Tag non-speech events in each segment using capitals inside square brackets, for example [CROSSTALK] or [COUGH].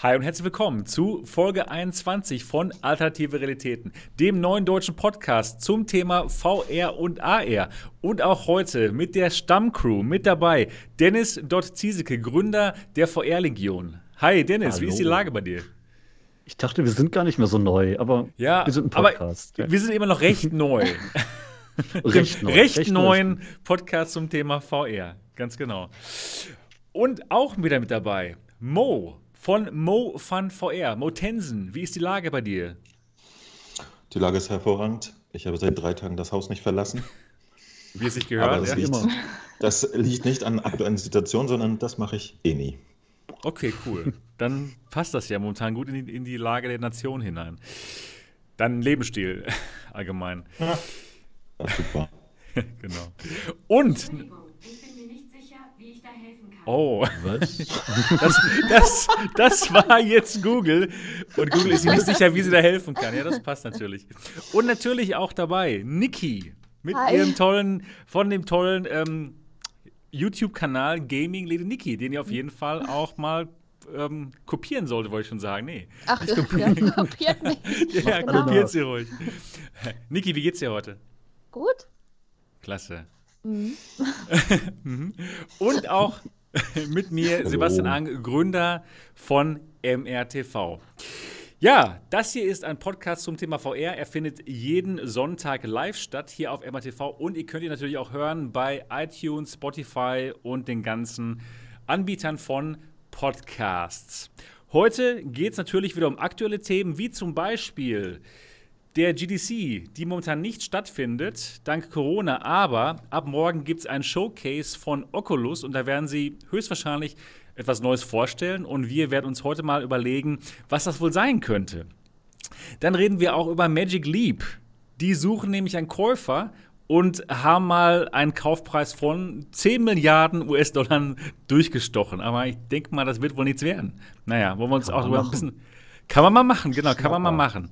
Hi und herzlich willkommen zu Folge 21 von Alternative Realitäten, dem neuen deutschen Podcast zum Thema VR und AR. Und auch heute mit der Stammcrew mit dabei Dennis Dott Zieseke, Gründer der VR-Legion. Hi Dennis, Hallo. wie ist die Lage bei dir? Ich dachte, wir sind gar nicht mehr so neu, aber ja, wir sind ein Podcast. Aber wir sind immer noch recht neu. [LAUGHS] [LAUGHS] recht neu. Recht, recht neuen Podcast zum Thema VR, ganz genau. Und auch wieder mit dabei Mo, von Mo Fun VR. Mo Tensen, wie ist die Lage bei dir? Die Lage ist hervorragend. Ich habe seit drei Tagen das Haus nicht verlassen. Wie es sich gehört, das, ja, liegt, immer. das liegt nicht an aktuellen Situationen, sondern das mache ich eh nie. Okay, cool. Dann passt das ja momentan gut in die, in die Lage der Nation hinein. Dein Lebensstil [LAUGHS] allgemein. Ja, das ist super. [LAUGHS] genau. Und Oh. Was? [LAUGHS] Das, das, das war jetzt Google. Und Google ist sich nicht sicher, wie sie da helfen kann. Ja, das passt natürlich. Und natürlich auch dabei Niki mit Hi. ihrem tollen, von dem tollen ähm, YouTube-Kanal Gaming Lady Niki, den ihr auf jeden Fall auch mal ähm, kopieren sollte, wollte ich schon sagen. Nee. Ach, nicht kopieren. Ja, [LAUGHS] kopiert nicht. [LAUGHS] ja, genau. kopiert sie ruhig. Niki, wie geht's dir heute? Gut. Klasse. Mhm. mhm. Und auch [LAUGHS] Mit mir Hallo. Sebastian Ang, Gründer von MRTV. Ja, das hier ist ein Podcast zum Thema VR. Er findet jeden Sonntag live statt hier auf MRTV und ihr könnt ihn natürlich auch hören bei iTunes, Spotify und den ganzen Anbietern von Podcasts. Heute geht es natürlich wieder um aktuelle Themen, wie zum Beispiel der GDC, die momentan nicht stattfindet, dank Corona, aber ab morgen gibt es ein Showcase von Oculus und da werden sie höchstwahrscheinlich etwas Neues vorstellen und wir werden uns heute mal überlegen, was das wohl sein könnte. Dann reden wir auch über Magic Leap. Die suchen nämlich einen Käufer und haben mal einen Kaufpreis von 10 Milliarden US-Dollar durchgestochen. Aber ich denke mal, das wird wohl nichts werden. Naja, wollen wir uns Kann auch über ein bisschen kann man mal machen, genau, kann man mal machen.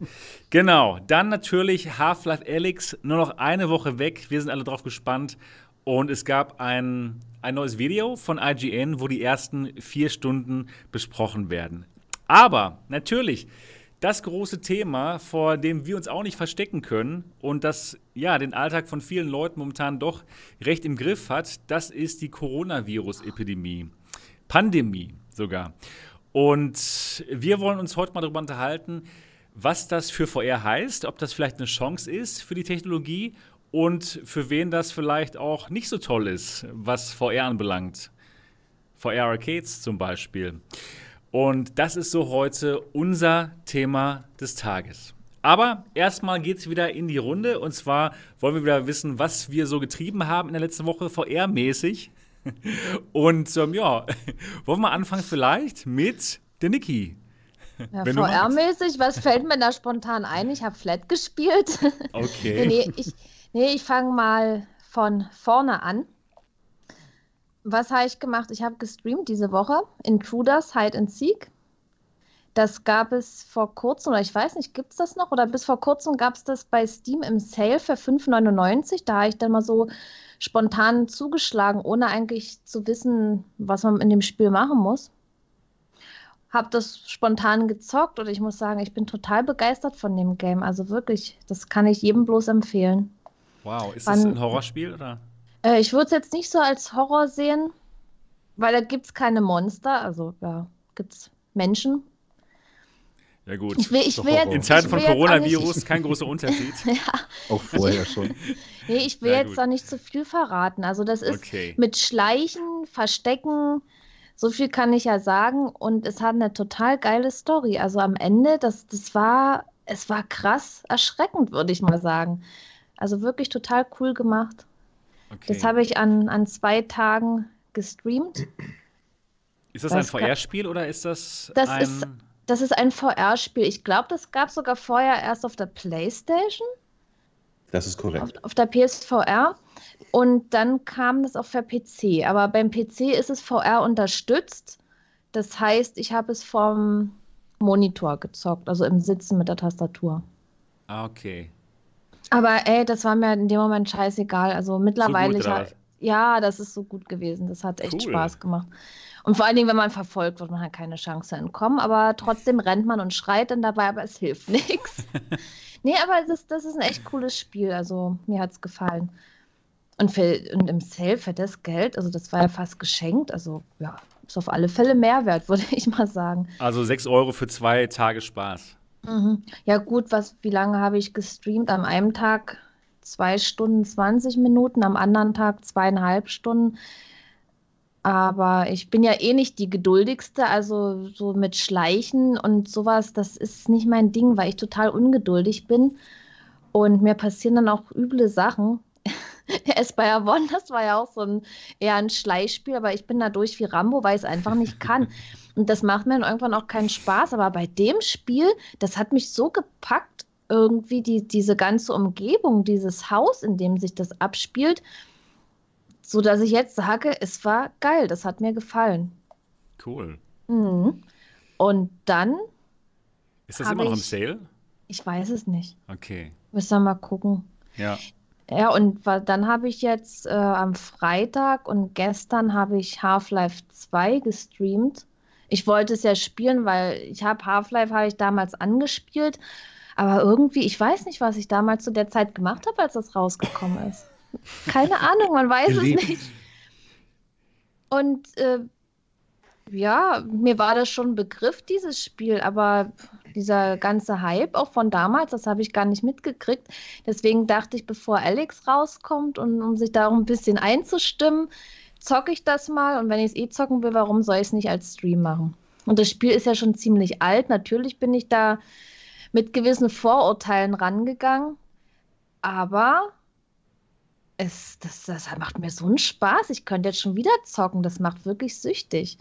Genau, dann natürlich Half-Life Alyx, nur noch eine Woche weg. Wir sind alle drauf gespannt. Und es gab ein, ein neues Video von IGN, wo die ersten vier Stunden besprochen werden. Aber natürlich, das große Thema, vor dem wir uns auch nicht verstecken können und das ja den Alltag von vielen Leuten momentan doch recht im Griff hat, das ist die Coronavirus-Epidemie. Pandemie sogar. Und wir wollen uns heute mal darüber unterhalten, was das für VR heißt, ob das vielleicht eine Chance ist für die Technologie und für wen das vielleicht auch nicht so toll ist, was VR anbelangt. VR Arcades zum Beispiel. Und das ist so heute unser Thema des Tages. Aber erstmal geht es wieder in die Runde. Und zwar wollen wir wieder wissen, was wir so getrieben haben in der letzten Woche VR-mäßig. Und ähm, ja, wollen wir anfangen vielleicht mit der Niki. Ja, VR-mäßig, was fällt mir da spontan ein? Ich habe Flat gespielt. Okay. nee, ich, nee, ich fange mal von vorne an. Was habe ich gemacht? Ich habe gestreamt diese Woche Intruders Hide and Seek. Das gab es vor kurzem, oder ich weiß nicht, gibt es das noch? Oder bis vor kurzem gab es das bei Steam im Sale für 5,99. Da habe ich dann mal so spontan zugeschlagen, ohne eigentlich zu wissen, was man in dem Spiel machen muss. Hab das spontan gezockt und ich muss sagen, ich bin total begeistert von dem Game. Also wirklich, das kann ich jedem bloß empfehlen. Wow, ist Wann, das ein Horrorspiel oder? Äh, ich würde es jetzt nicht so als Horror sehen, weil da gibt es keine Monster, also ja, gibt es Menschen, ja, gut. Ich will, ich will jetzt, In Zeiten von Coronavirus kein großer Unterschied. [LAUGHS] ja. Auch vorher schon. [LAUGHS] Nee, ich will ja, jetzt da nicht zu viel verraten. Also, das ist okay. mit Schleichen, Verstecken, so viel kann ich ja sagen. Und es hat eine total geile Story. Also, am Ende, das, das war, es war krass erschreckend, würde ich mal sagen. Also, wirklich total cool gemacht. Okay. Das habe ich an, an zwei Tagen gestreamt. Ist das, das ein VR-Spiel oder ist das, das ein... Ist, das ist ein VR-Spiel. Ich glaube, das gab es sogar vorher erst auf der PlayStation. Das ist korrekt. Auf, auf, der PSVR. Und dann kam das auch für PC. Aber beim PC ist es VR unterstützt. Das heißt, ich habe es vom Monitor gezockt, also im Sitzen mit der Tastatur. Ah, okay. Aber ey, das war mir in dem Moment scheißegal. Also mittlerweile, so gut, ich, ja, das ist so gut gewesen. Das hat echt cool. Spaß gemacht. Und vor allen Dingen, wenn man verfolgt wird, man hat keine Chance zu entkommen, aber trotzdem rennt man und schreit dann dabei, aber es hilft [LAUGHS] nichts. Nee, aber das, das ist ein echt cooles Spiel, also mir hat es gefallen. Und, für, und im Sale für das Geld, also das war ja fast geschenkt, also ja, ist auf alle Fälle Mehrwert, [LAUGHS] würde ich mal sagen. Also 6 Euro für zwei Tage Spaß. Mhm. Ja, gut, was, wie lange habe ich gestreamt? Am einen Tag zwei Stunden 20 Minuten, am anderen Tag zweieinhalb Stunden. Aber ich bin ja eh nicht die geduldigste, also so mit Schleichen und sowas, das ist nicht mein Ding, weil ich total ungeduldig bin. Und mir passieren dann auch üble Sachen. [LAUGHS] Aspire One, das war ja auch so ein eher ein Schleichspiel, aber ich bin da durch wie Rambo, weil ich es einfach nicht [LAUGHS] kann. Und das macht mir dann irgendwann auch keinen Spaß. Aber bei dem Spiel, das hat mich so gepackt, irgendwie die, diese ganze Umgebung, dieses Haus, in dem sich das abspielt so dass ich jetzt sage, es war geil, das hat mir gefallen. Cool. Mhm. Und dann. Ist das immer noch im Sale? Ich weiß es nicht. Okay. Müssen wir mal gucken. Ja. Ja, und dann habe ich jetzt äh, am Freitag und gestern habe ich Half-Life 2 gestreamt. Ich wollte es ja spielen, weil ich habe Half-Life habe ich damals angespielt, aber irgendwie, ich weiß nicht, was ich damals zu der Zeit gemacht habe, als das rausgekommen ist. Keine Ahnung, man weiß es nicht. Und äh, ja, mir war das schon ein Begriff, dieses Spiel, aber dieser ganze Hype auch von damals, das habe ich gar nicht mitgekriegt. Deswegen dachte ich, bevor Alex rauskommt und um sich darum ein bisschen einzustimmen, zocke ich das mal und wenn ich es eh zocken will, warum soll ich es nicht als Stream machen? Und das Spiel ist ja schon ziemlich alt. Natürlich bin ich da mit gewissen Vorurteilen rangegangen, aber es, das, das macht mir so einen Spaß. Ich könnte jetzt schon wieder zocken. Das macht wirklich süchtig.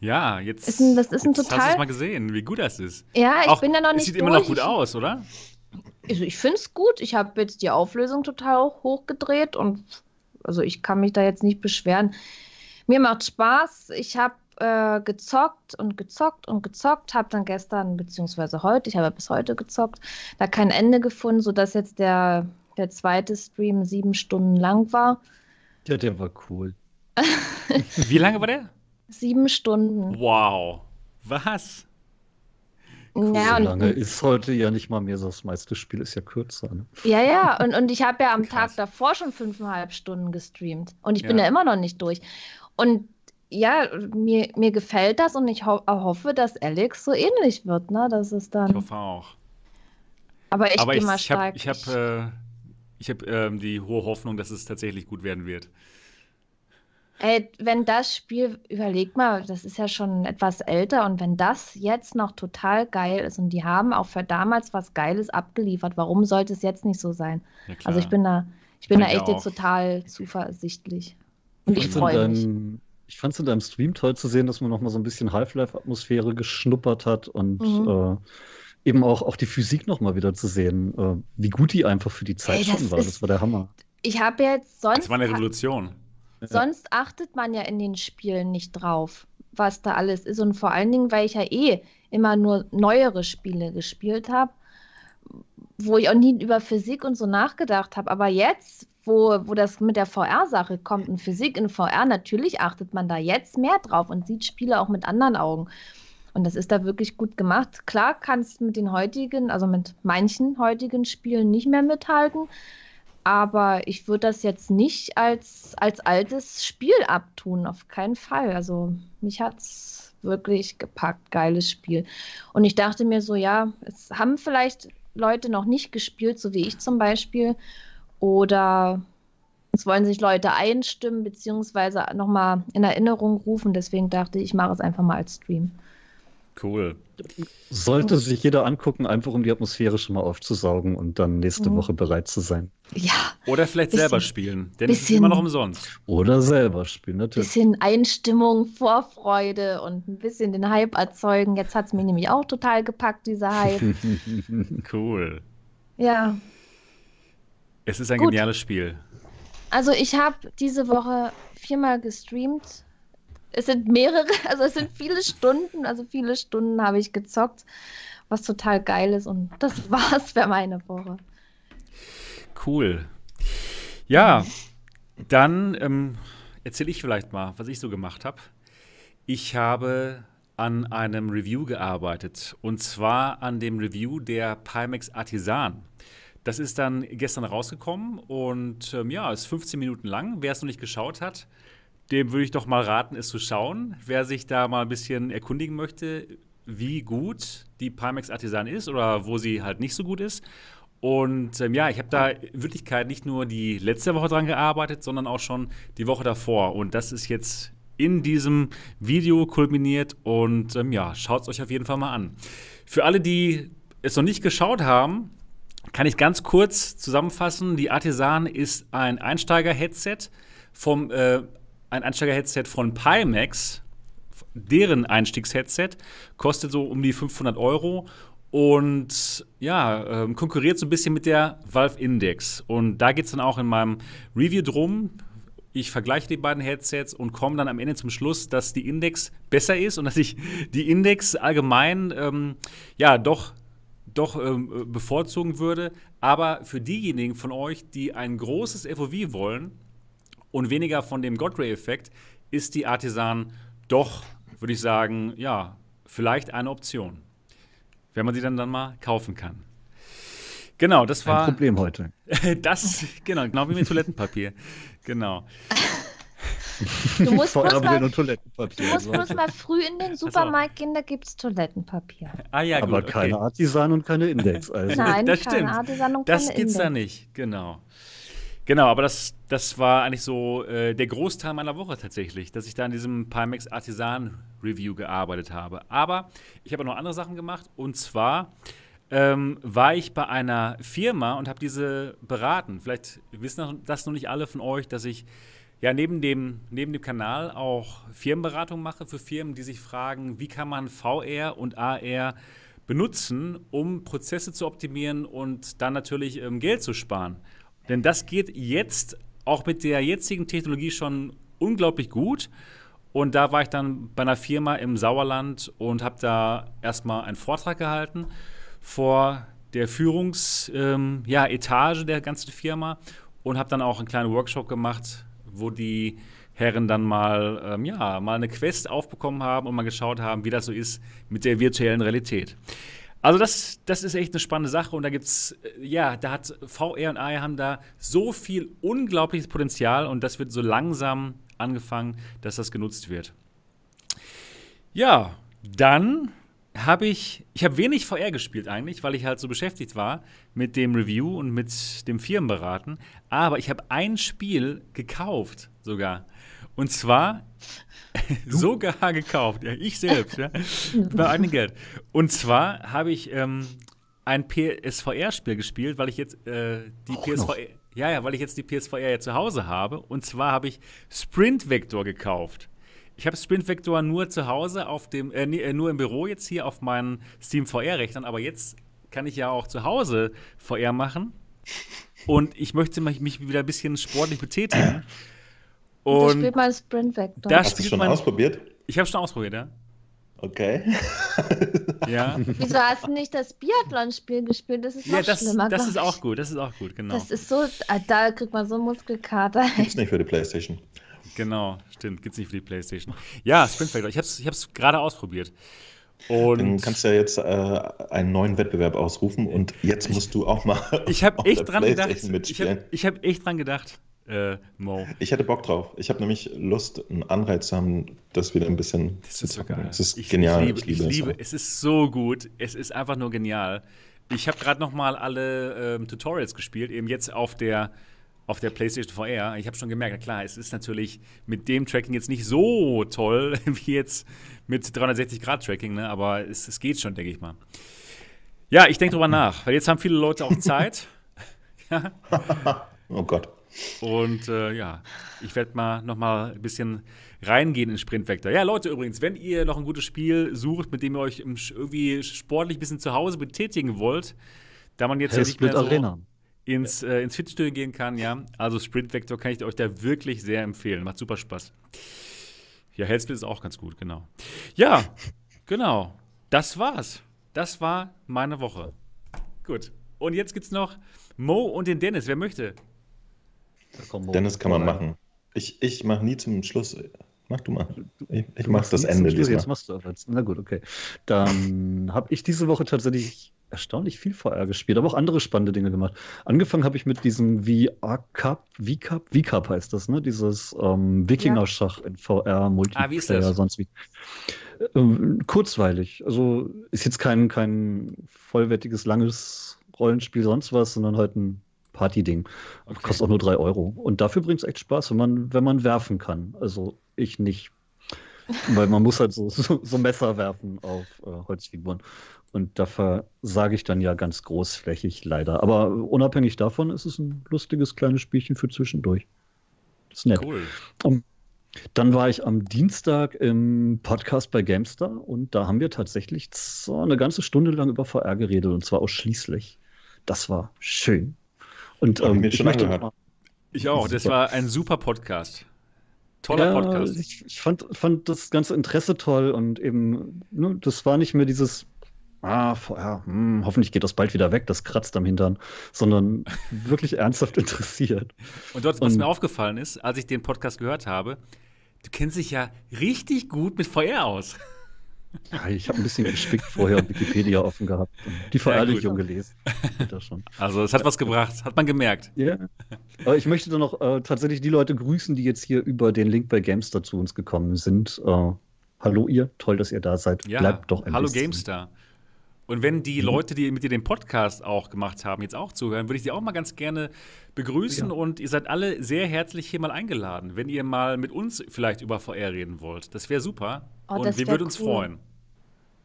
Ja, jetzt, ist ein, das ist ein total, hast du mal gesehen, wie gut das ist. Ja, ich Auch, bin ja noch nicht. Es sieht durch. immer noch gut aus, oder? Also ich finde es gut. Ich habe jetzt die Auflösung total hochgedreht und also ich kann mich da jetzt nicht beschweren. Mir macht Spaß. Ich habe äh, gezockt und gezockt und gezockt, habe dann gestern beziehungsweise heute, ich habe bis heute gezockt, da kein Ende gefunden, sodass jetzt der der zweite Stream sieben Stunden lang war. Ja, der war cool. [LAUGHS] Wie lange war der? Sieben Stunden. Wow. Was? Cool. Ja, so lange ist heute ja nicht mal mehr so. Das meiste Spiel ist ja kürzer. Ne? Ja, ja. Und, und ich habe ja am Krass. Tag davor schon fünfeinhalb Stunden gestreamt. Und ich bin ja. ja immer noch nicht durch. Und ja, mir, mir gefällt das und ich ho hoffe, dass Alex so ähnlich wird. Ne? Das ist dann. Ich hoffe auch. Aber ich Aber gehe mal stark. Ich habe hab, äh, ich habe ähm, die hohe Hoffnung, dass es tatsächlich gut werden wird. Ey, wenn das Spiel, überleg mal, das ist ja schon etwas älter und wenn das jetzt noch total geil ist und die haben auch für damals was Geiles abgeliefert, warum sollte es jetzt nicht so sein? Ja, also ich bin da, ich bin da echt jetzt total zuversichtlich. Und ich, ich freue mich. Ich fand es in deinem Stream toll zu sehen, dass man noch mal so ein bisschen Half-Life-Atmosphäre geschnuppert hat und mhm. äh, eben auch, auch die Physik noch mal wieder zu sehen, äh, wie gut die einfach für die Zeit Ey, schon war. Ist, das war der Hammer. Ich habe jetzt sonst. Das war eine Revolution. Sonst achtet man ja in den Spielen nicht drauf, was da alles ist. Und vor allen Dingen, weil ich ja eh immer nur neuere Spiele gespielt habe, wo ich auch nie über Physik und so nachgedacht habe. Aber jetzt, wo, wo das mit der VR-Sache kommt und Physik in VR, natürlich achtet man da jetzt mehr drauf und sieht Spiele auch mit anderen Augen. Und das ist da wirklich gut gemacht. Klar kannst mit den heutigen, also mit manchen heutigen Spielen nicht mehr mithalten, aber ich würde das jetzt nicht als, als altes Spiel abtun, auf keinen Fall. Also mich hat es wirklich gepackt, geiles Spiel. Und ich dachte mir so, ja, es haben vielleicht Leute noch nicht gespielt, so wie ich zum Beispiel, oder es wollen sich Leute einstimmen, beziehungsweise nochmal in Erinnerung rufen. Deswegen dachte ich, ich mache es einfach mal als Stream. Cool. Sollte sich jeder angucken, einfach um die Atmosphäre schon mal aufzusaugen und dann nächste mhm. Woche bereit zu sein. Ja. Oder vielleicht bisschen, selber spielen, denn es ist immer noch umsonst. Oder selber spielen, natürlich. Bisschen Einstimmung, Vorfreude und ein bisschen den Hype erzeugen. Jetzt hat es mich nämlich auch total gepackt, dieser Hype. [LAUGHS] cool. Ja. Es ist ein Gut. geniales Spiel. Also ich habe diese Woche viermal gestreamt es sind mehrere, [LAUGHS] also es sind viele Stunden, also viele Stunden habe ich gezockt, was total geil ist und das [LAUGHS] war's für meine Woche. Cool. Ja, dann ähm, erzähle ich vielleicht mal, was ich so gemacht habe. Ich habe an einem Review gearbeitet und zwar an dem Review der Pimax Artisan. Das ist dann gestern rausgekommen und ähm, ja, ist 15 Minuten lang. Wer es noch nicht geschaut hat, dem würde ich doch mal raten, es zu schauen. Wer sich da mal ein bisschen erkundigen möchte, wie gut die Pimax Artisan ist oder wo sie halt nicht so gut ist. Und ähm, ja, ich habe da in Wirklichkeit nicht nur die letzte Woche dran gearbeitet, sondern auch schon die Woche davor. Und das ist jetzt in diesem Video kulminiert. Und ähm, ja, schaut es euch auf jeden Fall mal an. Für alle, die es noch nicht geschaut haben, kann ich ganz kurz zusammenfassen. Die Artisan ist ein Einsteiger-Headset vom äh, ein Einsteiger-Headset von Pimax. Deren Einstiegsheadset kostet so um die 500 Euro und ja, äh, konkurriert so ein bisschen mit der Valve Index. Und da geht es dann auch in meinem Review drum. Ich vergleiche die beiden Headsets und komme dann am Ende zum Schluss, dass die Index besser ist und dass ich die Index allgemein ähm, ja doch, doch ähm, bevorzugen würde. Aber für diejenigen von euch, die ein großes FOV wollen und weniger von dem Godray-Effekt, ist die Artisan doch, würde ich sagen, ja, vielleicht eine Option wenn man sie dann, dann mal kaufen kann. Genau, das war. Ein Problem heute. [LAUGHS] das, genau, genau wie mit Toilettenpapier. Genau. Du musst, bloß mal, du musst bloß mal früh in den Supermarkt gehen, da gibt es Toilettenpapier. Ah ja, gut, Aber keine okay. Artisan und keine Index. Also. Nein, das keine stimmt. Artisan und das keine gibt's Index. da nicht, genau. Genau, aber das, das war eigentlich so äh, der Großteil meiner Woche tatsächlich, dass ich da in diesem Pimax Artisan Review gearbeitet habe. Aber ich habe noch andere Sachen gemacht und zwar ähm, war ich bei einer Firma und habe diese beraten. Vielleicht wissen das noch nicht alle von euch, dass ich ja neben dem, neben dem Kanal auch Firmenberatung mache für Firmen, die sich fragen, wie kann man VR und AR benutzen, um Prozesse zu optimieren und dann natürlich ähm, Geld zu sparen. Denn das geht jetzt auch mit der jetzigen Technologie schon unglaublich gut. Und da war ich dann bei einer Firma im Sauerland und habe da erstmal einen Vortrag gehalten vor der Führungsetage ähm, ja, der ganzen Firma und habe dann auch einen kleinen Workshop gemacht, wo die Herren dann mal, ähm, ja, mal eine Quest aufbekommen haben und mal geschaut haben, wie das so ist mit der virtuellen Realität. Also das, das ist echt eine spannende Sache und da gibt's, äh, ja, da hat VR und AR haben da so viel unglaubliches Potenzial und das wird so langsam angefangen, dass das genutzt wird. Ja, dann habe ich, ich habe wenig VR gespielt eigentlich, weil ich halt so beschäftigt war mit dem Review und mit dem Firmenberaten. Aber ich habe ein Spiel gekauft sogar. Und zwar [LAUGHS] sogar gekauft. Ja, ich selbst, ja. Bei eigenem Geld. Und zwar habe ich ähm, ein PSVR-Spiel gespielt, weil ich jetzt äh, die Auch PSVR. Noch. Ja, ja, weil ich jetzt die PSVR ja zu Hause habe. Und zwar habe ich Sprint Vector gekauft. Ich habe Sprint Vector nur zu Hause auf dem, äh, äh nur im Büro jetzt hier auf meinen Steam VR-Rechnern, aber jetzt kann ich ja auch zu Hause VR machen. Und ich möchte mich wieder ein bisschen sportlich betätigen. Und da spielt man Sprint Vector. Da Hast du schon man, ausprobiert? Ich habe schon ausprobiert, ja. Okay. ja. [LAUGHS] Wieso hast du nicht das Biathlon-Spiel gespielt? Das ist ja, noch das, schlimmer. Das ist auch gut, das ist auch gut, genau. Das ist so, ah, da kriegt man so Muskelkater. Gibt's nicht für die Playstation. Genau, stimmt, gibt's nicht für die Playstation. Ja, Sprint Vector, ich habe es ich gerade ausprobiert. Und Dann kannst du ja jetzt äh, einen neuen Wettbewerb ausrufen und jetzt musst du auch mal. Ich habe echt dran gedacht. Ich habe hab echt dran gedacht äh, Mo. Ich hätte Bock drauf. Ich habe nämlich Lust, einen Anreiz zu haben, das wieder ein bisschen. Das ist so geil. Es ist ich, genial. Ich liebe, ich liebe, ich liebe es. ist so gut. Es ist einfach nur genial. Ich habe gerade noch mal alle ähm, Tutorials gespielt, eben jetzt auf der auf der PlayStation VR. Ich habe schon gemerkt, klar, es ist natürlich mit dem Tracking jetzt nicht so toll [LAUGHS] wie jetzt mit 360-Grad-Tracking, ne? aber es, es geht schon, denke ich mal. Ja, ich denke drüber [LAUGHS] nach, weil jetzt haben viele Leute auch Zeit. [LAUGHS] ja. oh Gott. Und äh, ja, ich werde mal noch mal ein bisschen reingehen in Sprint Vector. Ja, Leute, übrigens, wenn ihr noch ein gutes Spiel sucht, mit dem ihr euch irgendwie sportlich ein bisschen zu Hause betätigen wollt, da man jetzt ja nicht mehr so Arena. ins, äh, ins Fitstudio gehen kann, ja, also Sprint Vector kann ich euch da wirklich sehr empfehlen. Macht super Spaß. Ja, Hellsplit ist auch ganz gut, genau. Ja, genau. Das war's. Das war meine Woche. Gut. Und jetzt gibt's noch Mo und den Dennis. Wer möchte? Dennis kann man machen. Ich, ich mache nie zum Schluss Mach du mal. Ich, ich mach das Ende diesmal. Jetzt machst du jetzt. Na gut, okay. Dann habe ich diese Woche tatsächlich erstaunlich viel VR gespielt, aber auch andere spannende Dinge gemacht. Angefangen habe ich mit diesem VR Cup, V-Cup, V-Cup heißt das, ne? Dieses ähm, Wikinger-Schach in VR, Multiplayer, ah, wie ist das? sonst wie. Ähm, kurzweilig. Also ist jetzt kein, kein vollwertiges, langes Rollenspiel, sonst was, sondern halt ein Party-Ding. Okay. Kostet auch nur 3 Euro. Und dafür bringt es echt Spaß, wenn man, wenn man werfen kann. Also ich nicht. Weil man muss halt so, so, so Messer werfen auf äh, Holzfiguren. Und da versage ich dann ja ganz großflächig leider. Aber unabhängig davon ist es ein lustiges kleines Spielchen für zwischendurch. Das ist nett. Cool. Um, dann war ich am Dienstag im Podcast bei GameStar und da haben wir tatsächlich so eine ganze Stunde lang über VR geredet und zwar ausschließlich. Das war schön. Und ähm, ich, möchte, ich auch. Das war ein super Podcast. Toller ja, Podcast. Ich, ich, fand, fand das ganze Interesse toll und eben, ne, das war nicht mehr dieses, ah, ja, hm, hoffentlich geht das bald wieder weg, das kratzt am Hintern, sondern [LAUGHS] wirklich ernsthaft interessiert. Und dort, was und, mir aufgefallen ist, als ich den Podcast gehört habe, du kennst dich ja richtig gut mit VR aus. Ja, ich habe ein bisschen gespickt vorher und Wikipedia offen gehabt. Die Verherrlichung ja, gelesen. Also es hat was gebracht, hat man gemerkt. Ja. Aber ich möchte dann noch äh, tatsächlich die Leute grüßen, die jetzt hier über den Link bei Gamestar zu uns gekommen sind. Äh, hallo ihr, toll, dass ihr da seid. Ja, Bleibt doch ein Hallo bisschen. Gamestar. Und wenn die mhm. Leute, die mit dir den Podcast auch gemacht haben, jetzt auch zuhören, würde ich die auch mal ganz gerne begrüßen. Ja. Und ihr seid alle sehr herzlich hier mal eingeladen, wenn ihr mal mit uns vielleicht über VR reden wollt. Das wäre super. Oh, und wir würden uns cool. freuen.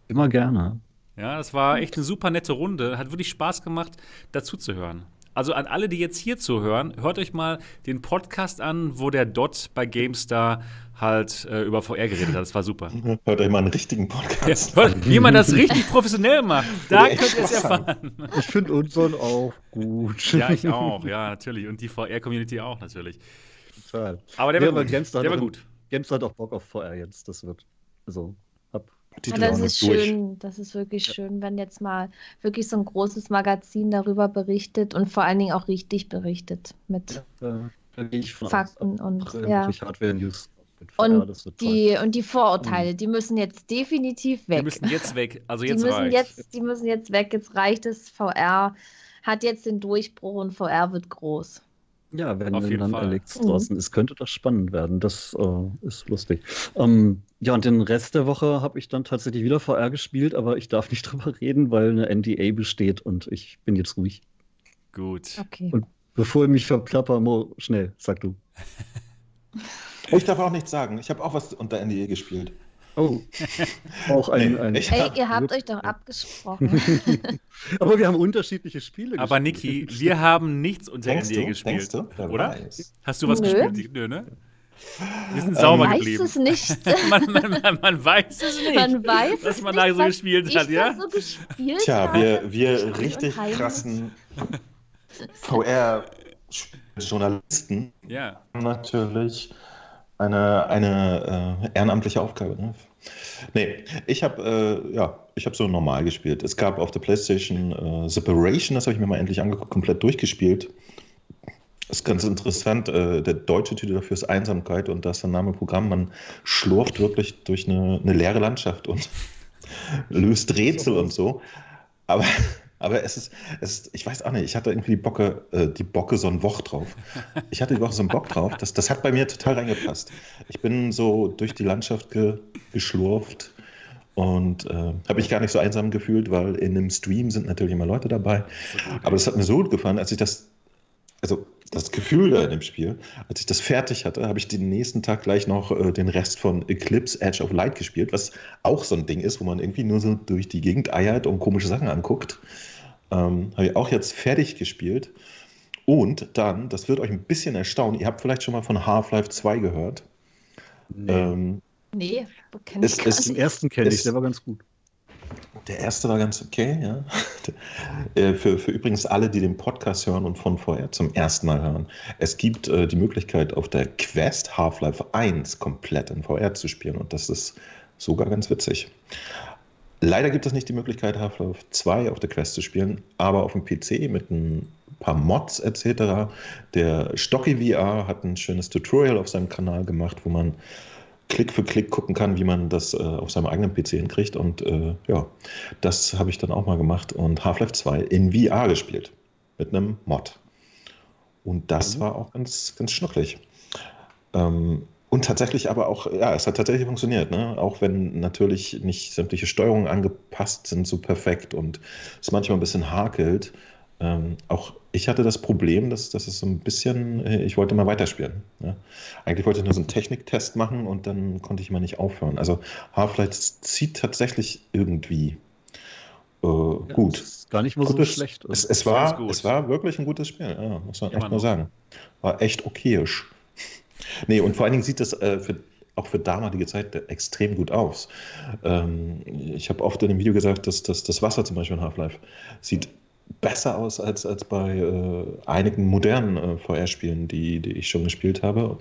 Immer gerne. Ja, das war echt eine super nette Runde. Hat wirklich Spaß gemacht, dazu zu hören. Also an alle, die jetzt hier zuhören, hört euch mal den Podcast an, wo der Dot bei GameStar halt äh, über VR geredet hat. Das war super. Hört euch mal einen richtigen Podcast ja, hört, Wie man das richtig professionell macht. Da könnt ihr es erfahren. Ich finde unseren auch gut. Ja, ich auch. Ja, natürlich. Und die VR-Community auch natürlich. Total. Aber der, ja, war, gut. der war gut. GameStar hat auch Bock auf VR jetzt. Das wird. Also, ja, das ist schön, das ist wirklich ja. schön, wenn jetzt mal wirklich so ein großes Magazin darüber berichtet und vor allen Dingen auch richtig berichtet mit ja, Fakten und ja. Hardware-News. Und die, und die Vorurteile, die müssen jetzt definitiv weg. Die müssen jetzt weg. Also jetzt die müssen jetzt, die müssen jetzt weg. Jetzt reicht es. VR hat jetzt den Durchbruch und VR wird groß. Ja, wenn dann Alex mhm. draußen ist, könnte das spannend werden. Das äh, ist lustig. Ähm, ja, und den Rest der Woche habe ich dann tatsächlich wieder VR gespielt, aber ich darf [LAUGHS] nicht drüber reden, weil eine NDA besteht und ich bin jetzt ruhig. Gut. Okay. Und bevor ich mich verplapper, Mo, schnell, sag du. [LAUGHS] ich darf auch nichts sagen. Ich habe auch was unter NDA gespielt. Oh, [LAUGHS] auch ein. ein Ey, ihr habt euch doch abgesprochen. [LAUGHS] Aber wir haben unterschiedliche Spiele Aber Niki, wir haben nichts unter denkst NDA gespielt. Du? Oder? Weiß. Hast du was Nö. gespielt? Nö, ne? Wir sind sauber man geblieben. Weiß es nicht. [LAUGHS] man, man, man, man, weiß es nicht. Man weiß was man da so gespielt hat, ja? So gespielt Tja, wir, wir richtig krassen VR-Journalisten ja. haben natürlich eine, eine äh, ehrenamtliche Aufgabe. Ne? Nee, ich habe äh, ja, ich so normal gespielt. Es gab auf der PlayStation äh, Separation, das habe ich mir mal endlich angeguckt, komplett durchgespielt. Das ist ganz interessant. Äh, der deutsche Titel dafür ist Einsamkeit und das ist der Name Programm. Man schlurft wirklich durch eine, eine leere Landschaft und [LAUGHS] löst Rätsel und so. Aber aber es ist, es ist, ich weiß auch nicht, ich hatte irgendwie die Bocke, äh, die Bocke so ein Woch drauf. Ich hatte die Woche so einen Bock drauf. Das, das hat bei mir total reingepasst. Ich bin so durch die Landschaft ge, geschlurft und äh, habe mich gar nicht so einsam gefühlt, weil in einem Stream sind natürlich immer Leute dabei. Aber das hat mir so gut gefallen, als ich das, also das Gefühl da in dem Spiel, als ich das fertig hatte, habe ich den nächsten Tag gleich noch äh, den Rest von Eclipse Edge of Light gespielt, was auch so ein Ding ist, wo man irgendwie nur so durch die Gegend eiert und komische Sachen anguckt. Ähm, Habe ich auch jetzt fertig gespielt. Und dann, das wird euch ein bisschen erstaunen, ihr habt vielleicht schon mal von Half-Life 2 gehört. Nee, ähm, nee kenne ich es, Den ersten kenne ich, der war ganz gut. Der erste war ganz okay, ja. [LAUGHS] Äh, für, für übrigens alle, die den Podcast hören und von vorher zum ersten Mal hören. Es gibt äh, die Möglichkeit, auf der Quest Half-Life 1 komplett in VR zu spielen und das ist sogar ganz witzig. Leider gibt es nicht die Möglichkeit, Half-Life 2 auf der Quest zu spielen, aber auf dem PC mit ein paar Mods etc. Der Stocky VR hat ein schönes Tutorial auf seinem Kanal gemacht, wo man Klick für Klick gucken kann, wie man das äh, auf seinem eigenen PC hinkriegt. Und äh, ja, das habe ich dann auch mal gemacht und Half-Life 2 in VR gespielt. Mit einem Mod. Und das mhm. war auch ganz, ganz schnucklig. Ähm, und tatsächlich aber auch, ja, es hat tatsächlich funktioniert, ne? Auch wenn natürlich nicht sämtliche Steuerungen angepasst sind so perfekt und es manchmal ein bisschen hakelt. Ähm, auch ich hatte das Problem, dass, dass es so ein bisschen, äh, ich wollte mal weiterspielen. Ne? Eigentlich wollte ich nur so einen Techniktest machen und dann konnte ich mal nicht aufhören. Also Half-Life zieht tatsächlich irgendwie äh, ja, gut. gar nicht mal gutes, so schlecht. Es, es war, es war wirklich ein gutes Spiel, ja, muss man Immer echt nur sagen. War echt okayisch. [LAUGHS] Nee, und vor allen Dingen sieht das äh, für, auch für damalige Zeit extrem gut aus. Ähm, ich habe oft in dem Video gesagt, dass, dass das Wasser zum Beispiel in Half-Life sieht besser aus als, als bei äh, einigen modernen äh, VR-Spielen, die, die ich schon gespielt habe.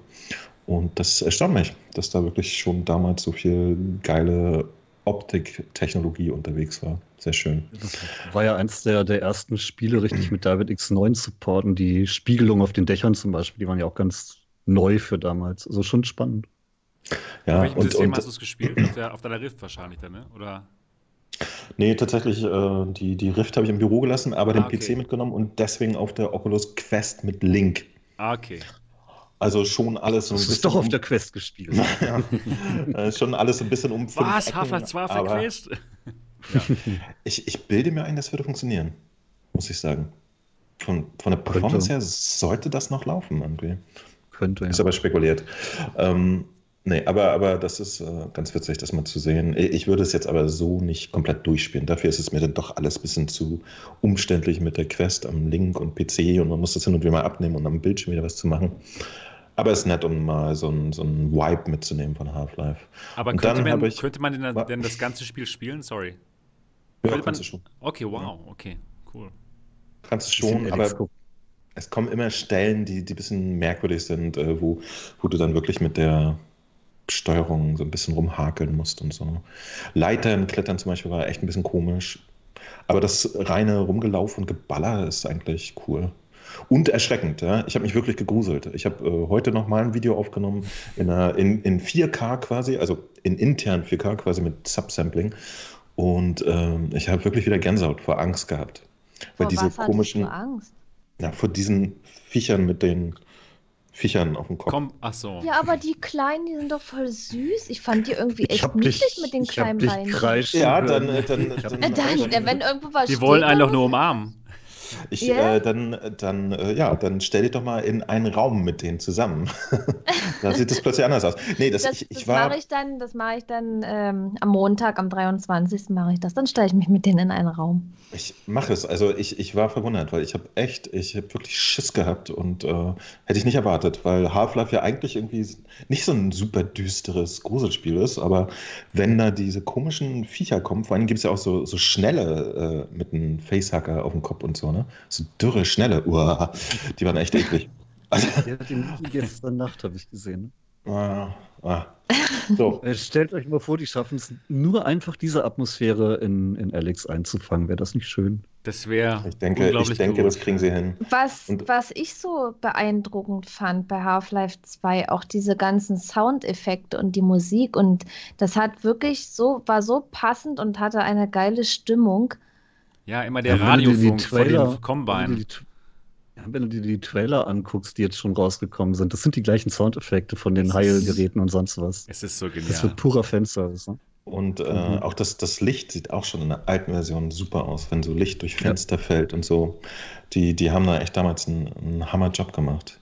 Und das erstaunt mich, dass da wirklich schon damals so viel geile Optiktechnologie unterwegs war. Sehr schön. Das war ja eins der, der ersten Spiele richtig mit David X9 supporten. Die Spiegelung auf den Dächern zum Beispiel, die waren ja auch ganz neu für damals. Also schon spannend. Ja, auf welchem und, System und, hast du es gespielt? Auf, der, auf deiner Rift wahrscheinlich dann, ne? Oder? Nee, tatsächlich, äh, die, die Rift habe ich im Büro gelassen, aber ah, den PC mitgenommen und deswegen auf der Oculus Quest mit Link. Ah, okay. Also schon alles so ein bisschen. Du doch auf der Quest gespielt. [LAUGHS] ja. Äh, schon alles ein bisschen um. Was? Half-Life 2 auf der Quest? ja. ich, ich bilde mir ein, das würde funktionieren. Muss ich sagen. Von, von der Performance Könnte. her sollte das noch laufen irgendwie. Könnte, ja. Ist aber spekuliert. Ähm, nee, aber, aber das ist äh, ganz witzig, das mal zu sehen. Ich würde es jetzt aber so nicht komplett durchspielen. Dafür ist es mir dann doch alles ein bisschen zu umständlich mit der Quest am Link und PC und man muss das hin und wieder mal abnehmen und am Bildschirm wieder was zu machen. Aber es ist nett, um mal so ein, so ein Vibe mitzunehmen von Half-Life. Aber könnte man, ich, könnte man denn, denn, das ganze Spiel spielen? Sorry. Ja, könnte kannst man, du schon. Okay, wow, okay, cool. Kannst du schon, aber es kommen immer Stellen, die, die ein bisschen merkwürdig sind, äh, wo, wo du dann wirklich mit der Steuerung so ein bisschen rumhakeln musst und so. Leitern, Klettern zum Beispiel war echt ein bisschen komisch. Aber das reine Rumgelaufen und Geballer ist eigentlich cool. Und erschreckend, ja. Ich habe mich wirklich gegruselt. Ich habe äh, heute noch mal ein Video aufgenommen in, einer, in, in 4K quasi, also in intern 4K quasi mit Subsampling. Und ähm, ich habe wirklich wieder Gänsehaut vor Angst gehabt. Weil vor diese komischen. Angst? Ja, vor diesen Viechern mit den Viechern auf dem Kopf. Komm, ach so. Ja, aber die Kleinen, die sind doch voll süß. Ich fand die irgendwie echt niedlich mit den kleinen Beinen. Ja, dann, dann, dann, dann, dann, dann, wenn irgendwo was Die wollen einen doch nur umarmen. Ich, yeah. äh, dann, dann, äh, ja, dann stell dich doch mal in einen Raum mit denen zusammen. [LAUGHS] da sieht es plötzlich anders aus. Nee, das, das, ich, ich das mache ich dann, das mache ich dann ähm, am Montag, am 23. mache ich das. Dann stelle ich mich mit denen in einen Raum. Ich mache es. Also ich, ich war verwundert, weil ich habe echt, ich habe wirklich Schiss gehabt und äh, hätte ich nicht erwartet, weil Half-Life ja eigentlich irgendwie nicht so ein super düsteres Gruselspiel ist, aber wenn da diese komischen Viecher kommen, vor allem gibt es ja auch so, so schnelle äh, mit einem Facehacker auf dem Kopf und so, ne? So dürre, schnelle, uah, die waren echt eklig. Also, ja, die gestern Nacht habe ich gesehen. Ah, ah. So. [LAUGHS] Äh, stellt euch mal vor, die schaffen es nur einfach diese Atmosphäre in, in Alex einzufangen. Wäre das nicht schön? Das wäre. Ich denke, ich denke das kriegen sie hin. Was, was ich so beeindruckend fand bei Half-Life 2, auch diese ganzen Soundeffekte und die Musik und das hat wirklich so, war so passend und hatte eine geile Stimmung. Ja, immer der ja, Radiofunk vor dem Combine wenn du dir die Trailer anguckst, die jetzt schon rausgekommen sind, das sind die gleichen Soundeffekte von den Heilgeräten und sonst was. Es ist so genial. Das wird purer Fanservice. Ne? Und äh, mhm. auch das, das Licht sieht auch schon in der alten Version super aus, wenn so Licht durch Fenster ja. fällt und so. Die, die haben da echt damals einen, einen Hammerjob gemacht.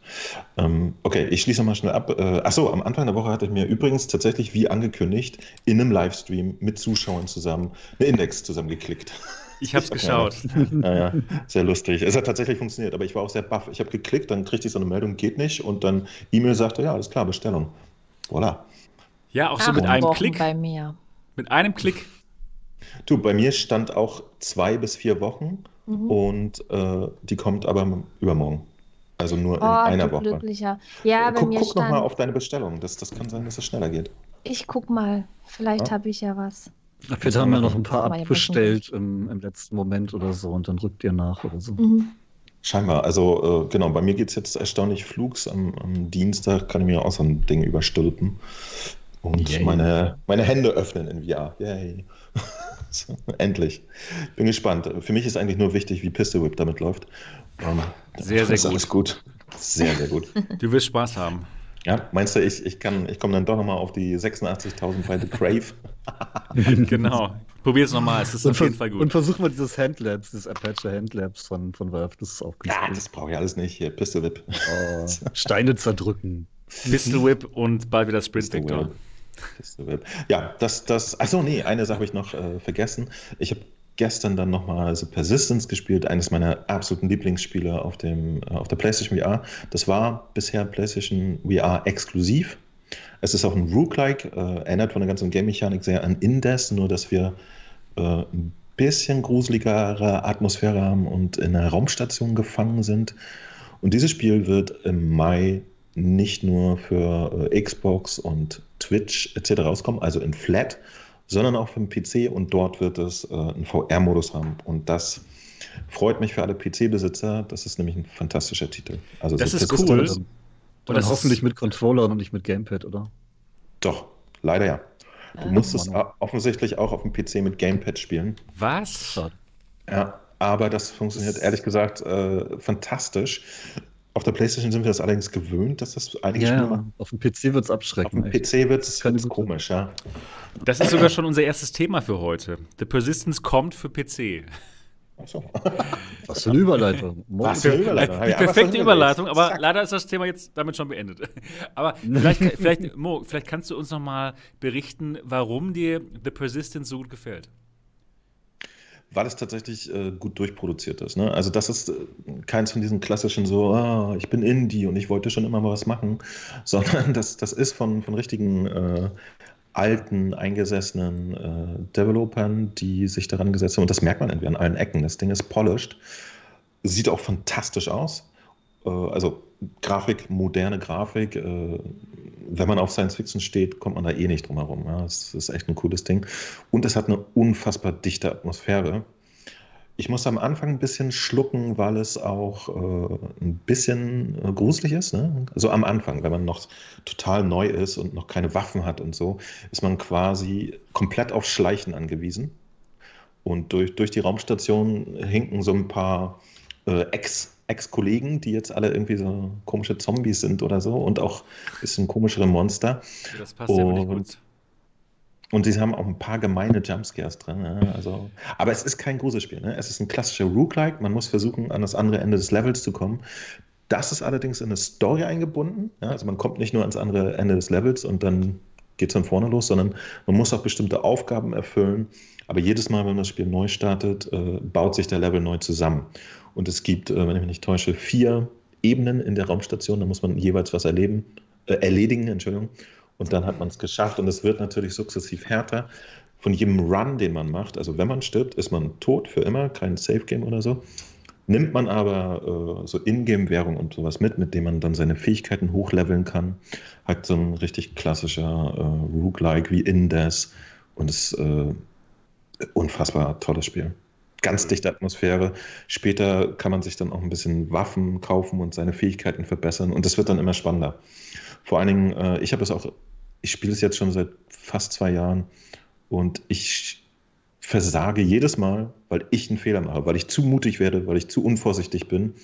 Ähm, okay, ich schließe mal schnell ab. Äh, achso, am Anfang der Woche hatte ich mir übrigens tatsächlich, wie angekündigt, in einem Livestream mit Zuschauern zusammen eine Index zusammengeklickt. [LAUGHS] Ich habe es geschaut. Ja, ja, sehr lustig. Es hat tatsächlich funktioniert, aber ich war auch sehr baff. Ich habe geklickt, dann kriegte ich so eine Meldung, geht nicht. Und dann E-Mail sagte, ja, alles klar, Bestellung. Voilà. Ja, auch so mit einem Wochen Klick. Bei mir. Mit einem Klick. Du, bei mir stand auch zwei bis vier Wochen mhm. und äh, die kommt aber übermorgen. Also nur oh, in einer Woche. Glücklicher. Ja, bei guck, mir guck stand... nochmal auf deine Bestellung. Das, das kann sein, dass es schneller geht. Ich guck mal. Vielleicht ja? habe ich ja was. Vielleicht haben wir noch ein paar abbestellt im, im, letzten Moment oder so und dann rückt ihr nach oder so. Mhm. Scheinbar. Also, äh, genau, bei mir geht es jetzt erstaunlich flugs. Am, am, Dienstag kann ich mir auch so ein Ding überstülpen. Und Yay. meine, meine Hände öffnen in VR. Yay. [LAUGHS] Endlich. Bin gespannt. Für mich ist eigentlich nur wichtig, wie Pistol Whip damit läuft. Um, sehr, sehr [LAUGHS] gut. Alles gut. Sehr, sehr gut. Du wirst Spaß haben. Ja, meinst du, ich, ich, ich komme dann doch nochmal auf die 86.000 bei The Crave? [LAUGHS] genau. Probier es nochmal, es ist auf jeden Fall gut. Und versuch mal dieses Handlabs, dieses Apache Handlabs von, von Valve, das ist auch gut. Ja, das brauche ich alles nicht. Hier, Pistol Whip. Oh, Steine zerdrücken. Pistol Whip und bald wieder Sprint Victor. Ja, das, das, achso, nee, eine Sache habe ich noch äh, vergessen. Ich habe gestern dann nochmal The Persistence gespielt, eines meiner absoluten Lieblingsspiele auf, dem, äh, auf der PlayStation VR. Das war bisher PlayStation VR exklusiv. Es ist auch ein Rook-like, äh, erinnert von der ganzen Game-Mechanik sehr an Indes, nur dass wir äh, ein bisschen gruseligere Atmosphäre haben und in einer Raumstation gefangen sind. Und dieses Spiel wird im Mai nicht nur für äh, Xbox und Twitch etc. rauskommen, also in Flat, sondern auch für den PC und dort wird es äh, einen VR-Modus haben. Und das freut mich für alle PC-Besitzer. Das ist nämlich ein fantastischer Titel. Also das so ist cool. Und, und dann hoffentlich mit Controller und nicht mit Gamepad, oder? Doch, leider ja. Du musst es offensichtlich auch auf dem PC mit Gamepad spielen. Was? Ja, aber das funktioniert ehrlich gesagt äh, fantastisch. Auf der PlayStation sind wir das allerdings gewöhnt, dass das einige ja, Spiele machen. Auf dem PC wird es abschrecken. Auf dem echt. PC wird es komisch, ja. Das ist sogar schon unser erstes Thema für heute. The Persistence kommt für PC. Achso. [LAUGHS] Was für eine Überleitung. Was für eine Überleitung. Die perfekte Überleitung, aber Zack. leider ist das Thema jetzt damit schon beendet. [LAUGHS] Aber vielleicht, vielleicht, Mo, vielleicht kannst du uns noch mal berichten, warum dir The Persistence so gut gefällt weil es tatsächlich äh, gut durchproduziert ist. Ne? Also das ist äh, keins von diesen klassischen so, ah, ich bin Indie und ich wollte schon immer mal was machen, [LAUGHS] sondern das, das ist von, von richtigen äh, alten, eingesessenen äh, Developern, die sich daran gesetzt haben. Und das merkt man irgendwie an allen Ecken. Das Ding ist polished, sieht auch fantastisch aus. Äh, also Grafik, moderne Grafik, äh, wenn man auf Science Fiction steht, kommt man da eh nicht drum herum. Ja, es ist echt ein cooles Ding. Und es hat eine unfassbar dichte Atmosphäre. Ich muss am Anfang ein bisschen schlucken, weil es auch äh, ein bisschen äh, gruselig ist. Ne? Also am Anfang, wenn man noch total neu ist und noch keine Waffen hat und so, ist man quasi komplett auf Schleichen angewiesen. Und durch, durch die Raumstation hinken so ein paar äh, Ex- Ex-Kollegen, die jetzt alle irgendwie so komische Zombies sind oder so und auch ein bisschen komischere Monster. Das passt und, ja wirklich gut. Und sie haben auch ein paar gemeine Jumpscares drin. Ne? Also, aber es ist kein Gruselspiel. Ne? Es ist ein klassischer Rook-like. Man muss versuchen, an das andere Ende des Levels zu kommen. Das ist allerdings in eine Story eingebunden. Ja? Also man kommt nicht nur ans andere Ende des Levels und dann geht es von vorne los, sondern man muss auch bestimmte Aufgaben erfüllen. Aber jedes Mal, wenn das Spiel neu startet, äh, baut sich der Level neu zusammen. Und es gibt, äh, wenn ich mich nicht täusche, vier Ebenen in der Raumstation. Da muss man jeweils was erleben, äh, erledigen, Entschuldigung. Und dann hat man es geschafft. Und es wird natürlich sukzessiv härter. Von jedem Run, den man macht, also wenn man stirbt, ist man tot für immer, kein Safe-Game oder so. Nimmt man aber äh, so Ingame-Währung und sowas mit, mit dem man dann seine Fähigkeiten hochleveln kann, hat so ein richtig klassischer äh, Rook-like wie Indes und ist äh, unfassbar tolles Spiel ganz dichte Atmosphäre. Später kann man sich dann auch ein bisschen Waffen kaufen und seine Fähigkeiten verbessern und das wird dann immer spannender. Vor allen Dingen, äh, ich habe das auch, ich spiele es jetzt schon seit fast zwei Jahren und ich versage jedes Mal, weil ich einen Fehler mache, weil ich zu mutig werde, weil ich zu unvorsichtig bin,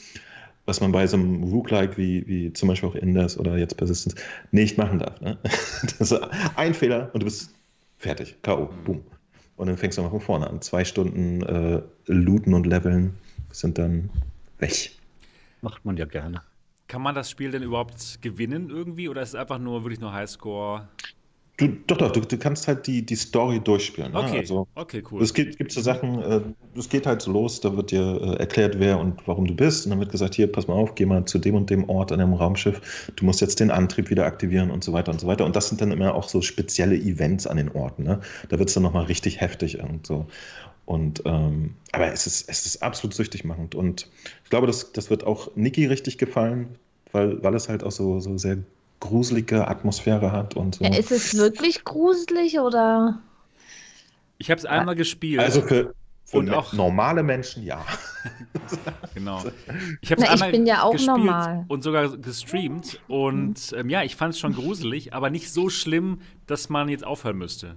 was man bei so einem Rook-like wie, wie zum Beispiel auch Inders oder jetzt Persistence nicht machen darf. Ne? [LAUGHS] Das ist ein Fehler und du bist fertig, K.O., boom. Und dann fängst du mal von vorne an. Zwei Stunden äh, looten und leveln sind dann weg. Macht man ja gerne. Kann man das Spiel denn überhaupt gewinnen irgendwie oder ist es einfach nur wirklich nur Highscore? Du, doch, doch, du, du, kannst halt die, die Story durchspielen. Ne? Okay, also, okay, cool. Es gibt, gibt so Sachen, äh, es geht halt so los, da wird dir äh, erklärt, wer und warum du bist. Und dann wird gesagt, hier, pass mal auf, geh mal zu dem und dem Ort an dem Raumschiff. Du musst jetzt den Antrieb wieder aktivieren und so weiter und so weiter. Und das sind dann immer auch so spezielle Events an den Orten. Ne? Da wird es dann nochmal richtig heftig und so. Und, ähm, aber es ist, es ist absolut süchtig machend. Und ich glaube, das, das wird auch Niki richtig gefallen, weil, weil es halt auch so, so sehr gruselige Atmosphäre hat und so. Ja, ist es wirklich gruselig oder? Ich habe es einmal gespielt. Also für, für und auch, normale Menschen ja. [LAUGHS] genau. Ich, Na, ich bin ja auch normal. Und sogar gestreamt. Und ähm, ja, ich fand es schon gruselig, aber nicht so schlimm, dass man jetzt aufhören müsste.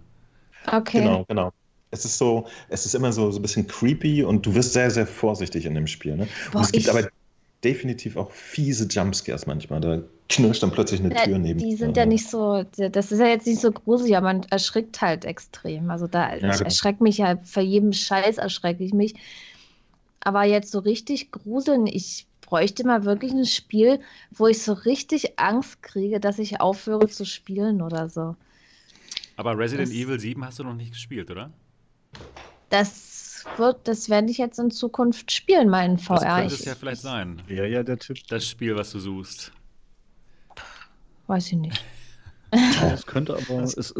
Okay. Genau, genau. Es ist so, es ist immer so, so ein bisschen creepy und du wirst sehr, sehr vorsichtig in dem Spiel. Ne? Boah, und es gibt aber definitiv auch fiese Jumpscares manchmal. Da knirscht dann plötzlich eine ja, Tür neben. Die sind ja nicht so, das ist ja jetzt nicht so gruselig, aber man erschrickt halt extrem. Also da ja, genau. erschreckt mich ja, für jeden Scheiß erschrecke ich mich. Aber jetzt so richtig gruseln, ich bräuchte mal wirklich ein Spiel, wo ich so richtig Angst kriege, dass ich aufhöre zu spielen oder so. Aber Resident das, Evil 7 hast du noch nicht gespielt, oder? Das wird, das werde ich jetzt in Zukunft spielen, meinen VR. Das könnte es ja vielleicht sein. Ja, ja, der Typ. Das Spiel, was du suchst. Weiß ich nicht. Es [LAUGHS] könnte aber, es ist.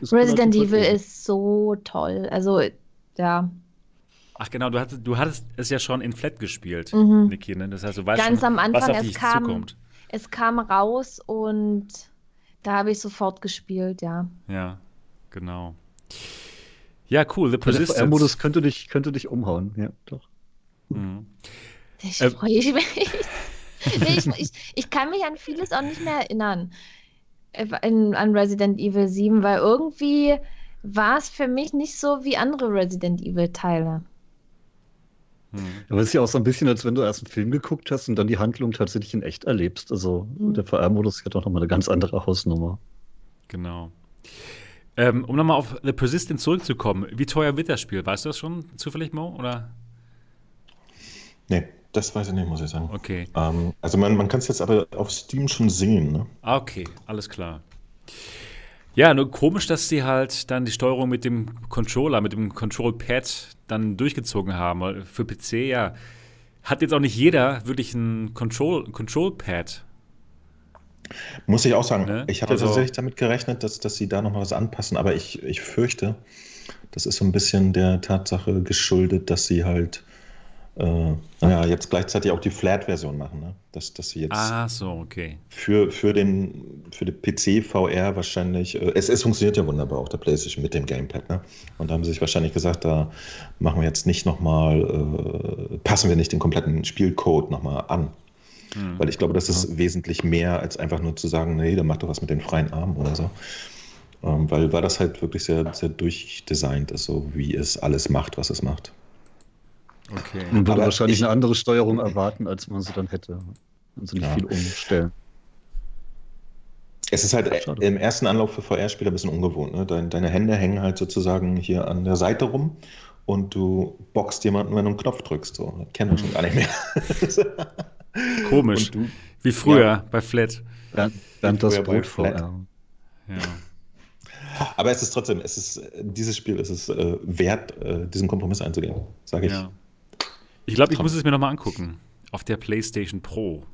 Es Resident Evil ist so toll. Also, ja. Ach genau, du hattest, du hattest es ja schon in Flat gespielt, mhm. Niki, ne? Das heißt, du weißt Ganz schon, am Anfang, was auf es kam, zukommt. es kam raus und da habe ich sofort gespielt, ja. Ja, genau. Ja, cool. The Persistence. Der modus könnte dich, könnte dich umhauen, ja, doch. Mhm. Ich äh, freue mich. [LAUGHS] ich, ich, ich, kann mich an vieles auch nicht mehr erinnern. Äh, in, an Resident Evil 7, weil irgendwie war es für mich nicht so wie andere Resident Evil-Teile. Aber es ist ja auch so ein bisschen, als wenn du erst einen Film geguckt hast und dann die Handlung tatsächlich in echt erlebst. Also hm. der VR-Modus ist ja doch nochmal eine ganz andere Hausnummer. Genau. Ähm, um nochmal auf The Persistence zurückzukommen, wie teuer wird das Spiel? Weißt du das schon zufällig, Mo? Oder? Nee, das weiß ich nicht, muss ich sagen. Okay. Ähm, also man, man kann es jetzt aber auf Steam schon sehen, ne? Ah, okay, alles klar. Ja, nur komisch, dass sie halt dann die Steuerung mit dem Controller, mit dem Control-Pad dann durchgezogen haben. Für PC, ja, hat jetzt auch nicht jeder wirklich ein Control-Pad. Control Muss ich auch sagen, ne? ich hatte also, tatsächlich damit gerechnet, dass, dass sie da noch mal was anpassen, aber ich, ich fürchte, das ist so ein bisschen der Tatsache geschuldet, dass sie halt äh, naja, jetzt gleichzeitig auch die Flat-Version machen, ne? dass, dass sie jetzt ah, so, okay. für, für, den, für den PC VR wahrscheinlich, äh, es, es funktioniert ja wunderbar auf der Playstation mit dem Gamepad, ne? und da haben sie sich wahrscheinlich gesagt, da machen wir jetzt nicht nochmal, äh, passen wir nicht den kompletten Spielcode nochmal an. Hm. Weil ich glaube, das ist ja. wesentlich mehr, als einfach nur zu sagen, nee, dann mach doch was mit den freien Armen oder so. Ähm, weil, weil das halt wirklich sehr, sehr durchdesignt ist, so wie es alles macht, was es macht. Okay. Man würde wahrscheinlich ich, eine andere Steuerung erwarten, als man sie dann hätte. Also nicht ja. viel umstellen. Es ist halt Schade. im ersten Anlauf für VR-Spieler ein bisschen ungewohnt. Ne? Deine, deine Hände hängen halt sozusagen hier an der Seite rum und du boxst jemanden, wenn du einen Knopf drückst. So. Das kennen wir schon gar nicht mehr. [LAUGHS] Komisch. Du, Wie früher ja. bei Flat. Dann, das Brot vor. Ja. Aber es ist trotzdem, es ist, dieses Spiel ist es äh, wert, äh, diesen Kompromiss einzugehen, sage ich. Ja. Ich glaube, ich muss es mir nochmal angucken. Auf der PlayStation Pro,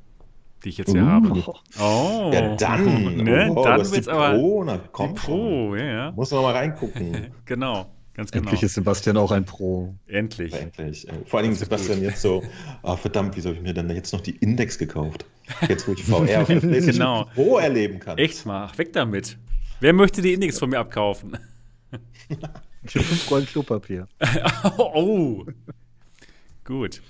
die ich jetzt hier uh. habe. Oh. Ja, dann. [LAUGHS] ne? Oh, dann wird's aber. Pro, na, komm die Pro, ja, ja. Muss noch mal reingucken. [LAUGHS] genau. Ganz genau. Endlich ist Sebastian auch ein Pro. Endlich. Endlich. Vor allen Dingen Sebastian gut. jetzt so, oh, [LAUGHS] verdammt, wieso habe ich mir denn jetzt noch die Index gekauft? Jetzt, wo ich VR auf der PlayStation genau. Pro erleben kann. Echt mal, weg damit. Wer möchte die Index von mir abkaufen? Ich habe fünf Rollen Klopapier. oh, Gut.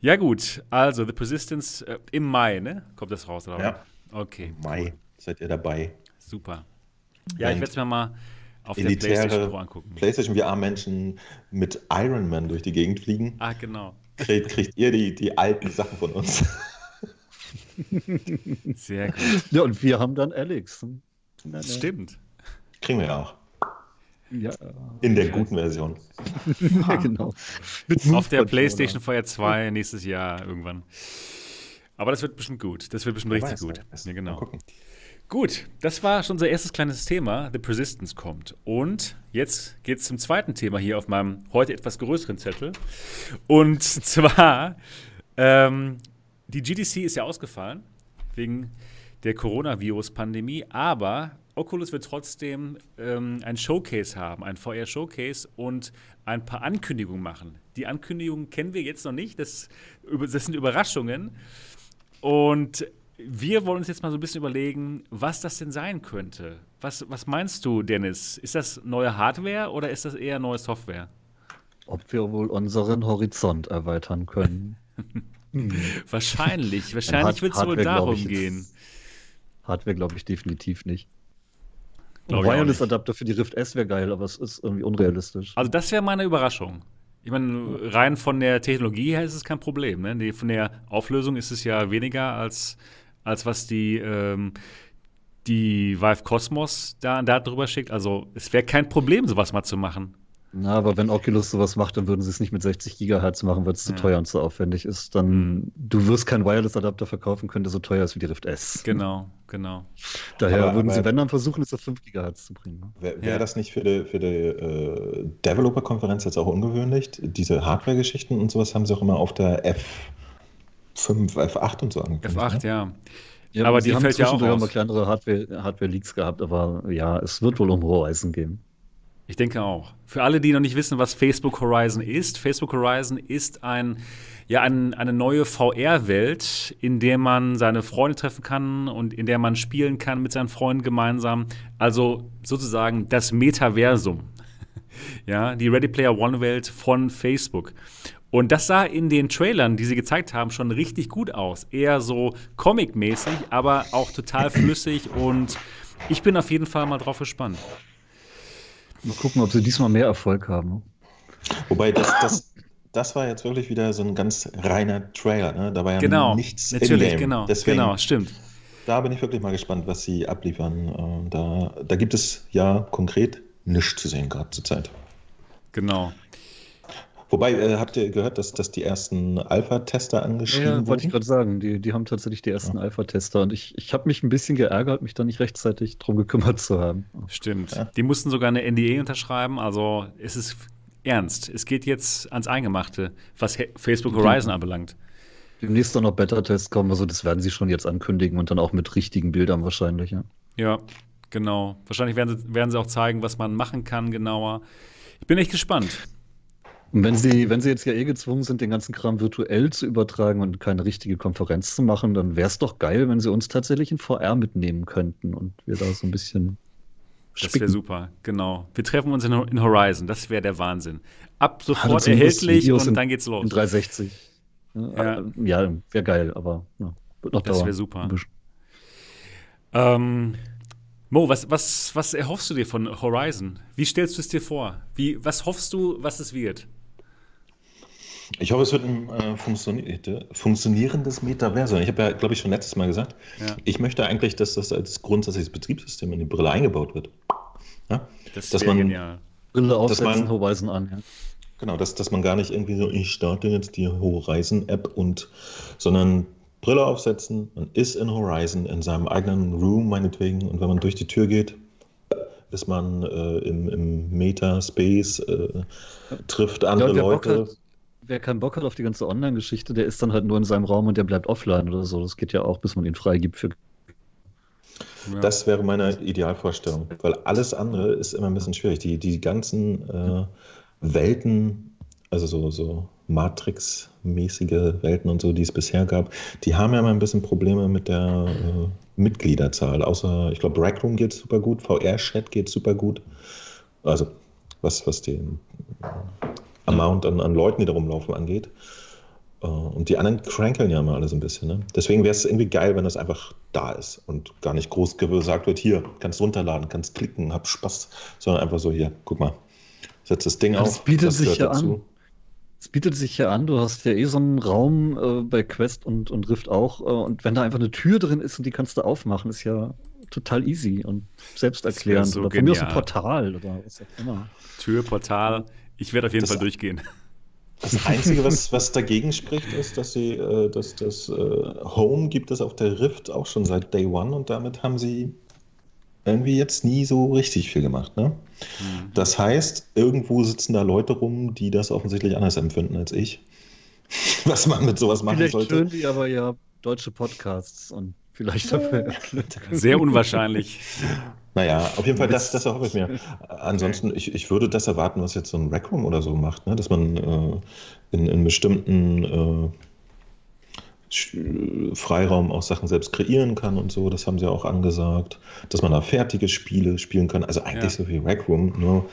Ja, gut. Also, The Persistence äh, im Mai, ne? Kommt das raus, oder? Ja. Okay. Mai. Cool. Seid ihr dabei? Super. Ja, ich werde es mir mal auf der PlayStation Pro angucken. PlayStation VR-Menschen mit Iron Man durch die Gegend fliegen. Ah, genau. Kriegt, kriegt ihr die, die alten Sachen von uns. [LAUGHS] Sehr gut. Ja, und wir haben dann Alex. Das stimmt. Kriegen wir ja auch. Ja. In der guten Version. [LAUGHS] ja, genau. Auf der PlayStation Fire 2 nächstes Jahr irgendwann. Aber das wird bestimmt gut. Das wird bestimmt richtig weiß, gut. Ja, genau. Gut, das war schon unser erstes kleines Thema. The Persistence kommt. Und jetzt geht es zum zweiten Thema hier auf meinem heute etwas größeren Zettel. Und [LAUGHS] zwar, ähm, die GDC ist ja ausgefallen wegen der Coronavirus-Pandemie, aber Oculus wird trotzdem ähm, ein Showcase haben, ein VR-Showcase und ein paar Ankündigungen machen. Die Ankündigungen kennen wir jetzt noch nicht, das, das sind Überraschungen. Und wir wollen uns jetzt mal so ein bisschen überlegen, was das denn sein könnte. Was, was meinst du, Dennis? Ist das neue Hardware oder ist das eher neue Software? ob wir wohl unseren Horizont erweitern können. [LAUGHS] hm. Wahrscheinlich, wahrscheinlich wird es wohl darum ich, gehen. Hardware glaube ich definitiv nicht. Wireless-Adapter für die Rift S wäre geil, aber es ist irgendwie unrealistisch. Also das wäre meine Überraschung. Ich meine, rein von der Technologie her ist es kein Problem. Ne? Die, von der Auflösung ist es ja weniger als, als was die, ähm, die Vive Cosmos da, da drüber schickt. Also es wäre kein Problem, sowas mal zu machen. Na, aber wenn Oculus sowas macht, dann würden sie es nicht mit 60 Gigahertz machen, weil es ja. zu teuer und zu aufwendig ist. Dann, mhm. du wirst keinen Wireless-Adapter verkaufen können, der so teuer ist wie die Rift S. Genau, genau. Daher aber, würden aber, sie, wenn dann, versuchen, es auf 5 Gigahertz zu bringen. Ne? Wäre wär ja. das nicht für die, für die äh, Developer-Konferenz jetzt auch ungewöhnlich? Diese Hardware-Geschichten und sowas haben sie auch immer auf der F5, F8 und so angekündigt. F8, ne? ja. Ja, aber die fällt ja auch aus. mal kleinere Hardware-Leaks Hardware gehabt, aber ja, es wird wohl um Horizon gehen. Ich denke auch. Für alle, die noch nicht wissen, was Facebook Horizon ist, Facebook Horizon ist ein, ja, ein, eine neue VR-Welt, in der man seine Freunde treffen kann und in der man spielen kann mit seinen Freunden gemeinsam. Also sozusagen das Metaversum. [LAUGHS] ja, die Ready Player One-Welt von Facebook. Und das sah in den Trailern, die sie gezeigt haben, schon richtig gut aus. Eher so comic-mäßig, aber auch total flüssig und ich bin auf jeden Fall mal drauf gespannt. Mal gucken, ob sie diesmal mehr Erfolg haben. Ne? Wobei, das, das, das war jetzt wirklich wieder so ein ganz reiner Trailer. Ne? Da war ja genau, nichts natürlich, genau, Deswegen, genau, stimmt. Da bin ich wirklich mal gespannt, was sie abliefern. Äh, da, da gibt es ja konkret nichts zu sehen gerade zur Zeit. Genau. Wobei, äh, habt ihr gehört, dass, dass die ersten Alpha-Tester angeschrieben ja, wurden? wollte ich gerade sagen. Die, die haben tatsächlich die ersten ja. Alpha-Tester. Und ich, ich habe mich ein bisschen geärgert, mich da nicht rechtzeitig drum gekümmert zu haben. Stimmt. Ja. Die mussten sogar eine NDA unterschreiben. Also es ist ernst. Es geht jetzt ans Eingemachte, was Facebook Horizon die, anbelangt. Demnächst dann noch Beta-Tests kommen. Also das werden sie schon jetzt ankündigen und dann auch mit richtigen Bildern wahrscheinlich. Ja, ja genau. Wahrscheinlich werden sie, werden sie auch zeigen, was man machen kann genauer. Ich bin echt gespannt. Und wenn Sie, wenn Sie jetzt ja eh gezwungen sind, den ganzen Kram virtuell zu übertragen und keine richtige Konferenz zu machen, dann wäre es doch geil, wenn Sie uns tatsächlich in VR mitnehmen könnten und wir da so ein bisschen. Das wäre super, genau. Wir treffen uns in, in Horizon, das wäre der Wahnsinn. Ab sofort erhältlich und in, dann geht's los. In 360. Ja, ja wäre geil, aber ja, wird noch das dauern. Das wäre super. Ähm, Mo, was, was, was erhoffst du dir von Horizon? Wie stellst du es dir vor? Wie, was hoffst du, was es wird? Ich hoffe, es wird ein äh, funktioni funktionierendes Metaversum. Ich habe ja, glaube ich, schon letztes Mal gesagt, ja. ich möchte eigentlich, dass das als grundsätzliches Betriebssystem in die Brille eingebaut wird. Ja? Das dass man genial. Brille aufsetzen, Horizon an. Ja. Genau, dass, dass man gar nicht irgendwie so, ich starte jetzt die Horizon-App und, sondern Brille aufsetzen, man ist in Horizon, in seinem eigenen Room meinetwegen und wenn man durch die Tür geht, ist man äh, im, im Meta-Space, äh, trifft andere ja, Leute. Hat, wer keinen Bock hat auf die ganze Online-Geschichte, der ist dann halt nur in seinem Raum und der bleibt offline oder so. Das geht ja auch, bis man ihn freigibt für. Ja. Das wäre meine Idealvorstellung, weil alles andere ist immer ein bisschen schwierig. Die, die ganzen äh, Welten, also so, so Matrix-mäßige Welten und so, die es bisher gab, die haben ja immer ein bisschen Probleme mit der äh, Mitgliederzahl. Außer, ich glaube, Rackroom geht super gut, VR-Chat geht super gut. Also, was, was den Amount an, an Leuten, die da rumlaufen, angeht. Äh, und die anderen crankeln ja immer alles ein bisschen. Ne? Deswegen wäre es irgendwie geil, wenn das einfach da ist und gar nicht groß gesagt wird, hier, kannst runterladen, kannst klicken, hab Spaß, sondern einfach so, hier, guck mal, setz das Ding ja, auf. Das bietet das sich ja dazu. an. Es bietet sich ja an, du hast ja eh so einen Raum äh, bei Quest und, und Rift auch. Äh, und wenn da einfach eine Tür drin ist und die kannst du aufmachen, ist ja total easy und selbsterklärend. So oder von mir aus ein Portal oder was auch immer. Tür, Portal. Ich werde auf jeden das Fall durchgehen. Das Einzige, was, was dagegen spricht, ist, dass sie äh, dass das äh, Home gibt es auf der Rift auch schon seit Day One und damit haben sie irgendwie jetzt nie so richtig viel gemacht. Ne? Mhm. Das heißt, irgendwo sitzen da Leute rum, die das offensichtlich anders empfinden als ich. [LAUGHS] was man mit sowas machen Vielleicht sollte. Vielleicht hören die aber ja deutsche Podcasts und vielleicht dafür. [LAUGHS] Sehr unwahrscheinlich. Naja, auf jeden Fall, das, das erhoffe ich mir. Ansonsten, ich, ich würde das erwarten, was jetzt so ein Rec Room oder so macht, ne? dass man äh, in, in bestimmten äh, Freiraum auch Sachen selbst kreieren kann und so. Das haben sie auch angesagt, dass man da fertige Spiele spielen kann. Also eigentlich ja. so wie Rec Room, nur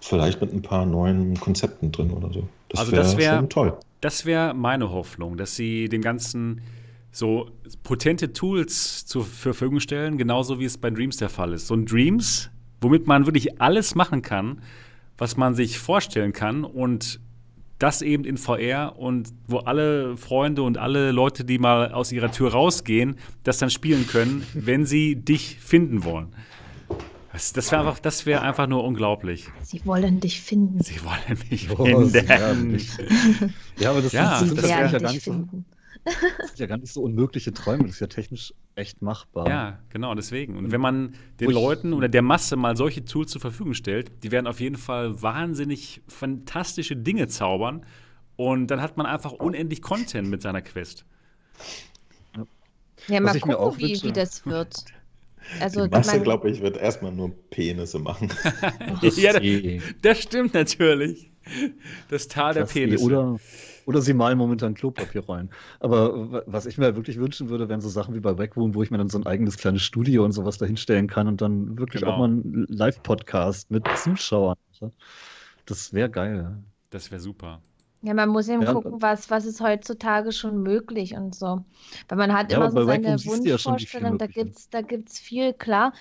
vielleicht mit ein paar neuen Konzepten drin oder so. Das also wär das wäre toll. Das wäre meine Hoffnung, dass sie dem Ganzen so potente Tools zur Verfügung stellen, genauso wie es bei Dreams der Fall ist. So ein Dreams, womit man wirklich alles machen kann, was man sich vorstellen kann und das eben in VR und wo alle Freunde und alle Leute, die mal aus ihrer Tür rausgehen, das dann spielen können, [LAUGHS] wenn sie dich finden wollen. Das, das wäre einfach, wär einfach nur unglaublich. Sie wollen dich finden. Sie wollen mich oh, finden. Ja, aber das, ja, das, das wäre ja gar nicht so. Das sind ja gar nicht so unmögliche Träume, das ist ja technisch echt machbar. Ja, genau, deswegen. Und wenn man den Leuten oder der Masse mal solche Tools zur Verfügung stellt, die werden auf jeden Fall wahnsinnig fantastische Dinge zaubern. Und dann hat man einfach unendlich Content mit seiner Quest. Ja, mal gucken, wie, wie das wird. [LAUGHS] Also, die Masse, glaube ich, wird erstmal nur Penisse machen. [LAUGHS] ja, das, das, stimmt natürlich. Das Tal der Penisse. Oder, oder sie malen momentan Klopapier rein. Aber was ich mir wirklich wünschen würde, wären so Sachen wie bei Backroom, wo ich mir dann so ein eigenes kleines Studio und sowas dahinstellen kann und dann wirklich genau. auch mal einen Live-Podcast mit Zuschauern. Das wäre geil. Das wäre super. Ja, man muss eben ja, gucken, was, was ist heutzutage schon möglich und so. Weil man hat ja, immer so seine Wunschvorstellung, ja da gibt es da gibt's viel, klar.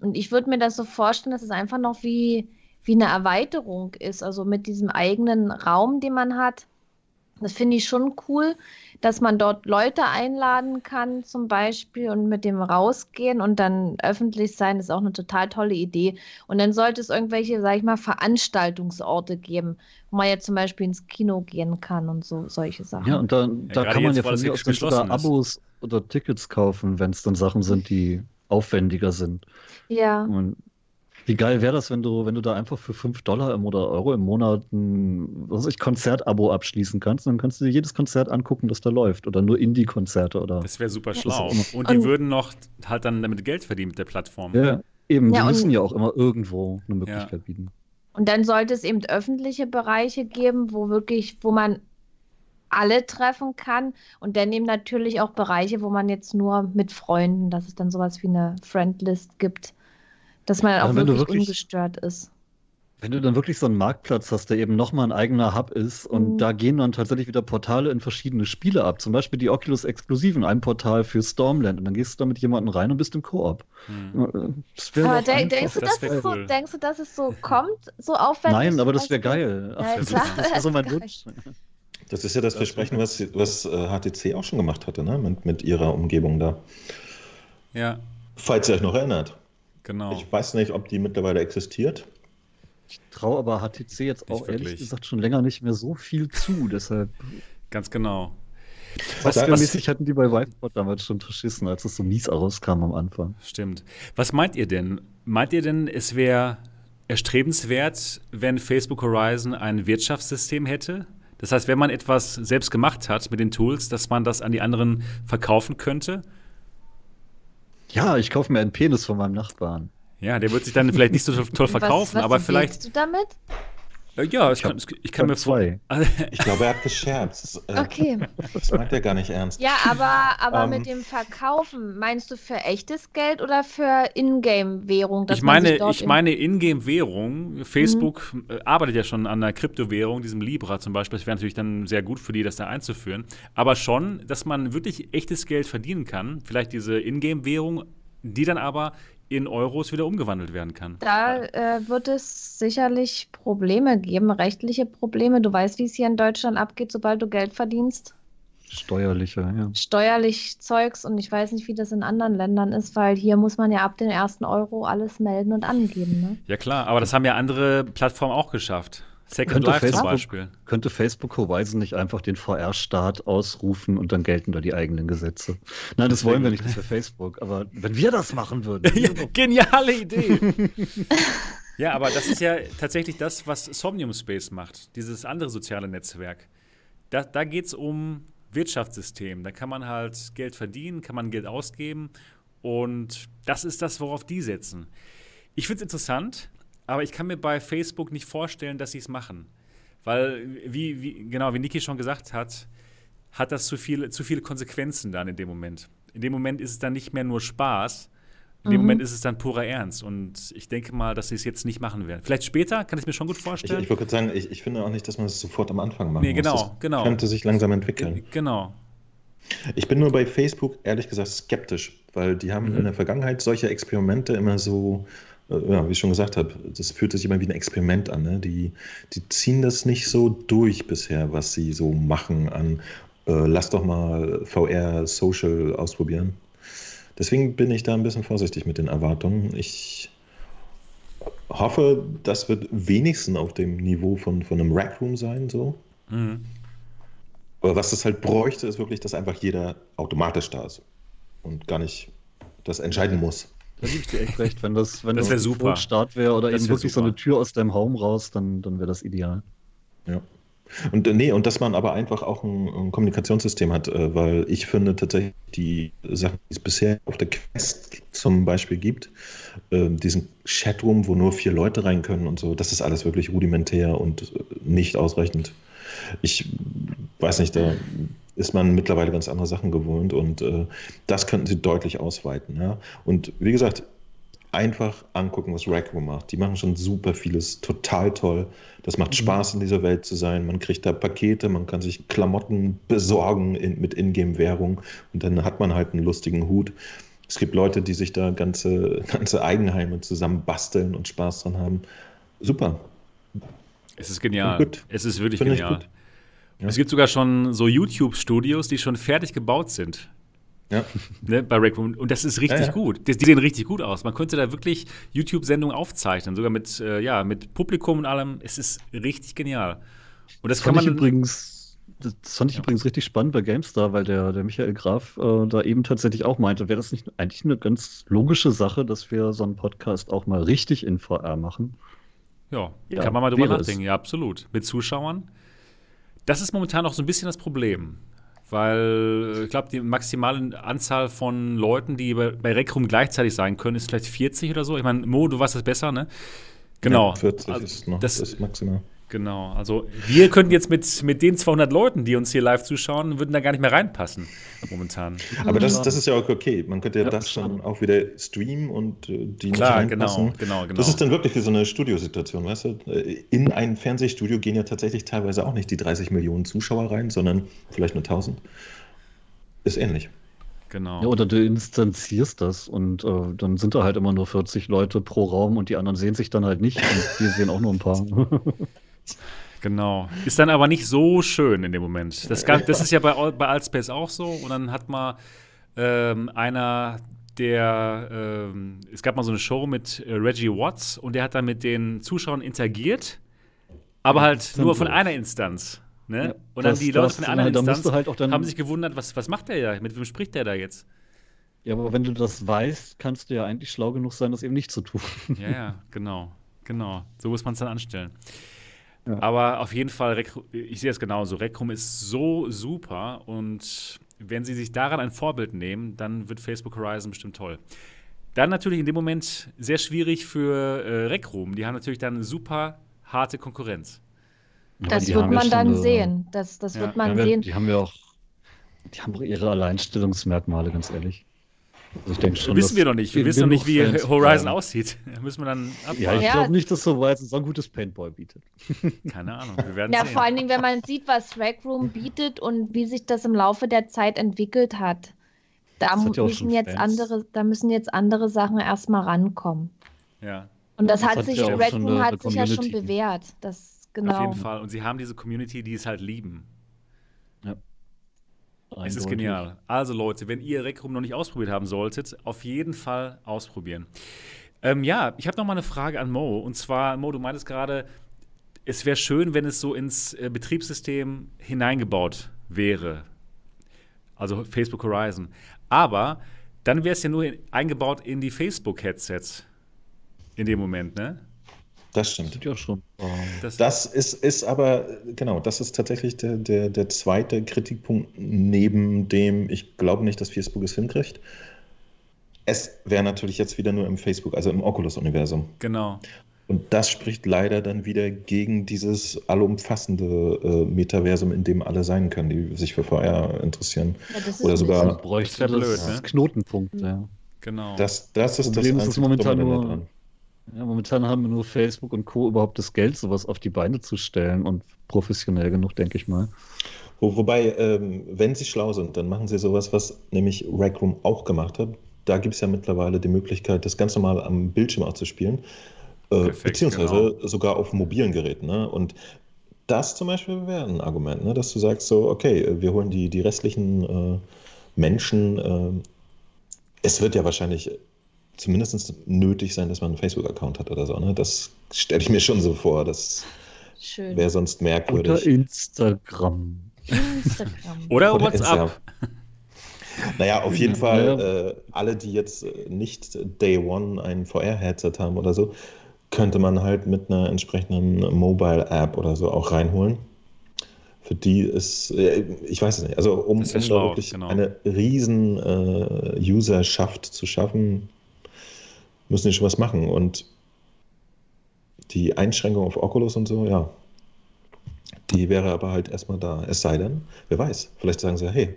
Und ich würde mir das so vorstellen, dass es einfach noch wie, wie eine Erweiterung ist, also mit diesem eigenen Raum, den man hat. Das finde ich schon cool, dass man dort Leute einladen kann, zum Beispiel, und mit dem rausgehen und dann öffentlich sein, ist auch eine total tolle Idee. Und dann sollte es irgendwelche, sag ich mal, Veranstaltungsorte geben, wo man jetzt zum Beispiel ins Kino gehen kann und so solche Sachen. Ja, und da, da kann man ja von mir aus sogar Abos oder Tickets kaufen, wenn es dann Sachen sind, die aufwendiger sind. Ja. Und wie geil wäre das, wenn du, wenn du da einfach für 5 Dollar im, oder Euro im Monat ein was ich, Konzertabo abschließen kannst? Dann kannst du dir jedes Konzert angucken, das da läuft. Oder nur Indie-Konzerte. Das wäre super schlau. Und die würden noch halt dann damit Geld verdienen mit der Plattform. Ja, eben. Ja, die müssen ja auch immer irgendwo eine Möglichkeit ja. bieten. Und dann sollte es eben öffentliche Bereiche geben, wo wirklich, wo man alle treffen kann. Und dann eben natürlich auch Bereiche, wo man jetzt nur mit Freunden, dass es dann sowas wie eine Friendlist gibt dass man auch wirklich, wirklich, ungestört ist. Wenn du dann wirklich so einen Marktplatz hast, der eben nochmal ein eigener Hub ist und mhm. da gehen dann tatsächlich wieder Portale in verschiedene Spiele ab. Zum Beispiel die Oculus Exklusiven, ein Portal für Stormland und dann gehst du da mit jemandem rein und bist im Koop. Mhm. Aber de denkst, du, das das cool. so, denkst du, dass es so kommt, so aufwendig? Nein, aber das wäre geil. Ja, Ach, klar, das ist so [LAUGHS] mein Wunsch. Das ist ja das Versprechen, was, was HTC äh, auch schon gemacht hatte, ne? mit, mit ihrer Umgebung da. Ja. Falls ihr euch noch erinnert. Genau. Ich weiß nicht, ob die mittlerweile existiert. Ich traue aber HTC jetzt auch ehrlich gesagt schon länger nicht mehr so viel zu, deshalb. Ganz genau. Was, was hatten die bei Whiteboard damals schon verschissen, als es so mies rauskam am Anfang. Stimmt. Was meint ihr denn? Meint ihr denn, es wäre erstrebenswert, wenn Facebook Horizon ein Wirtschaftssystem hätte? Das heißt, wenn man etwas selbst gemacht hat mit den Tools, dass man das an die anderen verkaufen könnte? Ja, ich kaufe mir einen Penis von meinem Nachbarn. Ja, der wird sich dann vielleicht nicht so toll [LAUGHS] verkaufen, was, was aber vielleicht. du damit? Äh, ja, ich, kann, ich kann mir zwei. [LAUGHS] ich glaube, er hat gescherzt. Äh, okay. Das meint er gar nicht ernst. Ja, aber, aber um, ähm, mit dem Verkaufen, meinst du für echtes Geld oder für Ingame-Währung? Ich meine, ich meine Ingame-Währung. Facebook mhm. arbeitet ja schon an einer Kryptowährung, diesem Libra zum Beispiel. Das wäre natürlich dann sehr gut für die, das da einzuführen. Aber schon, dass man wirklich echtes Geld verdienen kann. Vielleicht diese Ingame-Währung, die dann aber in Euros wieder umgewandelt werden kann. Da äh, wird es sicherlich Probleme geben, rechtliche Probleme. Du weißt, wie es hier in Deutschland abgeht, sobald du Geld verdienst. Steuerliche, ja. Steuerlich Zeugs und ich weiß nicht, wie das in anderen Ländern ist, weil hier muss man ja ab den ersten Euro alles melden und angeben. Ne? Ja klar, aber das haben ja andere Plattformen auch geschafft. Second könnte Facebook, zum Beispiel. Könnte Facebook Horizon nicht einfach den VR-Staat ausrufen und dann gelten da die eigenen Gesetze? Nein, das wollen wir nicht für Facebook, aber wenn wir das machen würden. [LAUGHS] ja, geniale Idee. [LAUGHS] ja, aber das ist ja tatsächlich das, was Somnium Space macht, dieses andere soziale Netzwerk. Da, da geht es um Wirtschaftssystem. Da kann man halt Geld verdienen, kann man Geld ausgeben und das ist das, worauf die setzen. Ich finde es interessant, aber ich kann mir bei Facebook nicht vorstellen, dass sie es machen. Weil, wie, wie, genau, wie Niki schon gesagt hat, hat das zu, viel, zu viele Konsequenzen dann in dem Moment. In dem Moment ist es dann nicht mehr nur Spaß, in dem mhm. Moment ist es dann purer Ernst. Und ich denke mal, dass sie es jetzt nicht machen werden. Vielleicht später, kann ich mir schon gut vorstellen. Ich, ich würde sagen, ich, ich, finde auch nicht, dass man es sofort am Anfang machen nee, genau, muss. Das genau. könnte sich langsam entwickeln. Genau. Ich bin nur bei Facebook ehrlich gesagt skeptisch, weil die haben mhm. in der Vergangenheit solche Experimente immer so, ja, wie ich schon gesagt habe, das fühlt sich immer wie ein Experiment an. Ne? Die, die ziehen das nicht so durch bisher, was sie so machen an, äh, lass doch mal VR Social ausprobieren. Deswegen bin ich da ein bisschen vorsichtig mit den Erwartungen. Ich hoffe, das wird wenigstens auf dem Niveau von, von einem Rack Room sein, so. Mhm. Aber was das halt bräuchte, ist wirklich, dass einfach jeder automatisch da ist und gar nicht das entscheiden muss. Da gebe ich dir echt recht. Wenn das, wenn das, das super. Start wäre oder das eben wirklich super. so eine Tür aus deinem Home raus, dann, dann wäre das ideal. Ja. Und äh, nee, und dass man aber einfach auch ein, ein Kommunikationssystem hat, äh, weil ich finde tatsächlich die Sachen, die es bisher auf der Quest zum Beispiel gibt, äh, diesen Chatroom, wo nur vier Leute rein können und so, das ist alles wirklich rudimentär und nicht ausreichend. Ich weiß nicht, da ist man mittlerweile ganz andere Sachen gewohnt und äh, das könnten sie deutlich ausweiten. Ja? Und wie gesagt, einfach angucken, was Raccoon macht. Die machen schon super vieles, total toll. Das macht mhm. Spaß, in dieser Welt zu sein. Man kriegt da Pakete, man kann sich Klamotten besorgen in, mit Ingame-Währung und dann hat man halt einen lustigen Hut. Es gibt Leute, die sich da ganze, [LAUGHS] ganze Eigenheime zusammen basteln und Spaß dran haben. Super. Es ist genial. Es ist wirklich Find genial. Ja. Es gibt sogar schon so YouTube-Studios, die schon fertig gebaut sind. Ja. Ne, bei Rec Room. Und das ist richtig ja, ja. gut. Die, die, sehen richtig gut aus. Man könnte da wirklich YouTube-Sendungen aufzeichnen, sogar mit, äh, ja, mit Publikum und allem. Es ist richtig genial. Und das, das kann man. übrigens, das fand ich übrigens richtig spannend bei GameStar, weil der, der Michael Graf äh, da eben tatsächlich auch meinte, wäre das nicht eigentlich eine ganz logische Sache, dass wir so einen Podcast auch mal richtig in VR machen? Ja, kann man mal drüber nachdenken. Ja, absolut. Mit Zuschauern. Das ist momentan auch so ein bisschen das Problem. Weil äh, ich glaube, die maximale Anzahl von Leuten, die bei, bei Rekrum gleichzeitig sein können, ist vielleicht 40 oder so. Ich meine, Mo, du weißt das besser, ne? Genau. Ja, 40 also, ist noch das, das maximal. Genau, also wir könnten jetzt mit, mit den 200 Leuten, die uns hier live zuschauen, würden da gar nicht mehr reinpassen momentan. Aber das, das ist ja auch okay. Man könnte ja, ja das dann auch wieder streamen und äh, die Klar, nicht reinpassen. Genau, genau, genau. Das ist dann wirklich wie so eine Studiosituation, weißt du? Äh, in ein Fernsehstudio gehen ja tatsächlich teilweise auch nicht die 30 Millionen Zuschauer rein, sondern vielleicht nur 1000. Ist ähnlich. Genau. Ja, oder du instanzierst das und äh, dann sind da halt immer nur 40 Leute pro Raum und die anderen sehen sich dann halt nicht und wir sehen auch nur ein paar. [LAUGHS] Genau. Ist dann aber nicht so schön in dem Moment. Das, gab, das ist ja bei, bei Altspace auch so. Und dann hat mal ähm, einer, der, ähm, es gab mal so eine Show mit äh, Reggie Watts und der hat dann mit den Zuschauern interagiert, aber halt nur von einer Instanz. Ne? Ja, und dann das, die Leute von der anderen Instanz halt haben sich gewundert, was, was macht der da? Mit wem spricht der da jetzt? Ja, aber wenn du das weißt, kannst du ja eigentlich schlau genug sein, das eben nicht zu tun. Ja, ja, genau. Genau. So muss man es dann anstellen. Aber auf jeden Fall, ich sehe es genauso. Recrum ist so super und wenn sie sich daran ein Vorbild nehmen, dann wird Facebook Horizon bestimmt toll. Dann natürlich in dem Moment sehr schwierig für äh, Recrum. Die haben natürlich dann super harte Konkurrenz. Das wird man dann eine, sehen. Das, das ja. wird man sehen. Die haben ja auch, die haben auch ihre Alleinstellungsmerkmale, ganz ehrlich. Also ich denke schon. Wissen wir noch nicht. Wir wissen noch nicht, wie [LAUGHS] Horizon ja. aussieht. Da müssen wir dann abwarten. Ja, ich ja. glaube nicht, dass Horizon so ein gutes Paintball bietet. [LAUGHS] Keine Ahnung. Wir werden ja, sehen. vor allen Dingen, wenn man sieht, was Rec Room bietet und wie sich das im Laufe der Zeit entwickelt hat. Da müssen jetzt andere, da müssen jetzt andere Sachen erstmal rankommen. Ja. Und das, das hat, hat sich, Red Room hat sich ja schon bewährt. Das, genau. Auf jeden Fall. Und sie haben diese Community, die es halt lieben. Es ist genial. Also Leute, wenn ihr Rec Room noch nicht ausprobiert haben solltet, auf jeden Fall ausprobieren. Ähm, ja, ich habe noch mal eine Frage an Mo. Und zwar, Mo, du meintest gerade, es wäre schön, wenn es so ins äh, Betriebssystem hineingebaut wäre. Also Facebook Horizon. Aber dann wäre es ja nur in, eingebaut in die Facebook-Headsets in dem Moment, ne? Das stimmt. Das ja schon. Das, das, ist, ist aber, genau, das ist tatsächlich der, der, der zweite Kritikpunkt, neben dem ich glaube nicht, dass Facebook es hinkriegt. Es wäre natürlich jetzt wieder nur im Facebook, also im Oculus-Universum. Genau. Und das spricht leider dann wieder gegen dieses allumfassende äh, Metaversum, in dem alle sein können, die sich für VR interessieren. Ja, Oder sogar. Das bräuchte das blöd, ne? Knotenpunkt, ja. Genau. Das, das ist Problem das ist, dass momentan nur, ja, momentan haben nur Facebook und Co. überhaupt das Geld, sowas auf die Beine zu stellen und professionell genug, denke ich mal. Wo, wobei, ähm, wenn sie schlau sind, dann machen sie sowas, was nämlich Rec Room auch gemacht hat. Da gibt es ja mittlerweile die Möglichkeit, das ganz normal am Bildschirm auch zu spielen. Äh, Perfekt, beziehungsweise genau. sogar auf mobilen Geräten. Ne? Und das zum Beispiel wäre ein Argument, ne? dass du sagst so, okay, wir holen die, die restlichen äh, Menschen. Äh, es wird ja wahrscheinlich zumindest nötig sein, dass man einen Facebook-Account hat oder so. Ne? Das stelle ich mir schon so vor. Das wäre sonst merkwürdig. Instagram. Instagram. [LAUGHS] Oder Oder WhatsApp. Naja, auf jeden Ja. Fall, äh, alle, die jetzt äh, nicht Day One ein VR-Headset haben oder so, könnte man halt mit einer entsprechenden Mobile-App oder so auch reinholen. Für die ist, äh, ich weiß es nicht, also um, um schlau, wirklich genau. eine riesen äh, Userschaft zu schaffen, müssen die schon was machen. Und die Einschränkung auf Oculus und so, ja, die wäre aber halt erstmal da. Es sei denn, wer weiß, vielleicht sagen sie, hey,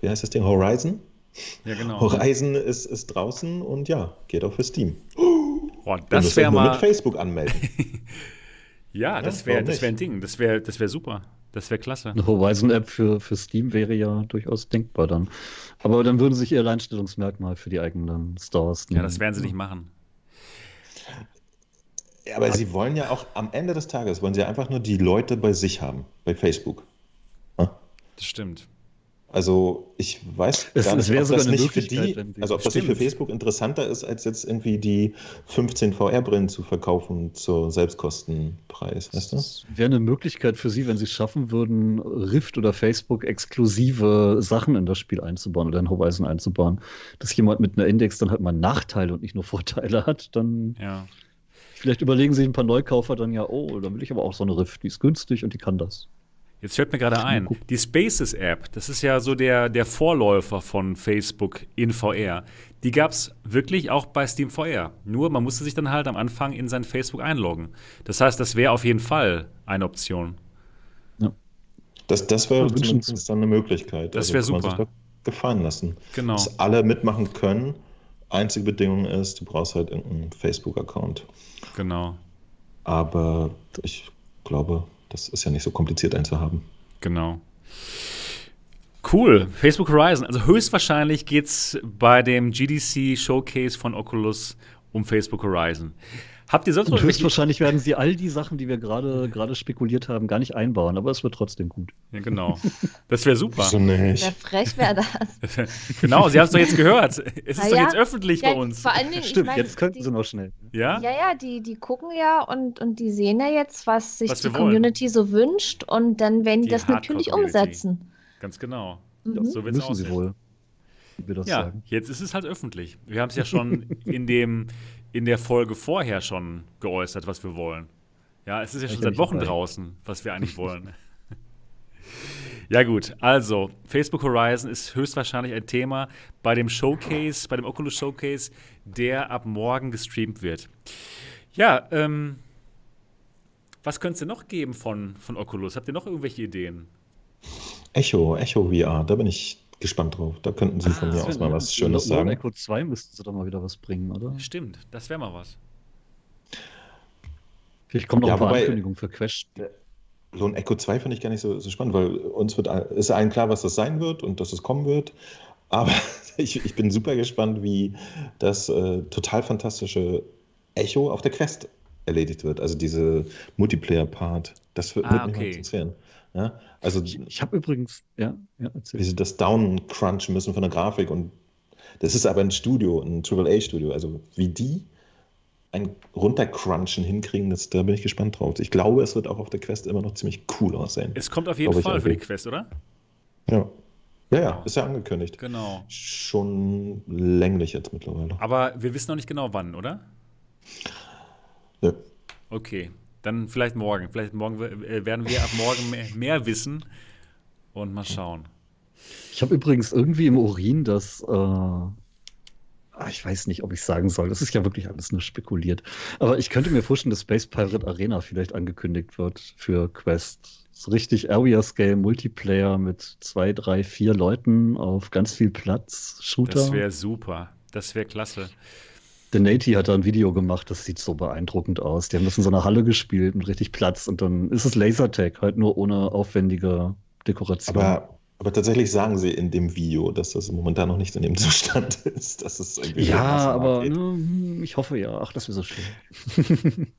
wie heißt das Ding? Horizon? Ja, genau. Horizon ist, ist draußen und ja, geht auch für Steam. Ihr das wäre mal. mit Facebook anmelden. [LAUGHS] Ja, das wäre das wär ein Ding. Das wäre das wär super. Das wäre klasse. Eine Horizon-App für, für Steam wäre ja durchaus denkbar dann. Aber dann würden sich ihr Alleinstellungsmerkmal für die eigenen Stores Ja, das werden sie nicht machen. Ja, aber sie wollen ja auch am Ende des Tages, wollen sie einfach nur die Leute bei sich haben, bei Facebook. Das stimmt. Also ich weiß Es- gar es nicht, wäre ob sogar das nicht für die, also ob das nicht für. Facebook interessanter ist, als jetzt irgendwie die 15 VR-Brillen zu verkaufen zur Selbstkostenpreis, weißt du? Das wäre eine Möglichkeit für sie, wenn sie es schaffen würden, Rift oder Facebook exklusive Sachen in das Spiel einzubauen oder in Horizon einzubauen. Dass jemand mit einer Index dann halt mal Nachteile und nicht nur Vorteile hat, dann Ja. vielleicht überlegen sich ein paar Neukaufer dann ja, oh, dann will ich aber auch so eine Rift, die ist günstig und die kann das. Jetzt fällt mir gerade ein, die Spaces-App, das ist ja so der, der Vorläufer von Facebook in VR. Die gab es wirklich auch bei Steam VR. Nur man musste sich dann halt am Anfang in sein Facebook einloggen. Das heißt, das wäre auf jeden Fall eine Option. Das, das wäre Ja, wünschenswert. zumindest dann eine Möglichkeit. Das Also wär kann man super. sich da gefallen lassen. Genau. Dass alle mitmachen können. Einzige Bedingung ist, du brauchst halt irgendeinen Facebook-Account. Genau. Aber ich glaube, das ist ja nicht so kompliziert einzuhaben. Genau. Cool. Facebook Horizon. Also höchstwahrscheinlich geht es bei dem GDC Showcase von Oculus um Facebook Horizon. Habt ihr sonst noch höchstwahrscheinlich werden sie all die Sachen, die wir gerade gerade spekuliert haben, gar nicht einbauen, aber es wird trotzdem gut. Ja, genau. Das wäre super. Wieso nicht? Wer frech wäre das? [LAUGHS] genau, Sie haben es doch jetzt gehört. Es ist Na doch ja. jetzt öffentlich Ja, bei uns. Vor allen Dingen, ich Stimmt, meine, jetzt könnten die, sie noch schnell. Ja? Ja, ja, die, die gucken ja und, und die sehen ja jetzt, was sich Was die wir wollen. Community so wünscht und dann werden die, Die das natürlich umsetzen. Ganz genau. Mhm. So wird es Müssen sie aussehen. wohl, wie wir das Ja, sagen. jetzt ist es halt öffentlich. Wir haben es ja schon [LAUGHS] in, dem, in der Folge vorher schon geäußert, was wir wollen. Ja, es ist ja schon seit Wochen draußen, was wir eigentlich wollen. [LAUGHS] Ja gut, also Facebook Horizon ist höchstwahrscheinlich ein Thema bei dem Showcase, bei dem Oculus Showcase, der ab morgen gestreamt wird. Ja, ähm, was könnte es denn noch geben von, von Oculus? Habt ihr noch irgendwelche Ideen? Echo, Echo VR, da bin ich gespannt drauf. Da könnten Sie von Ah, mir das aus mal was Schönes Lone sagen. Echo 2 müssten sie doch mal wieder was bringen, oder? Stimmt, das wäre mal was. Vielleicht kommen noch Ja, ein paar wobei- Ankündigungen für Quest. Lone Echo 2 finde ich gar nicht so, so spannend, weil uns wird, ist allen klar, was das sein wird und dass es kommen wird. Aber [LAUGHS] ich, ich bin super gespannt, wie das äh, total fantastische Echo auf der Quest erledigt wird. Also diese Multiplayer-Part. Das wird, Ah, wird mich mal okay. interessieren. Ja? Also Ich, ich habe übrigens, ja, ja, erzähl. wie sie das downcrunchen müssen von der Grafik und das ist aber ein Studio, ein AAA-Studio. Also wie die ein Runtercrunchen hinkriegen, das, da bin ich gespannt drauf. Ich glaube, es wird auch auf der Quest immer noch ziemlich cool aussehen. Es kommt auf jeden Glaube Fall für die. Quest, oder? Ja. Ja, ja, ist ja angekündigt. Genau. Schon länglich jetzt mittlerweile. Aber wir wissen noch nicht genau wann, oder? Ja. Okay, dann vielleicht morgen. Vielleicht morgen äh, werden wir ab morgen mehr, mehr wissen und mal schauen. Ich habe übrigens irgendwie im Urin das, äh, ah, ich weiß nicht, ob ich sagen soll, das ist ja wirklich alles nur spekuliert. Aber ich könnte mir vorstellen, dass Space Pirate Arena vielleicht angekündigt wird für Quest. So richtig Area Scale Multiplayer mit zwei, drei, vier Leuten auf ganz viel Platz, Shooter. Das wäre super. Das wäre klasse. Der Nati hat da ein Video gemacht, das sieht so beeindruckend aus. Die haben das in so einer Halle gespielt mit richtig Platz und dann ist es Lasertag, halt nur ohne aufwendige Dekoration. Aber, aber tatsächlich sagen sie in dem Video, dass das momentan noch nicht in dem [LAUGHS] Zustand ist. Dass es ja, aber ne, ich hoffe ja. Ach, das wäre so schön. [LAUGHS]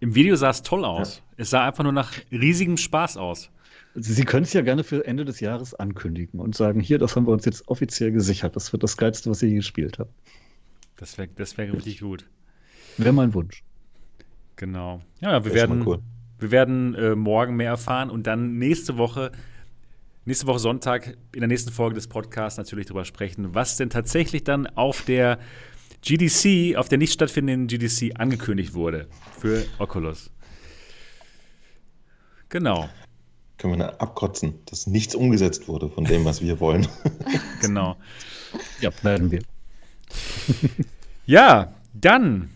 Im Video sah es toll aus. Ja. Es sah einfach nur nach riesigem Spaß aus. Sie können es ja gerne für Ende des Jahres ankündigen und sagen, hier, das haben wir uns jetzt offiziell gesichert. Das wird das Geilste, was ihr je gespielt habt. Das wäre das wär richtig gut. Wäre mein Wunsch. Genau. Ja, wir werden, cool. wir werden äh, morgen mehr erfahren und dann nächste Woche, nächste Woche Sonntag in der nächsten Folge des Podcasts natürlich darüber sprechen, was denn tatsächlich dann auf der GDC, auf der nicht stattfindenden GDC angekündigt wurde für Oculus. Genau können wir abkotzen, dass nichts umgesetzt wurde von dem, was wir wollen. [LAUGHS] genau. Ja, werden wir. [LAUGHS] ja, dann,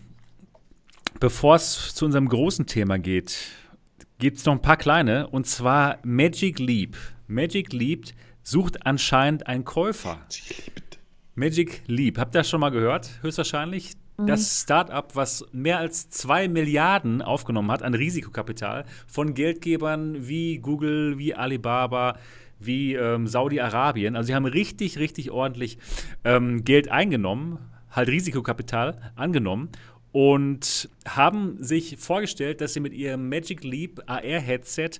bevor es zu unserem großen Thema geht, gibt es noch ein paar kleine, und zwar Magic Leap. Magic Leap sucht anscheinend einen Käufer. Magic Leap, habt ihr das schon mal gehört? Höchstwahrscheinlich. Mhm. Das Startup, was mehr als zwei Milliarden aufgenommen hat an Risikokapital von Geldgebern wie Google, wie Alibaba, wie ähm, Saudi-Arabien. Also sie haben richtig, richtig ordentlich ähm, Geld eingenommen, halt Risikokapital angenommen und haben sich vorgestellt, dass sie mit ihrem Magic Leap AR-Headset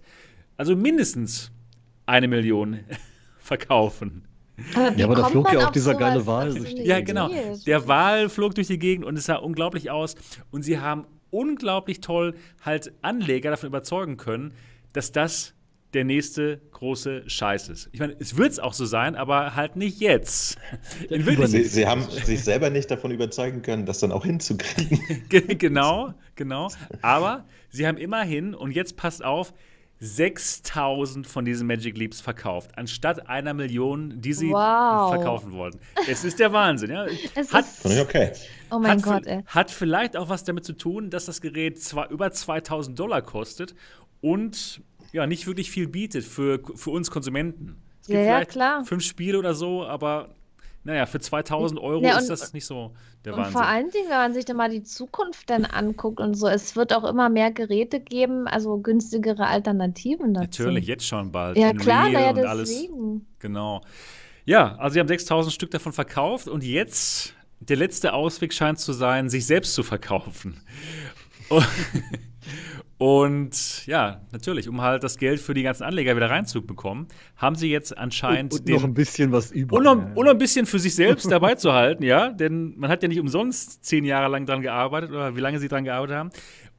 also mindestens eine Million [LAUGHS] verkaufen. Aber ja, aber da flog ja auch dieser geile Wal durch die Ja, genau. Der Wal flog durch die Gegend und es sah unglaublich aus. Und sie haben unglaublich toll halt Anleger davon überzeugen können, dass das der nächste große Scheiß ist. Ich meine, es wird es auch so sein, aber halt nicht jetzt. [LAUGHS] Sie, sie, haben sich selber nicht davon überzeugen können, das dann auch hinzukriegen. [LAUGHS] genau, genau. Aber sie haben immerhin, und jetzt passt auf, 6000 von diesen Magic Leaps verkauft, anstatt einer Million, die sie wow. verkaufen wollten. Es ist der Wahnsinn, ja. [LAUGHS] Es hat, ist, okay. Oh mein Gott, ey. Hat vielleicht auch was damit zu tun, dass das Gerät zwar über 2000 Dollar kostet und ja, nicht wirklich viel bietet für, für uns Konsumenten. Es gibt ja, vielleicht klar. fünf Spiele oder so, aber naja, für 2000 Euro ja, und, ist das nicht so der und Wahnsinn. Vor allen Dingen, wenn man sich dann mal die Zukunft dann anguckt und so, es wird auch immer mehr Geräte geben, also günstigere Alternativen dazu. Natürlich, jetzt schon bald. Ja, klar, naja, deswegen. Alles. Genau. Ja, also sie haben 6000 Stück davon verkauft und jetzt der letzte Ausweg scheint zu sein, sich selbst zu verkaufen. Und ja, natürlich, um halt das Geld für die ganzen Anleger wieder reinzubekommen, haben sie jetzt anscheinend. Und, und noch ein bisschen was über. Und noch, und noch ein bisschen für sich selbst dabei zu halten, ja. Denn man hat ja nicht umsonst zehn Jahre lang dran gearbeitet oder wie lange sie dran gearbeitet haben.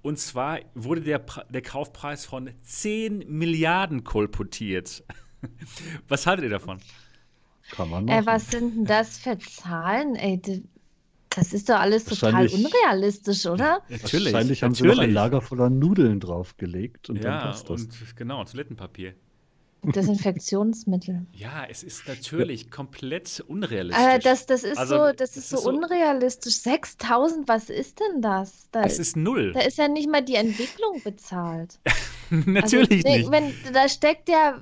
Und zwar wurde der, der Kaufpreis von 10 Milliarden kolportiert. [LAUGHS] was haltet ihr davon? Kann man äh, was sind denn das für Zahlen? Ey, das ist doch alles total unrealistisch, oder? Natürlich. Wahrscheinlich haben natürlich. sie noch ein Lager voller Nudeln draufgelegt und ja, dann passt das. Und genau, Toilettenpapier. Desinfektionsmittel. [LAUGHS] Ja, es ist natürlich ja. komplett unrealistisch. Äh, das, das ist also, so, das ist so, so unrealistisch. 6000, was ist denn das? Da, es ist null. Da ist ja nicht mal die Entwicklung bezahlt. [LAUGHS] natürlich also, nicht. Wenn, da steckt ja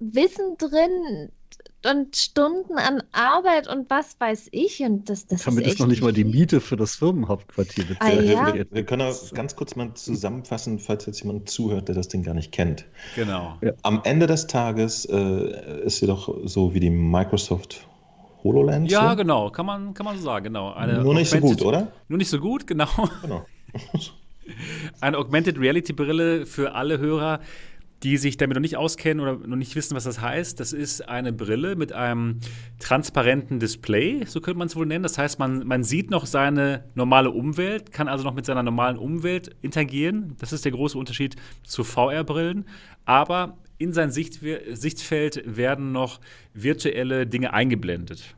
Wissen drin, und Stunden an Arbeit und was weiß ich. Und das, das Damit ist, ist noch nicht mal die Miete für das Firmenhauptquartier ah, ja? wir, wir, können auch ganz kurz mal zusammenfassen, falls jetzt jemand zuhört, der das Ding gar nicht kennt. Genau. Ja. Am Ende des Tages äh, ist sie doch so wie die Microsoft HoloLens. Ja, so? genau, kann man, kann man so sagen, genau. Eine nur nicht so gut, oder? Nur nicht so gut, genau. genau. [LAUGHS] Eine Augmented Reality Brille für alle Hörer die sich damit noch nicht auskennen oder noch nicht wissen, was das heißt, das ist eine Brille mit einem transparenten Display, so könnte man es wohl nennen. Das heißt, man, man sieht noch seine normale Umwelt, kann also noch mit seiner normalen Umwelt interagieren. Das ist der große Unterschied zu VR-Brillen. Aber in sein Sicht, Sichtfeld werden noch virtuelle Dinge eingeblendet.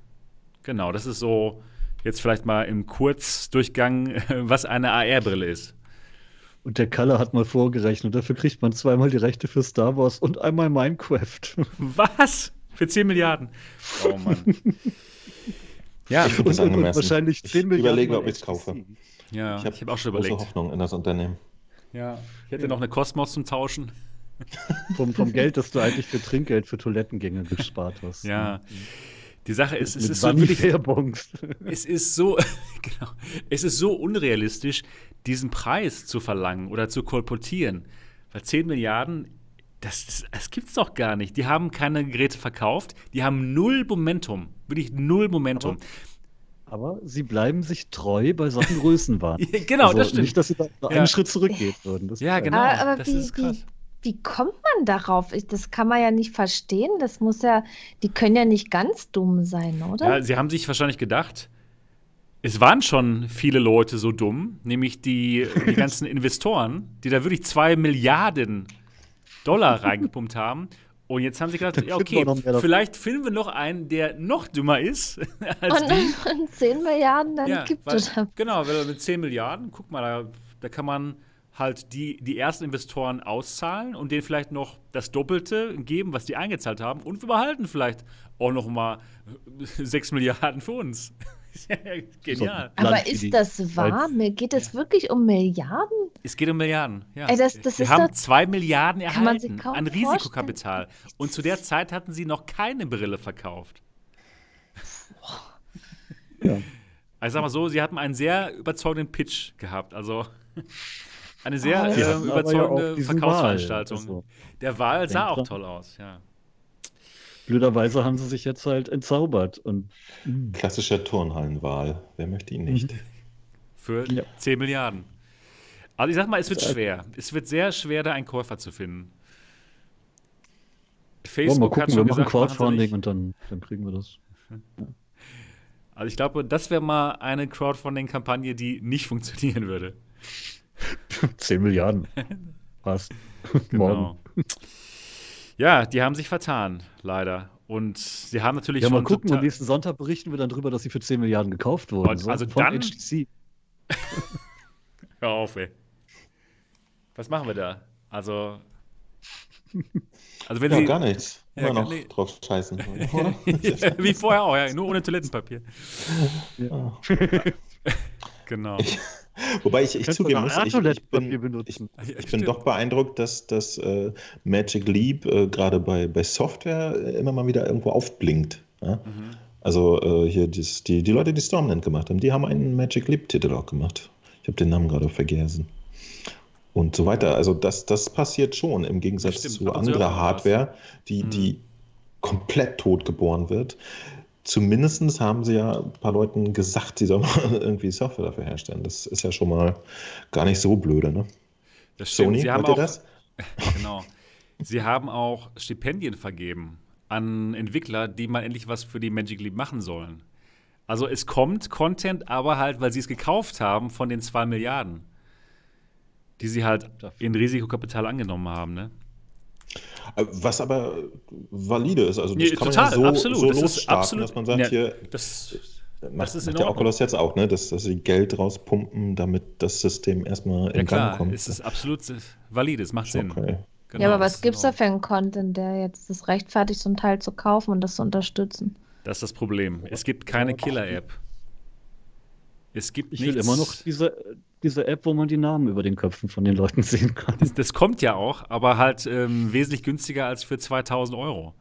Genau, das ist so jetzt vielleicht mal im Kurzdurchgang, [LAUGHS] was eine AR-Brille ist. Und der Kalle hat mal vorgerechnet, dafür kriegt man zweimal die Rechte für Star Wars und einmal Minecraft. Was? Für 10 Milliarden? Oh Mann. [LAUGHS] ja, ich und, und wahrscheinlich 10 ich Milliarden. überlege, ob ich es kaufe. Ja, ich habe hab auch schon überlegt. Hoffnung in das Unternehmen. Ja, ich hätte noch eine Kosmos zum Tauschen. [LAUGHS] vom, vom Geld, das du eigentlich für Trinkgeld für Toilettengänge gespart hast. Ja. Die Sache ist, es ist so wirklich, es ist so, [LAUGHS] genau, es ist so unrealistisch, diesen Preis zu verlangen oder zu kolportieren. Weil 10 Milliarden, das, das, das gibt's doch gar nicht. Die haben keine Geräte verkauft, die haben null Momentum, wirklich null Momentum. Aber, aber sie bleiben sich treu bei solchen Größenwahn. [LAUGHS] genau, also das stimmt. Nicht, dass sie da ja. einen Schritt zurückgehen [LAUGHS] würden. ja, genau. Aber, aber das wie, ist krass. Wie, wie kommt man darauf? Ich, das kann man ja nicht verstehen. Das muss ja, die können ja nicht ganz dumm sein, oder? Ja, sie haben sich wahrscheinlich gedacht, es waren schon viele Leute so dumm, nämlich die, die [LAUGHS] ganzen Investoren, die da wirklich zwei Milliarden Dollar reingepumpt haben. Und jetzt haben sie gedacht, ja, okay, vielleicht finden wir noch einen, der noch dümmer ist [LAUGHS] als und, die. [LAUGHS] Und 10 Milliarden dann Ja, gibt es. genau, weil mit 10 Milliarden, guck mal, da, da kann man halt die, die ersten Investoren auszahlen und denen vielleicht noch das Doppelte geben, was die eingezahlt haben. Und wir behalten vielleicht auch noch mal 6 Milliarden für uns. [LAUGHS] Genial. Aber ist das wahr? Mir geht es wirklich um Milliarden? Es geht um Milliarden. Ja. Ey, das- das wir ist haben doch- zwei Milliarden Kann man sich erhalten an vorstellen. Risikokapital. Und zu der Zeit hatten sie noch keine Brille verkauft. Ja. Also sag mal so, sie hatten einen sehr überzeugenden Pitch gehabt. Also eine sehr Ah, äh, ja. Aber ja überzeugende Verkaufsveranstaltung. Wahl, also. Der Wahl sah auch toll aus, ja. Blöderweise haben sie sich jetzt halt entzaubert. Und Klassischer Turnhallenwahl. Wer möchte ihn nicht? Für Ja. 10 Milliarden. Also ich sag mal, es wird schwer. Es wird sehr schwer, da einen Käufer zu finden. wir Facebook mal hat gucken, wir schon machen gesagt, machen Crowdfunding und dann, dann kriegen wir das. [LAUGHS] Also ich glaube, das wäre mal eine Crowdfunding-Kampagne, die nicht funktionieren würde. [LAUGHS] 10 Milliarden. [LAUGHS] Passt. Genau. Morgen. Ja, die haben sich vertan, leider. Und sie haben natürlich Ja, schon mal gucken. Und nächsten Sonntag berichten wir dann drüber, dass sie für 10 Milliarden gekauft wurden. Und also von dann- HTC. [LAUGHS] Hör auf, ey. Was machen wir da? Also. [LAUGHS] Also wenn Ja, sie. gar nichts. Ja, Immer gar noch nicht. drauf scheißen. [LAUGHS] Wie vorher auch, ja, nur ohne Toilettenpapier. Ja. Genau. Wobei ich, ich zugeben muss, ich, ich, bin, ich, ich bin doch beeindruckt, dass das äh, Magic Leap äh, gerade bei, bei Software äh, immer mal wieder irgendwo aufblinkt. Ja? Mhm. Also äh, hier dies, die, die Leute, die Stormland gemacht haben, die haben einen Magic Leap-Titel auch gemacht. Ich habe den Namen gerade vergessen. Und so weiter. Also das, das passiert schon im Gegensatz stimmt. zu anderer. Hardware, die, Mhm. die komplett tot geboren wird. Zumindest haben sie ja ein paar Leuten gesagt, sie sollen [LAUGHS] mal irgendwie Software dafür herstellen. Das ist ja schon mal gar nicht so blöde, ne? Das stimmt. Sony, sie haben auch, das? [LAUGHS] Genau. Sie haben auch Stipendien vergeben an Entwickler, die mal endlich was für die Magic Leap machen sollen. Also es kommt Content, aber halt, weil sie es gekauft haben von den zwei Milliarden, die sie halt in Risikokapital angenommen haben, ne? Äh, Was aber valide ist. Also das Nee, kann total, man ja so, absolut. so Das ist losstarten, absolut- dass man sagt, Ja, hier Das, macht, das macht der. Oculus jetzt auch, ne? dass, dass sie Geld rauspumpen, damit das System erstmal ja in Gang klar, kommt. es ist absolut valide, es macht Sinn. okay. Genau, ja, aber das was ist gibt's in da für einen Content, der jetzt das rechtfertigt, so ein Teil zu kaufen und das zu unterstützen? Das ist das Problem. Es gibt keine Killer-App. Es gibt Ich nichts. will immer noch diese, diese App, wo man die Namen über den Köpfen von den Leuten [LAUGHS] sehen kann. Das, das kommt ja auch, aber halt ähm, wesentlich günstiger als für 2000 Euro.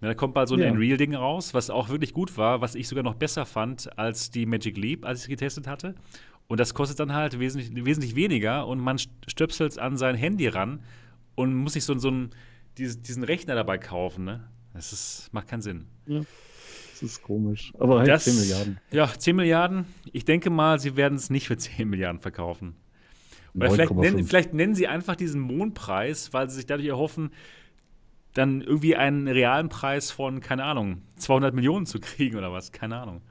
Ja, da kommt bald so ein Ja. Unreal-Ding raus, was auch wirklich gut war, was ich sogar noch besser fand als die Magic Leap, als ich es getestet hatte. Und das kostet dann halt wesentlich, wesentlich weniger und man stöpselt es an sein Handy ran und muss sich so, so einen, diesen, Rechner dabei kaufen. Ne? Das ist, macht keinen Sinn. Das ist komisch. Aber halt Das- 10 Milliarden. Ja, 10 Milliarden. Ich denke mal, sie werden es nicht für 10 Milliarden verkaufen. Oder vielleicht 9,5. nennen, vielleicht nennen sie einfach diesen Mondpreis, weil sie sich dadurch erhoffen, dann irgendwie einen realen Preis von, keine Ahnung, 200 Millionen zu kriegen oder was. Keine Ahnung.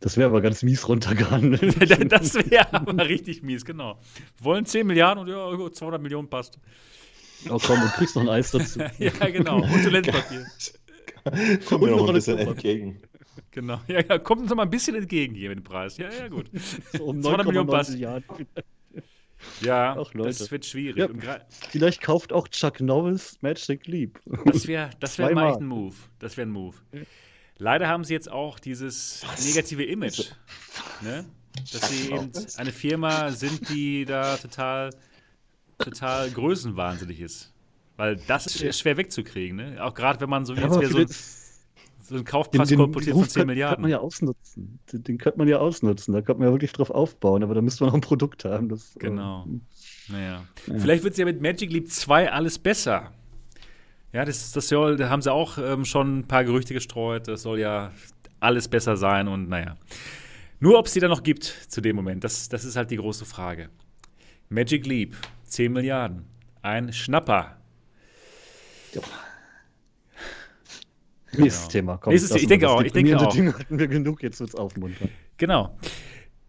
Das wäre aber ganz mies runtergehandelt. [LAUGHS] das wäre aber richtig mies, genau. Wir wollen 10 Milliarden und ja, 200 Millionen passt. oh komm, und kriegst noch ein Eis dazu. [LAUGHS] Ja, genau. Und Toilettenpapier. [LAUGHS] [LAUGHS] Kommt mir noch ein bisschen entgegen. Genau. Ja, ja, kommt uns noch mal ein bisschen entgegen hier mit dem Preis. Ja, ja, gut. [LAUGHS] So um 200 Millionen 9,9 passt. Milliarden. Ja, Ach, das wird schwierig. Ja. Vielleicht kauft auch Chuck Norris Magic Leap. Das wäre das wär mal ein Move. Das wäre ein Move. Leider haben sie jetzt auch dieses negative Image. Ne? Dass sie eben eine Firma sind, die da total, total größenwahnsinnig ist. Weil das ist schwer wegzukriegen. Ne? Auch gerade wenn man so wie Ja, jetzt wieder so, So ein Kaufpreis den, kolportiert von 10 Milliarden. Könnte man ja ausnutzen. Den, den, könnte man ja ausnutzen. Da könnte man ja wirklich drauf aufbauen, aber da müsste man noch ein Produkt haben. Das, äh, genau. Äh, naja. Ja. Vielleicht wird es ja mit Magic Leap 2 alles besser. Ja, das, das soll, da haben sie auch ähm, schon ein paar Gerüchte gestreut. Das soll ja alles besser sein und naja. Nur ob es die da noch gibt zu dem Moment, das, das ist halt die große Frage. Magic Leap, 10 Milliarden. Ein Schnapper. Ja. Nächstes genau. Thema. Komm, Nächstes, ich denke auch. Ich denke auch. Dinge hatten wir genug, jetzt wird es aufmuntern. Genau.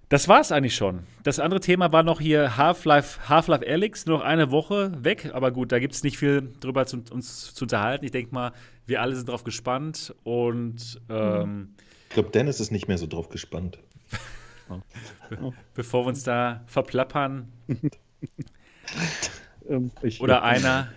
Das war es eigentlich schon. Das andere Thema war noch hier Half-Life Half -Life Alyx, nur noch eine Woche weg. Aber gut, da gibt es nicht viel drüber zu, uns zu unterhalten. Ich denke mal, wir alle sind drauf gespannt. Und ähm, ich glaube, Dennis ist nicht mehr so drauf gespannt. Be [LAUGHS] bevor wir uns da verplappern. [LAUGHS] ähm, Oder einer.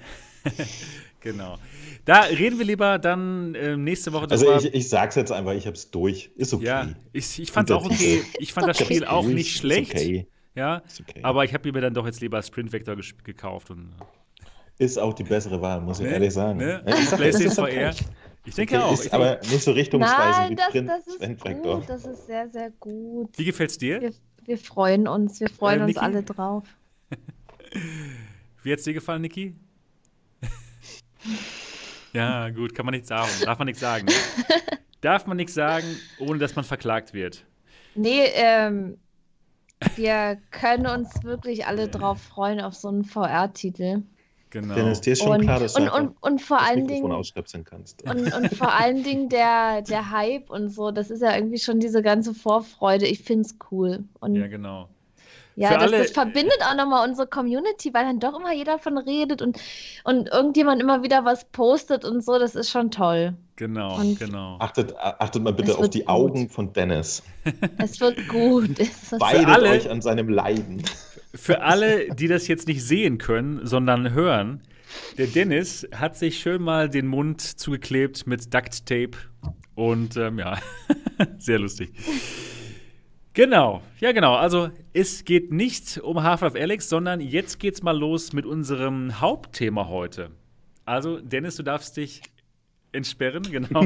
[LAUGHS] genau. Da reden wir lieber dann äh, nächste Woche drüber. Also ich, ich sag's jetzt einfach, ich hab's durch. Ist okay. Ja, ich, ich fand's auch okay. Ich fand das Spiel auch nicht schlecht. Ist okay. Ja, okay. aber ich habe mir dann doch jetzt lieber Sprint Vector gekauft. Und, ist auch die bessere Wahl, muss ich ne? ehrlich sagen. Ne? Ja, PlayStation VR. Ich denke auch. Ist aber nicht so richtungsweisend Nein, wie das, Print das ist Vector. Gut, das ist sehr, sehr gut. Wie gefällt's dir? Wir, wir freuen uns, wir freuen äh, uns alle drauf. [LAUGHS] wie hat's dir gefallen, Niki? Ja, gut, kann man nichts sagen. Darf man nichts sagen. Ne? [LAUGHS] Darf man nichts sagen, ohne dass man verklagt wird. Nee, ähm, wir können uns wirklich alle drauf freuen auf so einen VR-Titel. Genau. Dir ist schon und, klar, dass und, du und, und vor das allen Dingen ausstöpseln kannst. Und, und vor allen Dingen der, der Hype und so, das ist ja irgendwie schon diese ganze Vorfreude. Ich finde es cool. Und ja, genau. Ja, das, alle, das, verbindet auch nochmal unsere Community, weil dann doch immer jeder davon redet und, und irgendjemand immer wieder was postet und so. Das ist schon toll. Genau, und genau. Achtet, achtet mal bitte auf die gut. Augen von Dennis. [LAUGHS] Es wird gut. [LAUGHS] Weidet alle, euch an seinem Leiden. Für alle, die das jetzt nicht sehen können, sondern hören, der Dennis hat sich schön mal den Mund zugeklebt mit Duct Tape und ähm, ja, [LAUGHS] sehr lustig. Genau, ja genau. Also es geht nicht um Half-Life Alex, sondern jetzt geht's mal los mit unserem Hauptthema heute. Also Dennis, du darfst dich entsperren, [LAUGHS] genau.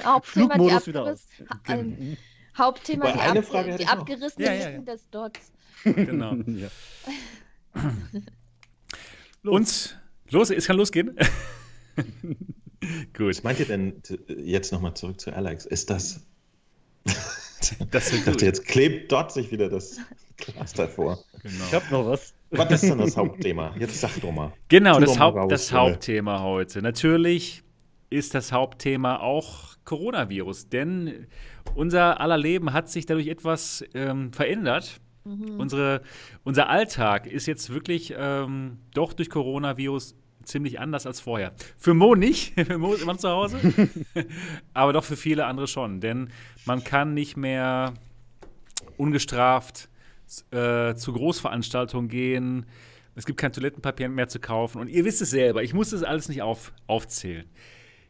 Hauptthema die wieder aus. Ein, Hauptthema die, eine Frage die abgerissene ja, ja, ja. des Dots. Genau. [LAUGHS] ja. los. [CLEARS THROAT] Und los, es kann losgehen. [LAUGHS] Gut. Was meint ihr denn jetzt nochmal zurück zu Alex? Ist das das ich dachte, jetzt klebt dort sich wieder das Glas davor. Genau. Ich habe noch was. Was ist denn das Hauptthema? Jetzt sag doch mal. Genau, das, Haupt, raus, das Hauptthema heute. Natürlich ist das Hauptthema auch Coronavirus, denn unser aller Leben hat sich dadurch etwas ähm, verändert. Mhm. Unsere, unser Alltag ist jetzt wirklich ähm, doch durch Coronavirus ziemlich anders als vorher. Für Mo nicht, [LAUGHS] für Mo ist immer zu Hause, [LAUGHS] aber doch für viele andere schon, denn man kann nicht mehr ungestraft äh, zu Großveranstaltungen gehen. Es gibt kein Toilettenpapier mehr zu kaufen und ihr wisst es selber. Ich muss das alles nicht auf, aufzählen.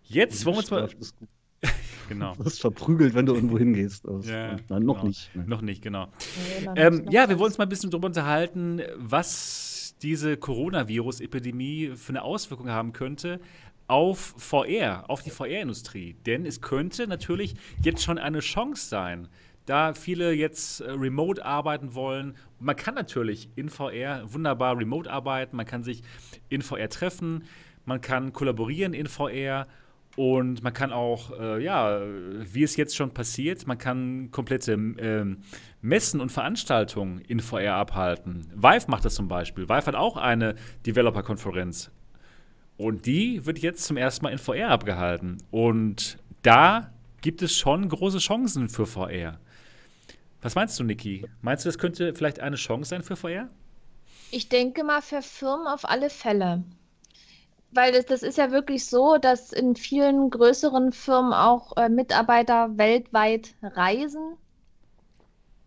Jetzt wollen wir uns mal. [LAUGHS] genau. Du wirst verprügelt, wenn du irgendwo hingehst. Ja, nein, noch genau. nicht. Ne? Noch nicht, genau. Nee, ähm, ja, wir wollen uns mal ein bisschen darüber unterhalten, was diese Coronavirus-Epidemie für eine Auswirkung haben könnte auf VR, auf die VR-Industrie. Denn es könnte natürlich jetzt schon eine Chance sein, da viele jetzt äh, remote arbeiten wollen. man kann natürlich in VR wunderbar remote arbeiten, man kann sich in VR treffen, man kann kollaborieren in VR und man kann auch, äh, ja, wie es jetzt schon passiert, man kann komplette äh, Messen und Veranstaltungen in VR abhalten. Vive macht das zum Beispiel. Vive hat auch eine Developer-Konferenz. Und die wird jetzt zum ersten Mal in VR abgehalten. Und da gibt es schon große Chancen für VR. Was meinst du, Niki? Meinst du, das könnte vielleicht eine Chance sein für VR? Ich denke mal für Firmen auf alle Fälle weil das, das ist ja wirklich so, dass in vielen größeren Firmen auch äh, Mitarbeiter weltweit reisen.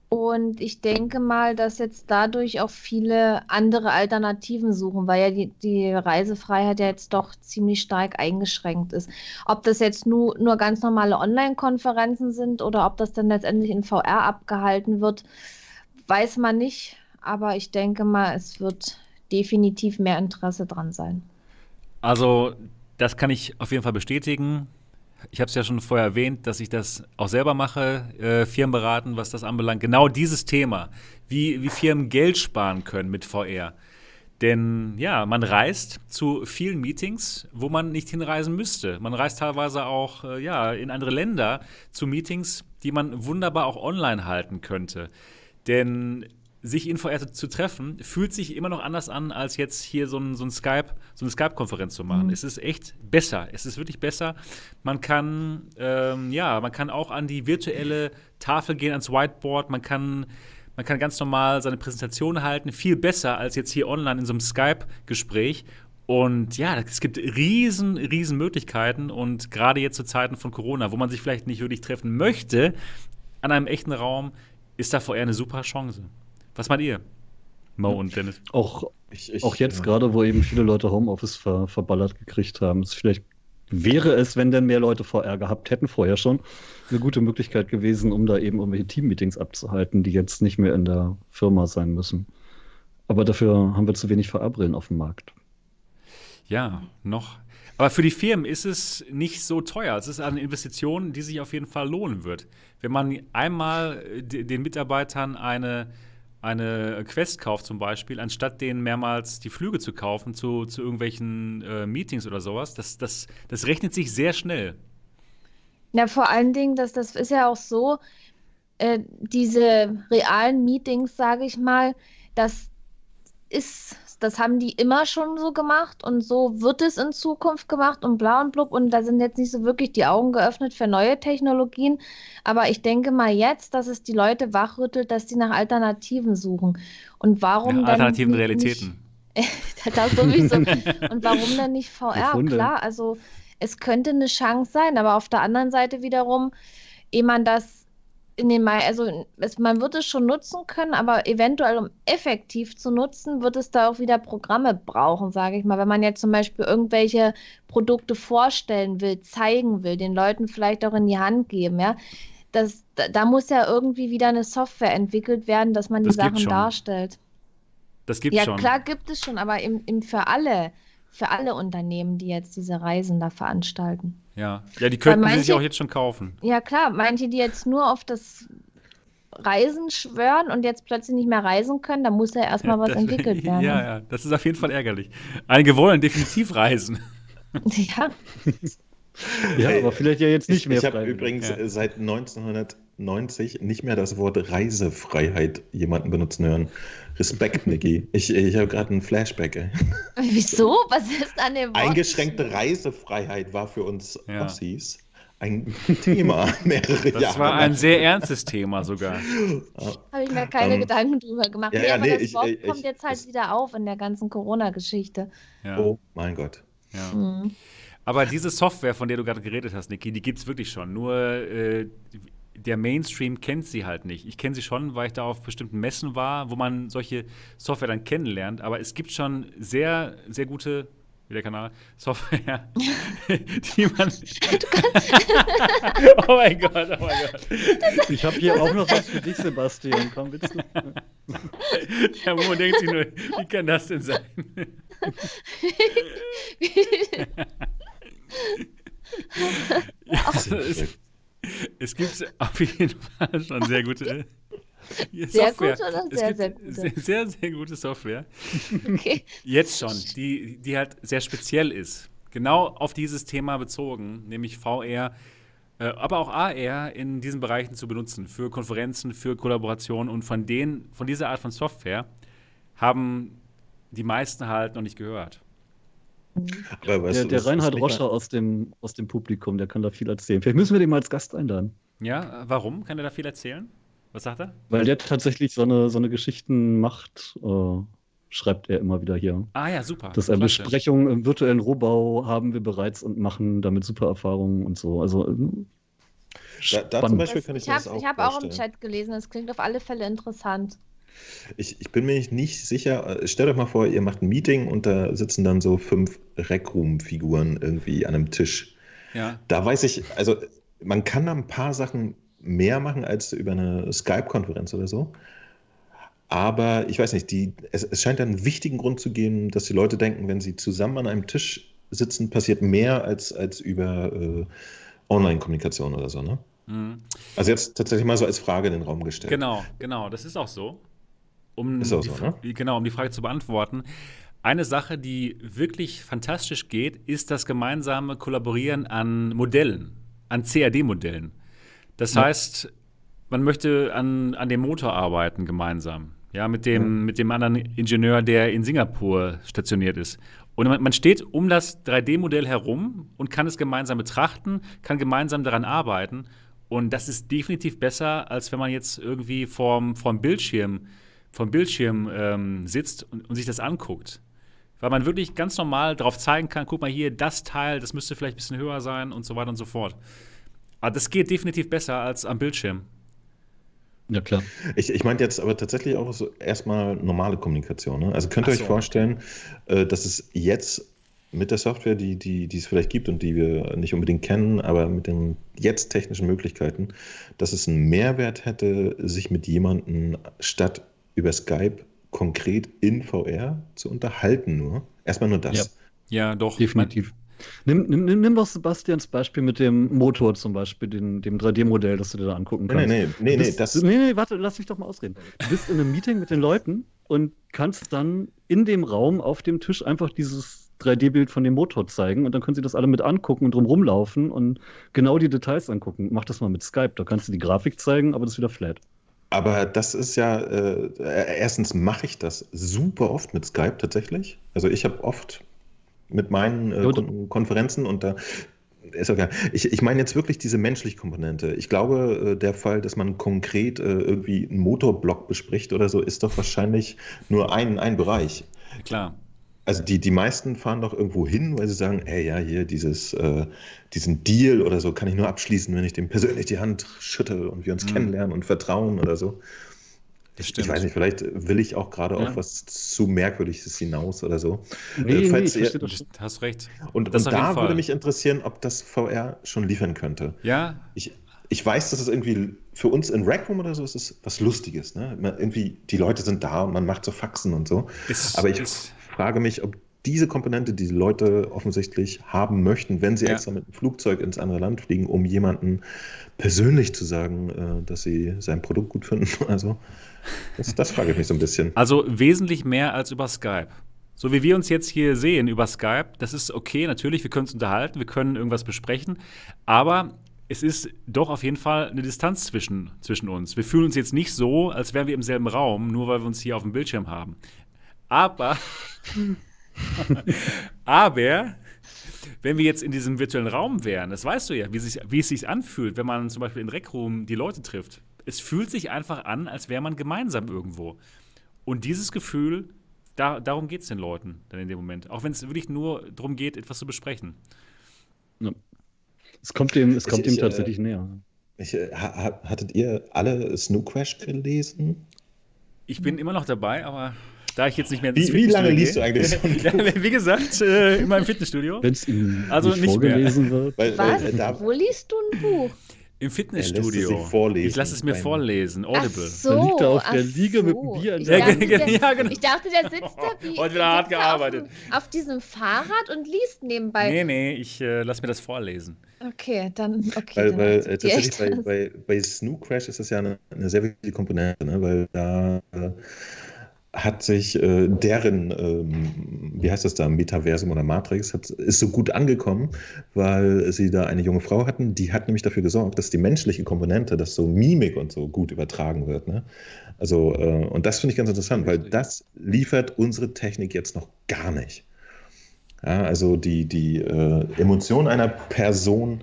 Und ich denke mal, dass jetzt dadurch auch viele andere Alternativen suchen, weil ja die, die Reisefreiheit ja jetzt doch ziemlich stark eingeschränkt ist. Ob das jetzt nur, nur ganz normale Online-Konferenzen sind oder ob das dann letztendlich in VR abgehalten wird, weiß man nicht. Aber ich denke mal, es wird definitiv mehr Interesse dran sein. Also, das kann ich auf jeden Fall bestätigen. Ich habe es ja schon vorher erwähnt, dass ich das auch selber mache, äh, Firmen beraten, was das anbelangt. Genau dieses Thema, wie, wie Firmen Geld sparen können mit VR. Denn ja, man reist zu vielen Meetings, wo man nicht hinreisen müsste. Man reist teilweise auch äh, ja, in andere Länder zu Meetings, die man wunderbar auch online halten könnte. Denn sich in VR zu treffen, fühlt sich immer noch anders an, als jetzt hier so, ein, so, ein Skype, so eine Skype-Konferenz zu machen. Mhm. Es ist echt besser. Es ist wirklich besser. Man kann, ähm, ja, man kann auch an die virtuelle Tafel gehen, ans Whiteboard. Man kann, man kann ganz normal seine Präsentation halten. Viel besser als jetzt hier online in so einem Skype-Gespräch. Und ja, es gibt riesen, riesen Möglichkeiten. Und gerade jetzt zu Zeiten von Corona, wo man sich vielleicht nicht wirklich treffen möchte, an einem echten Raum, ist da VR eine super Chance. Was meint ihr, Mo und Dennis? Auch, ich, ich, auch jetzt ja. gerade, wo eben viele Leute Homeoffice ver, verballert gekriegt haben, ist vielleicht wäre es, wenn denn mehr Leute VR gehabt hätten, vorher schon, eine gute Möglichkeit gewesen, um da eben irgendwelche Teammeetings abzuhalten, die jetzt nicht mehr in der Firma sein müssen. Aber dafür haben wir zu wenig VR-Brillen auf dem Markt. Ja, noch. Aber für die Firmen ist es nicht so teuer. Es ist eine Investition, die sich auf jeden Fall lohnen wird. Wenn man einmal den Mitarbeitern eine eine Quest kauft zum Beispiel, anstatt denen mehrmals die Flüge zu kaufen zu, zu irgendwelchen äh, Meetings oder sowas, das, das, das rechnet sich sehr schnell. Ja, vor allen Dingen, das, das ist ja auch so, äh, diese realen Meetings, sage ich mal, das ist das haben die immer schon so gemacht und so wird es in Zukunft gemacht und bla und blub. Und da sind jetzt nicht so wirklich die Augen geöffnet für neue Technologien. Aber ich denke mal jetzt, dass es die Leute wachrüttelt, dass die nach Alternativen suchen. Und warum ja, Alternativen nicht, Realitäten. [LAUGHS] Nicht, das sowieso. [LAUGHS] und warum dann nicht VR? Klar, also es könnte eine Chance sein, aber auf der anderen Seite wiederum, ehe man das in den Mai, also es, man wird es schon nutzen können, aber eventuell, um effektiv zu nutzen, wird es da auch wieder Programme brauchen, sage ich mal. Wenn man jetzt zum Beispiel irgendwelche Produkte vorstellen will, zeigen will, den Leuten vielleicht auch in die Hand geben, ja. Das, da, da muss ja irgendwie wieder eine Software entwickelt werden, dass man die das Sachen darstellt. Das gibt ja, schon. Ja, klar gibt es schon, aber im, im für alle, für alle Unternehmen, die jetzt diese Reisen da veranstalten. Ja, ja die könnten manche, sie sich auch jetzt schon kaufen. Ja, klar. Manche, die jetzt nur auf das Reisen schwören und jetzt plötzlich nicht mehr reisen können, da muss ja erstmal was das, entwickelt [LAUGHS] werden. Ja, ja, das ist auf jeden Fall ärgerlich. Einige wollen definitiv reisen. [LAUGHS] Ja. [LAUGHS] ja, aber vielleicht ja jetzt nicht ich, mehr. Ich habe übrigens ja. seit 1990 nicht mehr das Wort Reisefreiheit jemanden benutzen hören. Respekt, Niki. Ich, ich habe gerade einen Flashback. Ey. [LAUGHS] Wieso? Was ist an dem Wort? Eingeschränkte Reisefreiheit war für uns ja. Ossis ein Thema [LAUGHS] mehrere das Jahre. Das war ein sehr ernstes Thema sogar. Habe ich mir keine um, ähm, Gedanken drüber gemacht. Ja, nee, ja, nee, das ich, Wort ich, kommt ich, jetzt halt wieder auf in der ganzen Corona-Geschichte. Ja. Oh mein Gott. Ja. Mhm. Aber diese Software, von der du gerade geredet hast, Niki, die gibt es wirklich schon. Nur äh, der Mainstream kennt sie halt nicht. Ich kenne sie schon, weil ich da auf bestimmten Messen war, wo man solche Software dann kennenlernt. Aber es gibt schon sehr, sehr gute, wie der Kanal, Software, [LAUGHS] die man. [LAUGHS] oh mein Gott, oh mein Gott. Ich habe hier auch noch was für dich, Sebastian. Komm, willst du? ja, wo denkt sich nur, wie kann das denn sein? [LAUGHS] ja, es, es gibt auf jeden Fall schon sehr gute sehr Software. Gut oder sehr, sehr gute? Sehr, sehr, sehr gute Software. Okay. Jetzt schon, die, die halt sehr speziell ist. Genau auf dieses Thema bezogen, nämlich VR, äh, aber auch AR in diesen Bereichen zu benutzen, für Konferenzen, für Kollaborationen. Und von, denen, von dieser Art von Software haben die meisten halt noch nicht gehört. Aber weißt der, du, der Reinhard Roscher aus dem, aus dem Publikum, der kann da viel erzählen. Vielleicht müssen wir den mal als Gast einladen. Ja, warum? Kann er da viel erzählen? Was sagt er? Weil der tatsächlich so eine, so eine Geschichten macht, äh, schreibt er immer wieder hier. Ah ja, super. Dass er Besprechungen im virtuellen Rohbau haben wir bereits und machen damit super Erfahrungen und so. Also äh, da, da zum Beispiel kann ich, ich hab, das auch Ich habe auch im Chat gelesen, das klingt auf alle Fälle interessant. Ich, ich, bin mir nicht sicher. Äh, stellt euch mal vor, ihr macht ein Meeting und da sitzen dann so fünf Reckroom-Figuren irgendwie an einem Tisch. Ja. Da weiß ich, also man kann da ein paar Sachen mehr machen als über eine Skype-Konferenz oder so. Aber ich weiß nicht, die, es, es scheint einen wichtigen Grund zu geben, dass die Leute denken, wenn sie zusammen an einem Tisch sitzen, passiert mehr als, als über äh, Online-Kommunikation oder so, ne? Mhm. Also jetzt tatsächlich mal so als Frage in den Raum gestellt. Genau, genau, das ist auch so. Um die, so, ne? Genau, um die Frage zu beantworten. Eine Sache, die wirklich fantastisch geht, ist das gemeinsame Kollaborieren an Modellen, an CAD-Modellen. Das ja. heißt, man möchte an, an dem Motor arbeiten gemeinsam. Ja, mit dem, ja. mit dem anderen Ingenieur, der in Singapur stationiert ist. Und man, man steht um das 3D-Modell herum und kann es gemeinsam betrachten, kann gemeinsam daran arbeiten. Und das ist definitiv besser, als wenn man jetzt irgendwie vorm, vorm Bildschirm, vorm Bildschirm ähm, sitzt und, und sich das anguckt. Weil man wirklich ganz normal darauf zeigen kann, guck mal hier, das Teil, das müsste vielleicht ein bisschen höher sein und so weiter und so fort. Aber das geht definitiv besser als am Bildschirm. Ja, klar. Ich, ich meinte jetzt aber tatsächlich auch so erstmal normale Kommunikation. Ne? Also könnt ihr so. euch vorstellen, äh, dass es jetzt mit der Software, die, die, die es vielleicht gibt und die wir nicht unbedingt kennen, aber mit den jetzt technischen Möglichkeiten, dass es einen Mehrwert hätte, sich mit jemandem statt über Skype konkret in VR zu unterhalten nur. Erstmal nur das. Ja, ja doch. Definitiv. Nimm, nimm, nimm doch Sebastians Beispiel mit dem Motor zum Beispiel, den, dem 3D-Modell, das du dir da angucken kannst. Nee, nee, nee, bist, nee, das... nee, nee, warte, lass mich doch mal ausreden. Du bist in einem Meeting mit den Leuten und kannst dann in dem Raum auf dem Tisch einfach dieses 3D-Bild von dem Motor zeigen und dann können sie das alle mit angucken und drum rumlaufen und genau die Details angucken. Mach das mal mit Skype, da kannst du die Grafik zeigen, aber das ist wieder flat. Aber das ist ja, äh, erstens mache ich das super oft mit Skype tatsächlich. Also ich habe oft mit meinen äh, Kon Konferenzen und da ist okay. Ich, ich meine jetzt wirklich diese menschliche Komponente. Ich glaube, äh, der Fall, dass man konkret äh, irgendwie einen Motorblock bespricht oder so, ist doch wahrscheinlich nur ein, ein Bereich. Klar. Also die, die meisten fahren doch irgendwo hin, weil sie sagen, ey, ja, hier dieses, äh, diesen Deal oder so kann ich nur abschließen, wenn ich dem persönlich die Hand schüttel und wir uns mhm. kennenlernen und vertrauen oder so. Das stimmt. Ich weiß nicht, vielleicht will ich auch gerade ja. auf was zu Merkwürdiges hinaus oder so. Nee, äh, falls nee, ihr, hast recht. Und, und da würde mich interessieren, ob das VR schon liefern könnte. Ja. Ich, ich weiß, dass es irgendwie für uns in Rec Room oder so ist es was Lustiges. Ne? irgendwie, die Leute sind da und man macht so Faxen und so. Ist, Aber ich ist, frage mich, ob diese Komponente, die die Leute offensichtlich haben möchten, wenn sie ja. extra mit dem Flugzeug ins andere Land fliegen, um jemanden persönlich zu sagen, äh, dass sie sein Produkt gut finden. [LAUGHS] Also, das, das frage ich mich so ein bisschen. Also wesentlich mehr als über Skype. So wie wir uns jetzt hier sehen über Skype, das ist okay, natürlich, wir können uns unterhalten, wir können irgendwas besprechen, aber es ist doch auf jeden Fall eine Distanz zwischen, zwischen uns. Wir fühlen uns jetzt nicht so, als wären wir im selben Raum, nur weil wir uns hier auf dem Bildschirm haben. Aber, aber, wenn wir jetzt in diesem virtuellen Raum wären, das weißt du ja, wie, sich, wie es sich anfühlt, wenn man zum Beispiel in Rec Room die Leute trifft. Es fühlt sich einfach an, als wäre man gemeinsam irgendwo. Und dieses Gefühl, da, darum geht es den Leuten dann in dem Moment. Auch wenn es wirklich nur darum geht, etwas zu besprechen. Ja. Es kommt dem, es kommt ich, dem ich, äh, tatsächlich äh, näher. Ich, hattet ihr alle Snow Crash gelesen? Ich bin immer noch dabei, aber da ich jetzt nicht mehr Wie, wie lange liest du eigentlich? [LAUGHS] ja, wie gesagt, äh, in meinem Fitnessstudio. Wenn es Ihnen also nicht, nicht vorgelesen mehr. wird. Weil, Was? Äh, Wo liest du ein Buch? Im Fitnessstudio. Ich lasse es mir vorlesen, Audible. Ach so, da liegt er auf der Liege so. mit dem Bier. Ich dachte, der, ja, genau. ich dachte, der sitzt da wie [LAUGHS] Heute wieder hart gearbeitet. Auf, auf, diesem Fahrrad und liest nebenbei. Nee, nee, ich äh, lasse mir das vorlesen. Okay, dann okay. Weil, dann weil äh, tatsächlich bei, bei, bei Snoo Crash ist das ja eine, eine sehr wichtige Komponente, ne? weil da äh, hat sich äh, deren, ähm, wie heißt das da, Metaversum oder Matrix, hat, ist so gut angekommen, weil sie da eine junge Frau hatten, die hat nämlich dafür gesorgt, dass die menschliche Komponente, dass so Mimik und so gut übertragen wird. Ne? Also, äh, und das finde ich ganz interessant, weil das liefert unsere Technik jetzt noch gar nicht. Ja, also die, die äh, Emotion einer Person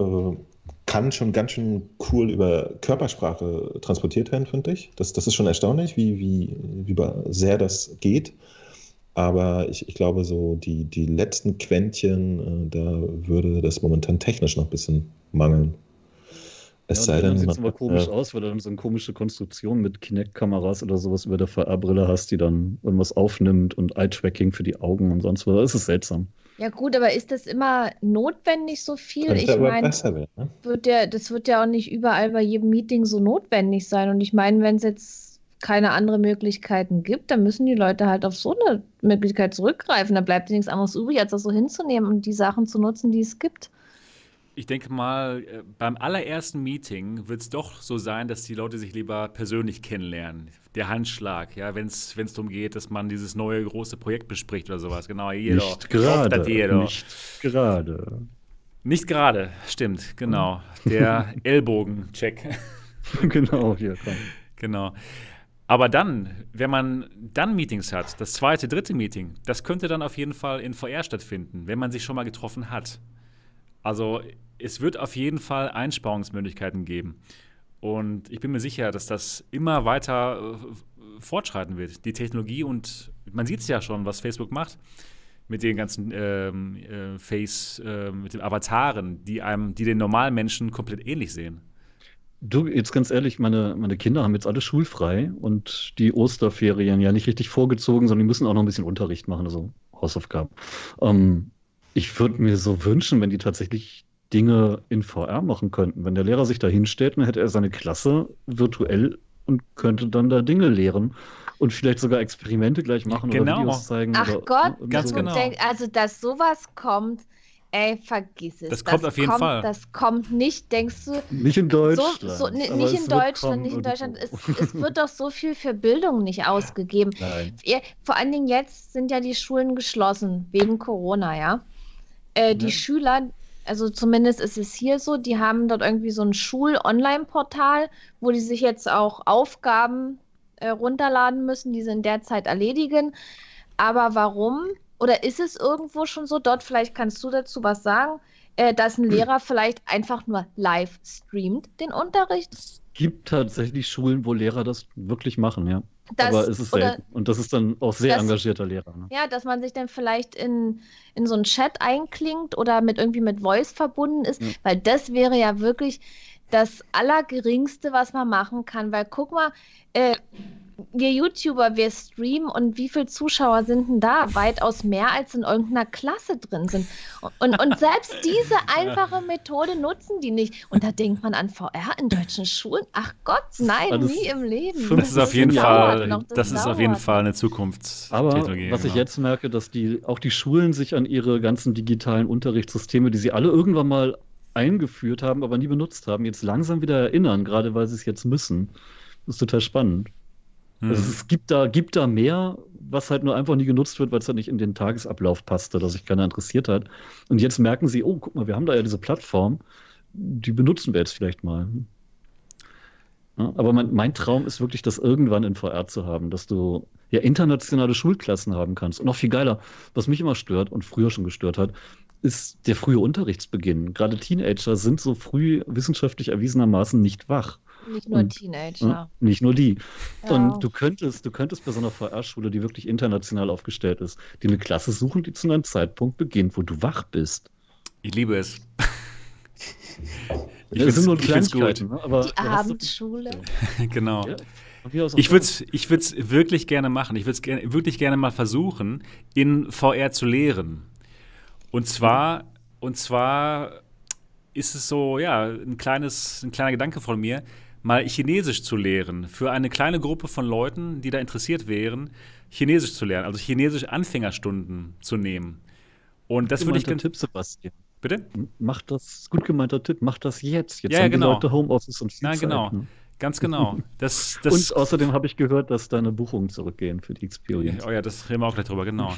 äh, kann schon ganz schön cool über Körpersprache transportiert werden, finde ich. Das, das ist schon erstaunlich, wie, wie, wie sehr das geht. Aber ich, ich glaube, so die, die letzten Quäntchen, äh, da würde das momentan technisch noch ein bisschen mangeln. Es ja, sei denn, sieht es immer komisch ja. aus, weil du dann so eine komische Konstruktion mit Kinect-Kameras oder sowas über der VR-Brille hast, die dann irgendwas aufnimmt und Eye-Tracking für die Augen und sonst was. Das ist seltsam. Ja gut, aber ist das immer notwendig so viel? Ich meine, ne? wird ja, das wird ja auch nicht überall bei jedem Meeting so notwendig sein. Und ich meine, wenn es jetzt keine anderen Möglichkeiten gibt, dann müssen die Leute halt auf so eine Möglichkeit zurückgreifen. Da bleibt nichts anderes übrig, als das so hinzunehmen und die Sachen zu nutzen, die es gibt. Ich denke mal, äh, beim allerersten Meeting wird es doch so sein, dass die Leute sich lieber persönlich kennenlernen. Der Handschlag, ja, wenn es darum geht, dass man dieses neue große Projekt bespricht oder sowas. Genau, jeder. Nicht gerade. Nicht gerade. Nicht gerade, stimmt, genau. Der [LAUGHS] Ellbogencheck. genau, hier, komm. Genau. Aber dann, wenn man dann Meetings hat, das zweite, dritte Meeting, das könnte dann auf jeden Fall in VR stattfinden, wenn man sich schon mal getroffen hat. Also es wird auf jeden Fall Einsparungsmöglichkeiten geben. Und ich bin mir sicher, dass das immer weiter äh, fortschreiten wird. Die Technologie und man sieht es ja schon, was Facebook macht mit den ganzen ähm, äh, Face, äh, mit den Avataren, die einem, die den normalen Menschen komplett ähnlich sehen. Du, jetzt ganz ehrlich, meine, meine Kinder haben jetzt alle schulfrei und die Osterferien ja nicht richtig vorgezogen, sondern die müssen auch noch ein bisschen Unterricht machen, also Hausaufgaben. Ähm, ich würde mir so wünschen, wenn die tatsächlich Dinge in VR machen könnten. Wenn der Lehrer sich da hinstellt, dann hätte er seine Klasse virtuell und könnte dann da Dinge lehren und vielleicht sogar Experimente gleich machen genau. oder Videos zeigen. Ach oder, Gott, ganz so. genau. Also dass sowas kommt, ey, vergiss es. Das, das kommt auf jeden kommt, Fall. Das kommt nicht, denkst du? Nicht in Deutschland. So, so, nicht in Deutschland, nicht in Deutschland. Es, es, wird doch so viel für Bildung nicht ausgegeben. Nein. Vor allen Dingen jetzt sind ja die Schulen geschlossen wegen Corona, ja. Äh, die Schüler, also zumindest ist es hier so, die haben dort irgendwie so ein Schul-Online-Portal, wo die sich jetzt auch Aufgaben äh, runterladen müssen, die sie in der Zeit erledigen. Aber warum? Oder ist es irgendwo schon so, dort vielleicht kannst du dazu was sagen, äh, dass ein Lehrer [CLEARS THROAT] vielleicht einfach nur live streamt den Unterricht? Es gibt tatsächlich Schulen, wo Lehrer das wirklich machen, ja. Das, aber es ist selten. Und das ist dann auch sehr das, engagierter Lehrer. Ne? Ja, dass man sich dann vielleicht in, in so einen Chat einklingt oder mit irgendwie mit Voice verbunden ist, ja. weil das wäre ja wirklich das Allergeringste, was man machen kann. Weil guck mal, äh, wir YouTuber, wir streamen und wie viele Zuschauer sind denn da? Weitaus mehr als in irgendeiner Klasse drin sind. Und, und selbst diese [LAUGHS] einfache Methode nutzen die nicht. Und da denkt man an VR in deutschen Schulen. Ach Gott, nein, das nie im Leben. Das, das ist auf jeden Fall, noch, das, das ist auf jeden Fall eine Zukunft. Aber was ich jetzt merke, dass die auch die Schulen sich an ihre ganzen digitalen Unterrichtssysteme, die sie alle irgendwann mal eingeführt haben, aber nie benutzt haben, jetzt langsam wieder erinnern, gerade weil sie es jetzt müssen. Das ist total spannend. Mhm. Also es gibt da, gibt da mehr, was halt nur einfach nie genutzt wird, weil es halt nicht in den Tagesablauf passte, dass sich keiner interessiert hat. Und jetzt merken sie, oh, guck mal, wir haben da ja diese Plattform, die benutzen wir jetzt vielleicht mal. Ja, aber mein, mein, Traum ist wirklich, das irgendwann in VR zu haben, dass du ja internationale Schulklassen haben kannst. Und noch viel geiler, was mich immer stört und früher schon gestört hat, ist der frühe Unterrichtsbeginn. Gerade Teenager sind so früh wissenschaftlich erwiesenermaßen nicht wach. Nicht nur und, Teenager. Ja, nicht nur die. Ja. Und du könntest, du könntest bei so einer VR-Schule, die wirklich international aufgestellt ist, dir eine Klasse suchen, die zu einem Zeitpunkt beginnt, wo du wach bist. Ich liebe es. [LAUGHS] ich das sind nur Kleinigkeiten, ne? aber die Abendschule. [LAUGHS] genau. Ja. Ich würde es ich wirklich gerne machen. Ich würde es gerne, wirklich gerne mal versuchen, in VR zu lehren. Und zwar, und zwar ist es so, ja, ein kleines, ein kleiner Gedanke von mir mal Chinesisch zu lehren. Für eine kleine Gruppe von Leuten, die da interessiert wären, Chinesisch zu lernen, also Chinesisch Anfängerstunden zu nehmen. Und das würde ich dann. Tipp, Sebastian. Bitte? Mach das, gut gemeinter Tipp, mach das jetzt. Jetzt ja, haben genau. die Leute Homeoffice und viel Na, genau. Ne? Ganz genau. Das, [LAUGHS] das und außerdem habe ich gehört, dass deine Buchungen zurückgehen für die Experience. Oh ja, das reden wir auch gleich drüber, genau.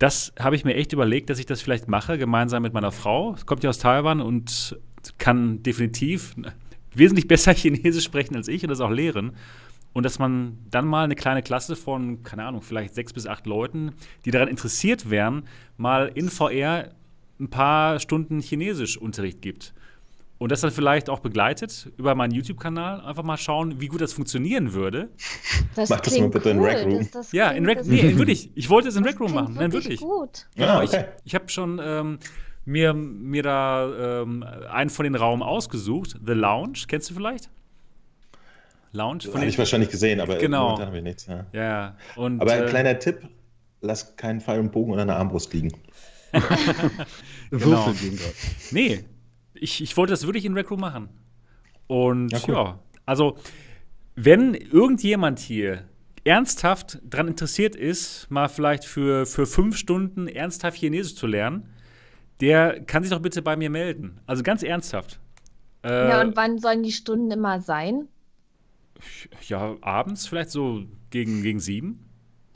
das habe ich mir echt überlegt, dass ich das vielleicht mache, gemeinsam mit meiner Frau. Kommt ja aus Taiwan und kann definitiv wesentlich besser [LAUGHS] Chinesisch sprechen als ich und das auch lehren. Und dass man dann mal eine kleine Klasse von, keine Ahnung, vielleicht sechs bis acht Leuten, die daran interessiert wären, mal in VR ein paar Stunden Chinesischunterricht gibt. Und das dann vielleicht auch begleitet über meinen YouTube-Kanal. Einfach mal schauen, wie gut das funktionieren würde. Das Mach das mal bitte cool. in Rec Room. Das, das ja, in Rec Nee, wirklich. Ich wollte es in Rec Room machen. Nein, wirklich. Gut. Genau, ah, okay. ich, ich habe schon ähm, mir, mir da ähm, einen von den Raum ausgesucht. The Lounge, kennst du vielleicht? Lounge? Habe ich wahrscheinlich gesehen, aber genau. momentan habe ich nichts. Ja. ja. Und, aber ein äh, kleiner Tipp: Lass keinen Pfeil und Bogen oder eine Armbrust liegen. [LAUGHS] genau. Nee, ich, ich wollte das wirklich in Rec Room machen. Und ja, cool. ja, also, wenn irgendjemand hier ernsthaft daran interessiert ist, mal vielleicht für, für fünf Stunden ernsthaft Chinesisch zu lernen, der kann sich doch bitte bei mir melden. Also ganz ernsthaft. Äh, ja, und wann sollen die Stunden immer sein? Ja, abends vielleicht so gegen, gegen sieben.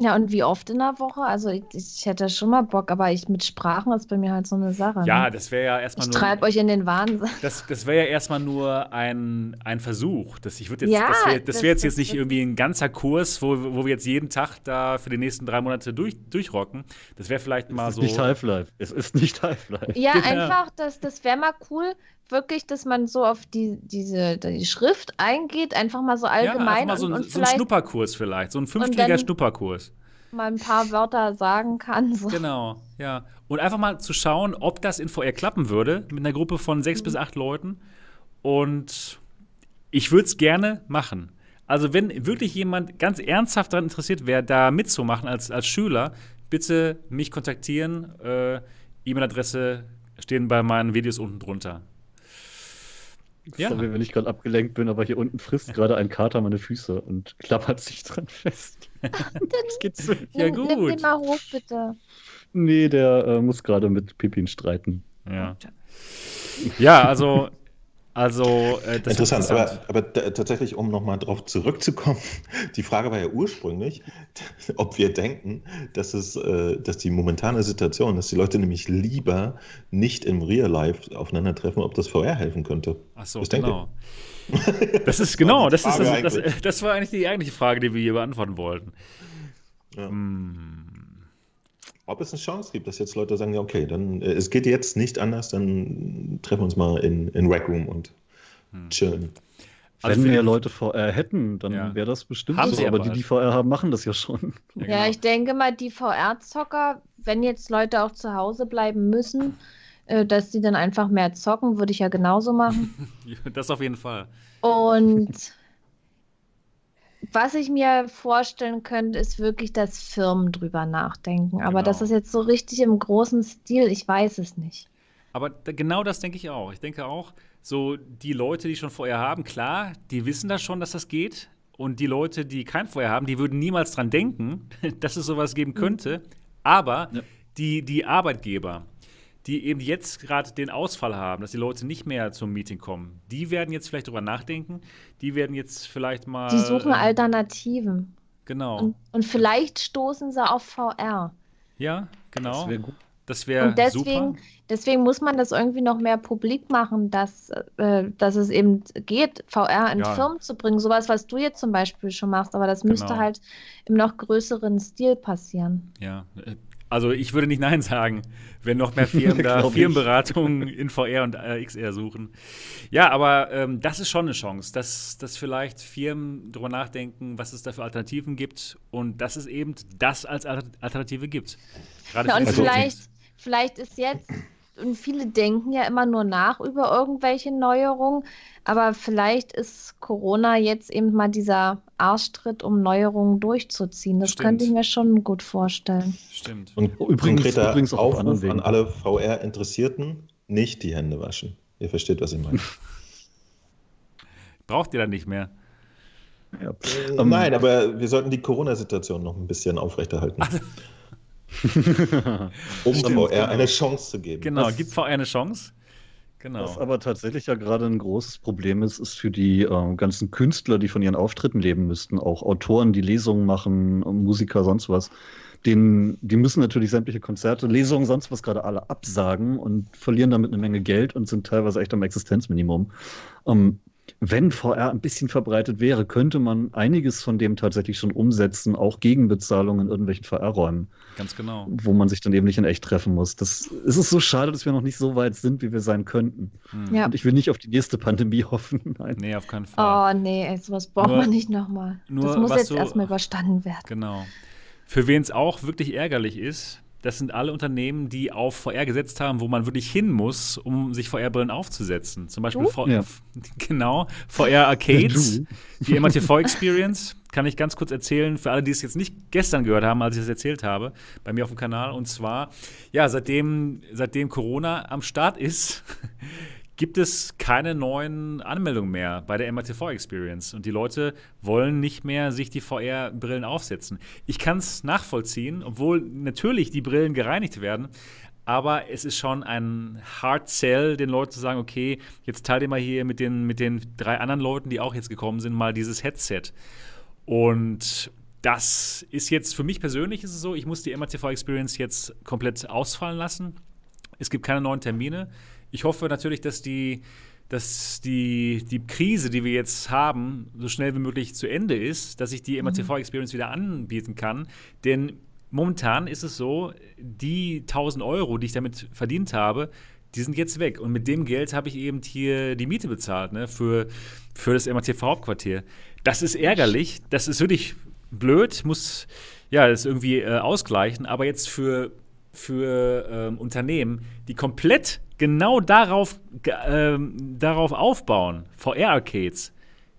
Ja, und wie oft in der Woche? Also ich, ich hätte schon mal Bock, aber ich mit Sprachen ist bei mir halt so eine Sache. Ja, ne? das wäre ja erstmal nur. Ich treibe euch in den Wahnsinn. Das, das wäre ja erstmal nur ein, ein Versuch. Das, ich jetzt, ja, das wäre das wär jetzt, jetzt nicht irgendwie ein ganzer Kurs, wo, wo wir jetzt jeden Tag da für die nächsten drei Monate durch, durchrocken. Das wäre vielleicht mal es ist so. Nicht Half-Life. Es ist nicht Half-Life. Ja, [LAUGHS] genau. einfach, das, das wäre mal cool, wirklich, dass man so auf die, diese die Schrift eingeht, einfach mal so allgemein. Ja, mal so, und, und so ein Schnupperkurs vielleicht, so ein fünftägiger Schnupperkurs. Mal ein paar Wörter sagen kann. So. Genau, ja. Und einfach mal zu schauen, ob das in VR klappen würde, mit einer Gruppe von sechs mhm. bis acht Leuten. Und ich würde es gerne machen. Also, wenn wirklich jemand ganz ernsthaft daran interessiert wäre, da mitzumachen als, als Schüler, bitte mich kontaktieren. Äh, E-Mail-Adresse stehen bei meinen Videos unten drunter. Ja. Sorry, wenn ich gerade abgelenkt bin, aber hier unten frisst gerade ein Kater meine Füße und klappert sich dran fest. [LAUGHS] das geht so. Ja, gut. Nimm den mal hoch, bitte. Nee, der äh, muss gerade mit Pippin streiten. Ja. Ja, also also, äh, interessant, interessant, aber, aber tatsächlich, um nochmal drauf zurückzukommen, [LAUGHS] die Frage war ja ursprünglich, [LAUGHS] ob wir denken, dass, es, äh, dass die momentane Situation, dass die Leute nämlich lieber nicht im Real Life aufeinandertreffen, ob das VR helfen könnte. Ach so, Was genau. Das ist genau, [LAUGHS] das, ist, das, das, das, war eigentlich die eigentliche Frage, die wir hier beantworten wollten. Ja. Hm ob es eine Chance gibt, dass jetzt Leute sagen, ja, okay, dann äh, es geht jetzt nicht anders, dann treffen wir uns mal in, in Rec Room und hm. chillen. Also Wenn mehr Leute VR hätten, dann ja. wäre das bestimmt haben so. Aber die, die VR haben, machen das ja schon. Ja, genau. ja ich denke mal, die VR-Zocker, wenn jetzt Leute auch zu Hause bleiben müssen, äh, dass die dann einfach mehr zocken, würde ich ja genauso machen. [LAUGHS] das auf jeden Fall. Und [LAUGHS] was ich mir vorstellen könnte, ist wirklich, dass Firmen drüber nachdenken. Aber genau. das ist jetzt so richtig im großen Stil, ich weiß es nicht. Aber genau das denke ich auch. Ich denke auch, so die Leute, die schon vorher haben, klar, die wissen das schon, dass das geht. Und die Leute, die kein Vorher haben, die würden niemals dran denken, [LAUGHS] dass es sowas geben könnte. Aber ja. die, die Arbeitgeber, die eben jetzt gerade den Ausfall haben, dass die Leute nicht mehr zum Meeting kommen, die werden jetzt vielleicht drüber nachdenken. Die werden jetzt vielleicht mal. Die suchen Alternativen. Genau. Und, und vielleicht stoßen sie auf VR. Ja, genau. Das wäre gut. Das wäre deswegen, super. deswegen muss man das irgendwie noch mehr publik machen, dass, äh, dass es eben geht, VR in ja. Firmen zu bringen. Sowas, was du jetzt zum Beispiel schon machst, aber das müsste genau. halt im noch größeren Stil passieren. Ja, äh, also ich würde nicht Nein sagen, wenn noch mehr Firmen [LAUGHS] da Firmenberatungen in VR und äh, XR suchen. Ja, aber ähm, das ist schon eine Chance, dass, dass vielleicht Firmen darüber nachdenken, was es da für Alternativen gibt und dass es eben das als Alternative gibt. Gerade ja, und vielleicht, vielleicht ist jetzt und viele denken ja immer nur nach über irgendwelche Neuerungen, aber vielleicht ist Corona jetzt eben mal dieser Arschtritt, um Neuerungen durchzuziehen. Das Stimmt. könnte ich mir schon gut vorstellen. Stimmt. Und übrigens, konkreter übrigens auch Aufruf an alle VR-Interessierten, nicht die Hände waschen. Ihr versteht, was ich meine. [LAUGHS] Braucht ihr dann nicht mehr? Ja. Ähm, Nein, aber wir sollten die Corona-Situation noch ein bisschen aufrechterhalten. [LAUGHS] um Stimmt, VR genau. eine Chance zu geben. Genau, gibt VR eine Chance. Genau. Was aber tatsächlich ja gerade ein großes Problem ist, ist für die äh, ganzen Künstler, die von ihren Auftritten leben müssten, auch Autoren, die Lesungen machen, Musiker, sonst was. Den, die müssen natürlich sämtliche Konzerte, Lesungen, sonst was gerade alle absagen und verlieren damit eine Menge Geld und sind teilweise echt am Existenzminimum. Ähm, wenn VR ein bisschen verbreitet wäre, könnte man einiges von dem tatsächlich schon umsetzen, auch gegen Bezahlung in irgendwelchen VR-Räumen. Ganz genau. Wo man sich dann eben nicht in echt treffen muss. Das, es ist so schade, dass wir noch nicht so weit sind, wie wir sein könnten. Hm. Ja. Und ich will nicht auf die nächste Pandemie [LAUGHS] hoffen. Nein. Nee, auf keinen Fall. Oh, nee, ey, sowas braucht nur, man nicht nochmal. Das muss jetzt so, erstmal überstanden werden. Genau. Für wen es auch wirklich ärgerlich ist, das sind alle Unternehmen, die auf VR gesetzt haben, wo man wirklich hin muss, um sich VR-Brillen aufzusetzen. Zum Beispiel uh? ja. [LAUGHS] genau, VR Arcades, die MATV Experience. Kann ich ganz kurz erzählen, für alle, die es jetzt nicht gestern gehört haben, als ich das erzählt habe, bei mir auf dem Kanal. Und zwar, ja, seitdem, seitdem Corona am Start ist, gibt es keine neuen Anmeldungen mehr bei der MRTV Experience. Und die Leute wollen nicht mehr sich die VR-Brillen aufsetzen. Ich kann es nachvollziehen, obwohl natürlich die Brillen gereinigt werden. aber es ist schon ein Hard Sell, den Leuten zu sagen, okay, jetzt teil dir mal hier mit den, mit den drei anderen Leuten, die auch jetzt gekommen sind, mal dieses Headset. Und das ist jetzt für mich persönlich ist es so, ich muss die MATV Experience jetzt komplett ausfallen lassen. Es gibt keine neuen Termine. Ich hoffe natürlich, dass die, dass die, die Krise, die wir jetzt haben, so schnell wie möglich zu Ende ist, dass ich die MATV mhm. Wieder anbieten kann. Denn momentan ist es so, die 1000 Euro, die ich damit verdient habe, die sind jetzt weg. Und mit dem Geld habe ich eben hier die Miete bezahlt ne, für, für das MATV-Hauptquartier. Das ist ärgerlich. Das ist wirklich blöd. Muss ja das irgendwie äh, ausgleichen. Aber jetzt für, für ähm, Unternehmen, die komplett genau darauf, ähm, darauf aufbauen, VR-Arcades,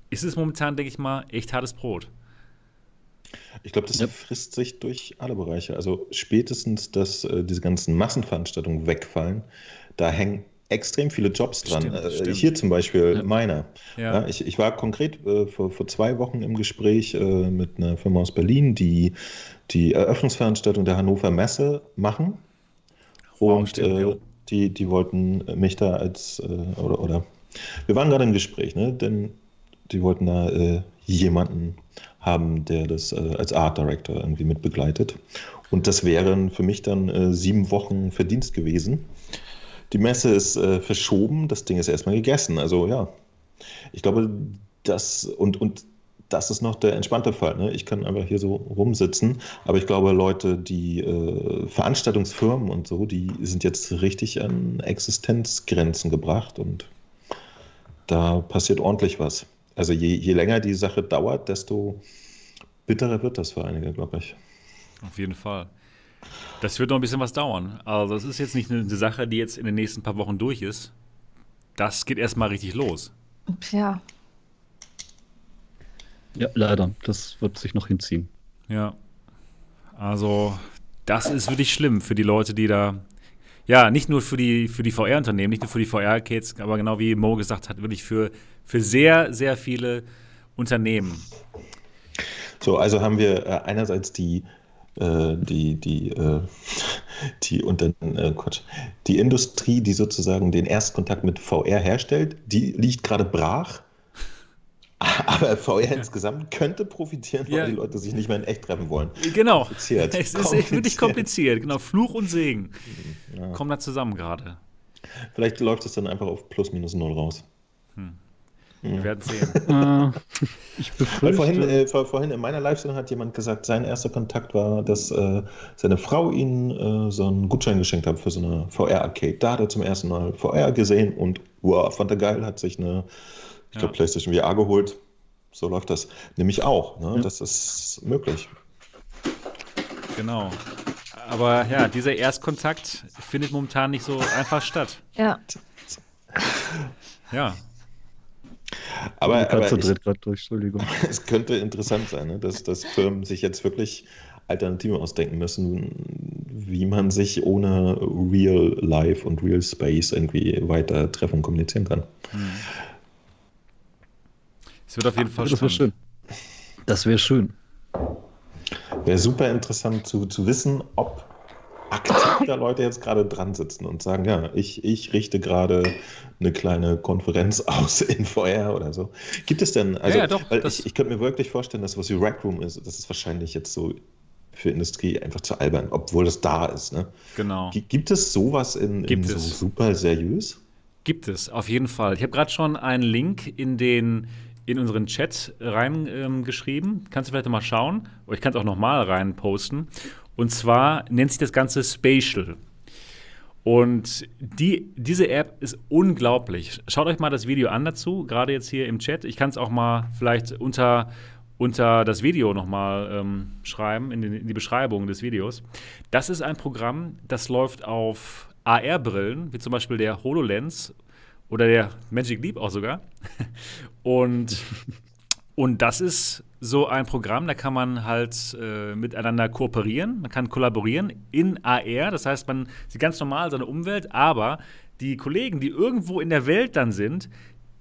ist es momentan, denke ich mal, echt hartes Brot. Ich glaube, das ja. frisst sich durch alle Bereiche. Also spätestens, dass äh, diese ganzen Massenveranstaltungen wegfallen, da hängen extrem viele Jobs dran. Stimmt, äh, stimmt. Hier zum Beispiel ja. meiner. Ja. ich, ich, war konkret äh, vor, vor, zwei Wochen im Gespräch äh, mit einer Firma aus Berlin, die die Eröffnungsveranstaltung der Hannover Messe machen. Und stimmt, äh, die, die wollten mich da als, äh, oder, oder wir waren gerade im Gespräch, ne? denn die wollten da äh, jemanden haben, der das als Art Director irgendwie mit begleitet. Und das wären für mich dann sieben Wochen Verdienst gewesen. Die Messe ist äh, verschoben, das Ding ist erstmal gegessen. Also ja, ich glaube, das und, und das ist noch der entspannte Fall. Ne? Ich kann einfach hier so rumsitzen, aber ich glaube, Leute, die äh, Veranstaltungsfirmen und so, die sind jetzt richtig an Existenzgrenzen gebracht und da passiert ordentlich was. Also je, je länger die Sache dauert, desto bitterer wird das für einige, glaube ich. Auf jeden Fall. Das wird noch ein bisschen was dauern. Also das ist jetzt nicht eine Sache, die jetzt in den nächsten paar Wochen durch ist. Das geht erstmal richtig los. Ja. Ja, leider. Das wird sich noch hinziehen. Ja. Also, das ist wirklich schlimm für die Leute, die da. Ja, nicht nur für die, für die VR-Unternehmen, nicht nur für die VR-Kids, aber genau wie Mo gesagt hat, wirklich für, für sehr, sehr viele Unternehmen. So, also haben wir äh, einerseits die, die, die, äh, [LAUGHS] die, und dann, äh, Quatsch, die Industrie, die sozusagen den Erstkontakt mit VR herstellt, die liegt gerade brach. [LAUGHS] Aber VR ja. insgesamt könnte profitieren, weil ja. die Leute sich nicht mehr in echt treffen wollen. Genau. Kompliziert. Es ist wirklich kompliziert. Genau, Fluch und Segen ja. kommen da zusammen gerade. Vielleicht läuft es dann einfach auf plus minus null raus. Hm. Wir werden sehen. [LAUGHS] Äh, ich befürchte. Vorhin, äh, vor, vorhin in meiner Live-Sendung hat jemand gesagt, sein erster Kontakt war, dass äh, seine Frau ihm äh, so einen Gutschein geschenkt hat für so eine VR-Arcade. Da hat er zum ersten Mal VR gesehen und wow, fand er geil, hat sich eine, ich glaube, ja. PlayStation VR geholt. So läuft das. Nämlich auch. Ne? Ja. Das ist möglich. Genau. Aber ja, dieser Erstkontakt findet momentan nicht so einfach statt. Ja. Ja. Aber, aber ich, durch, Entschuldigung. [LAUGHS] es könnte interessant sein, ne? dass, dass Firmen sich jetzt wirklich Alternativen ausdenken müssen, wie man sich ohne Real Life und Real Space irgendwie weiter treffen und kommunizieren kann. Es wird auf jeden Fall das schön. Das wäre schön. Wäre super interessant zu, zu wissen, ob aktiv da Leute jetzt gerade dran sitzen und sagen, ja, ich, ich richte gerade eine kleine Konferenz [LAUGHS] aus in VR oder so. Gibt es denn, also, ja, ja, doch, ich, ich könnte mir wirklich vorstellen, dass was wie Rack Room ist, das ist wahrscheinlich jetzt so für Industrie einfach zu albern, obwohl das da ist. Ne? Genau. Gibt es sowas in, in so super seriös? Gibt es, auf jeden Fall. Ich habe gerade schon einen Link in den in unseren Chat reingeschrieben. Ähm, Kannst du vielleicht mal schauen? Oder ich kann es auch nochmal rein posten. Und zwar nennt sich das Ganze Spatial. Und die, diese App ist unglaublich. Schaut euch mal das Video an dazu, gerade jetzt hier im Chat. Ich kann es auch mal vielleicht unter, unter das Video nochmal ähm, schreiben, in, den, in die Beschreibung des Videos. Das ist ein Programm, das läuft auf AR-Brillen, wie zum Beispiel der HoloLens oder der Magic Leap auch sogar. [LAUGHS] Und, und das ist so ein Programm, da kann man halt äh, miteinander kooperieren, man kann kollaborieren in AR, das heißt, man sieht ganz normal seine Umwelt, aber die Kollegen, die irgendwo in der Welt dann sind,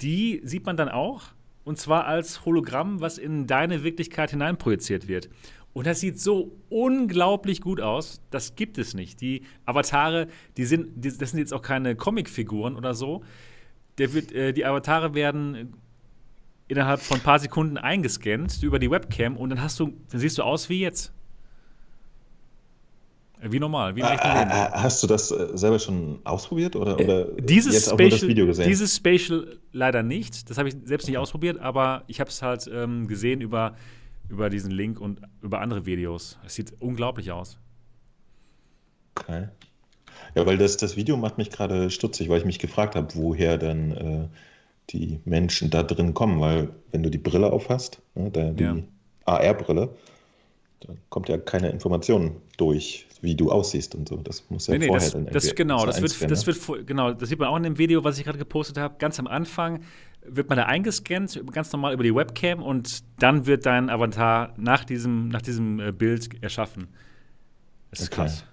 die sieht man dann auch und zwar als Hologramm, was in deine Wirklichkeit hineinprojiziert wird. Und das sieht so unglaublich gut aus. Das gibt es nicht. Die Avatare, die sind, die, das sind jetzt auch keine Comicfiguren oder so. Wird, äh, die Avatare werden innerhalb von ein paar Sekunden eingescannt über die Webcam und dann hast du, dann siehst du aus wie jetzt. Wie normal, wie im echten Leben. Hast du das selber schon ausprobiert oder, oder dieses jetzt auch Spatial, das Video gesehen? Dieses Spatial leider nicht. Das habe ich selbst nicht ausprobiert, aber ich habe es halt ähm, gesehen über über diesen Link und über andere Videos. Es sieht unglaublich aus. Okay. Ja, weil das, das Video macht mich gerade stutzig, weil ich mich gefragt habe, woher dann äh, die Menschen da drin kommen. Weil wenn du die Brille aufhast, ne, die ja. AR-Brille, da kommt ja keine Information durch, wie du aussiehst und so. Das muss ja nee, nee, vorher das, das genau, das wird, das wird, genau, das sieht man auch in dem Video, was ich gerade gepostet habe. Ganz am Anfang wird man da eingescannt, ganz normal über die Webcam und dann wird dein Avatar nach diesem, nach diesem äh, Bild erschaffen. Das ist okay. krass.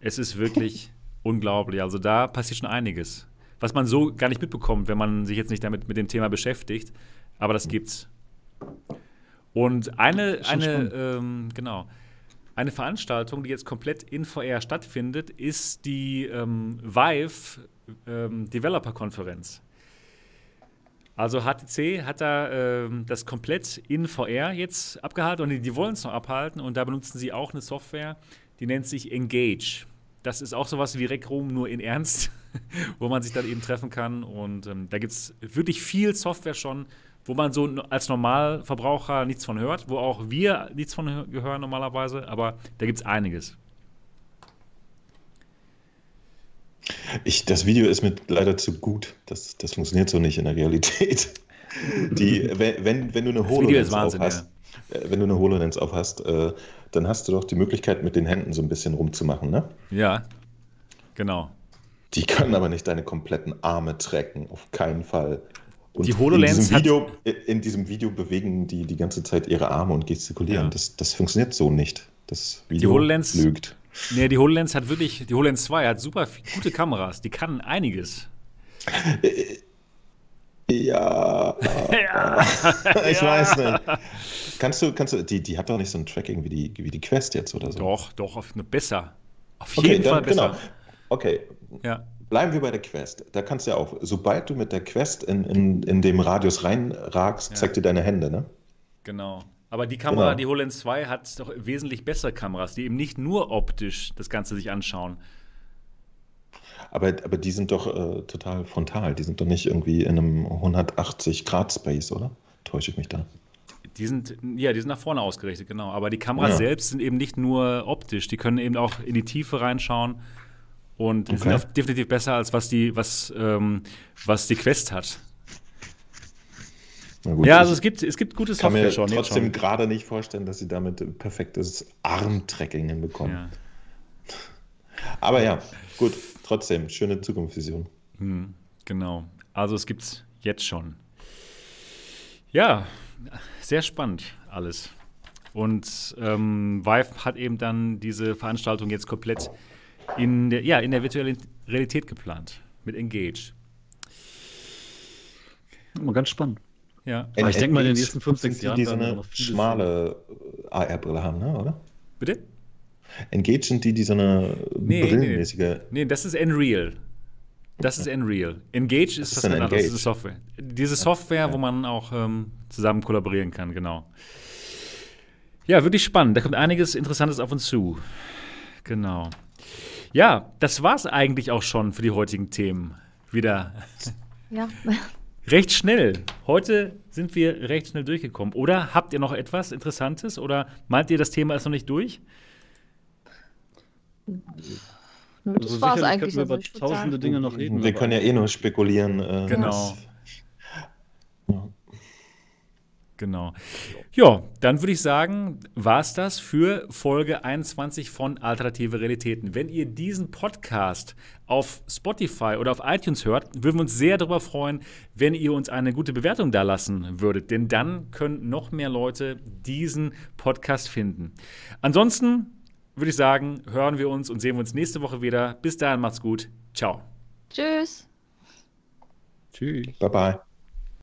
Es ist wirklich [LAUGHS] unglaublich. Also da passiert schon einiges, was man so gar nicht mitbekommt, wenn man sich jetzt nicht damit mit dem Thema beschäftigt. Aber das gibt's. Und eine, eine, ähm, genau, eine Veranstaltung, die jetzt komplett in VR stattfindet, ist die ähm, Vive ähm, Developer Konferenz. Also HTC hat da ähm, das komplett in VR jetzt abgehalten und die, die wollen es noch abhalten und da benutzen sie auch eine Software, die nennt sich Engage. Das ist auch sowas wie Rec Room, nur in Ernst, [LAUGHS] wo man sich dann eben treffen kann. Und ähm, da gibt es wirklich viel Software schon, wo man so als Normalverbraucher nichts von hört, wo auch wir nichts von hören normalerweise, aber da gibt es einiges. Ich, das Video ist mir leider zu gut. Das, das funktioniert so nicht in der Realität. [LAUGHS] Die, wenn, wenn, du eine HoloLens auf hast, ja. Äh, wenn du eine HoloLens auf hast, äh, dann hast du doch die Möglichkeit, mit den Händen so ein bisschen rumzumachen, ne? Ja, genau. Die können aber nicht deine kompletten Arme tracken, auf keinen Fall. Und die HoloLens in diesem, Video, in diesem Video bewegen die die ganze Zeit ihre Arme und gestikulieren. Ja. Das, das funktioniert so nicht. Das Video die HoloLens, lügt. Nee, die HoloLens hat wirklich, die HoloLens 2 hat super gute Kameras, die kann einiges. Ja. [LAUGHS] ja. ich weiß nicht. Kannst du, kannst du, die, die hat doch nicht so ein Tracking wie die, wie die Quest jetzt oder so. Doch, doch, auf eine besser. Auf okay, jeden dann, Fall besser. Genau. Okay. Ja. Bleiben wir bei der Quest. Da kannst du ja auch, sobald du mit der Quest in, in, in dem Radius reinragst, ja. zeigt dir deine Hände, ne? Genau. Aber die Kamera, genau. die HoloLens 2, hat doch wesentlich bessere Kameras, die eben nicht nur optisch das Ganze sich anschauen. Aber, aber die sind doch äh, total frontal. Die sind doch nicht irgendwie in einem 180-Grad-Space, oder? Täusche ich mich da? Die sind, ja, die sind nach vorne ausgerichtet, genau. Aber die Kameras ja. selbst sind eben nicht nur optisch, die können eben auch in die Tiefe reinschauen und okay. sind definitiv besser als was die, was, ähm, was die Quest hat. Gut, ja, also es gibt, es gibt gute Software kann mir schon. trotzdem gerade nicht vorstellen, dass sie damit perfektes Armtracking hinbekommen. Ja. Aber ja, gut, trotzdem, schöne Zukunftsvision. Hm, genau. Also es gibt es jetzt schon. Ja, sehr spannend alles. Und ähm, Vive hat eben dann diese Veranstaltung jetzt komplett in der, ja, in der virtuellen Realität geplant, mit Engage. Mal ganz spannend. Ja. Aber ich denke mal, in den nächsten 5, 6 Jahren. Die so eine schmale AR-Brille haben, ne? oder? Bitte? Engage sind die, die so eine nee, brillenmäßige. Nee, nee, das ist Unreal. Das ist Unreal. Engage ist das, das andere, das ist Software. Diese Software, ja. wo man auch ähm, zusammen kollaborieren kann, genau. Ja, wirklich spannend. Da kommt einiges Interessantes auf uns zu. Genau. Ja, das war's eigentlich auch schon für die heutigen Themen. Wieder. Ja. [LAUGHS] recht schnell. Heute sind wir recht schnell durchgekommen. Oder habt ihr noch etwas Interessantes? Oder meint ihr, das Thema ist noch nicht durch? Das also war es eigentlich. Wir über tausende Dinge noch reden. Wir können ja eh nur spekulieren. Äh, genau. Genau. Ja, dann würde ich sagen, war es das für Folge 21 von Alternative Realitäten. Wenn ihr diesen Podcast auf Spotify oder auf iTunes hört, würden wir uns sehr darüber freuen, wenn ihr uns eine gute Bewertung da lassen würdet, denn dann können noch mehr Leute diesen Podcast finden. Ansonsten würde ich sagen, hören wir uns und sehen wir uns nächste Woche wieder. Bis dahin, macht's gut. Ciao. Tschüss. Tschüss. Bye bye.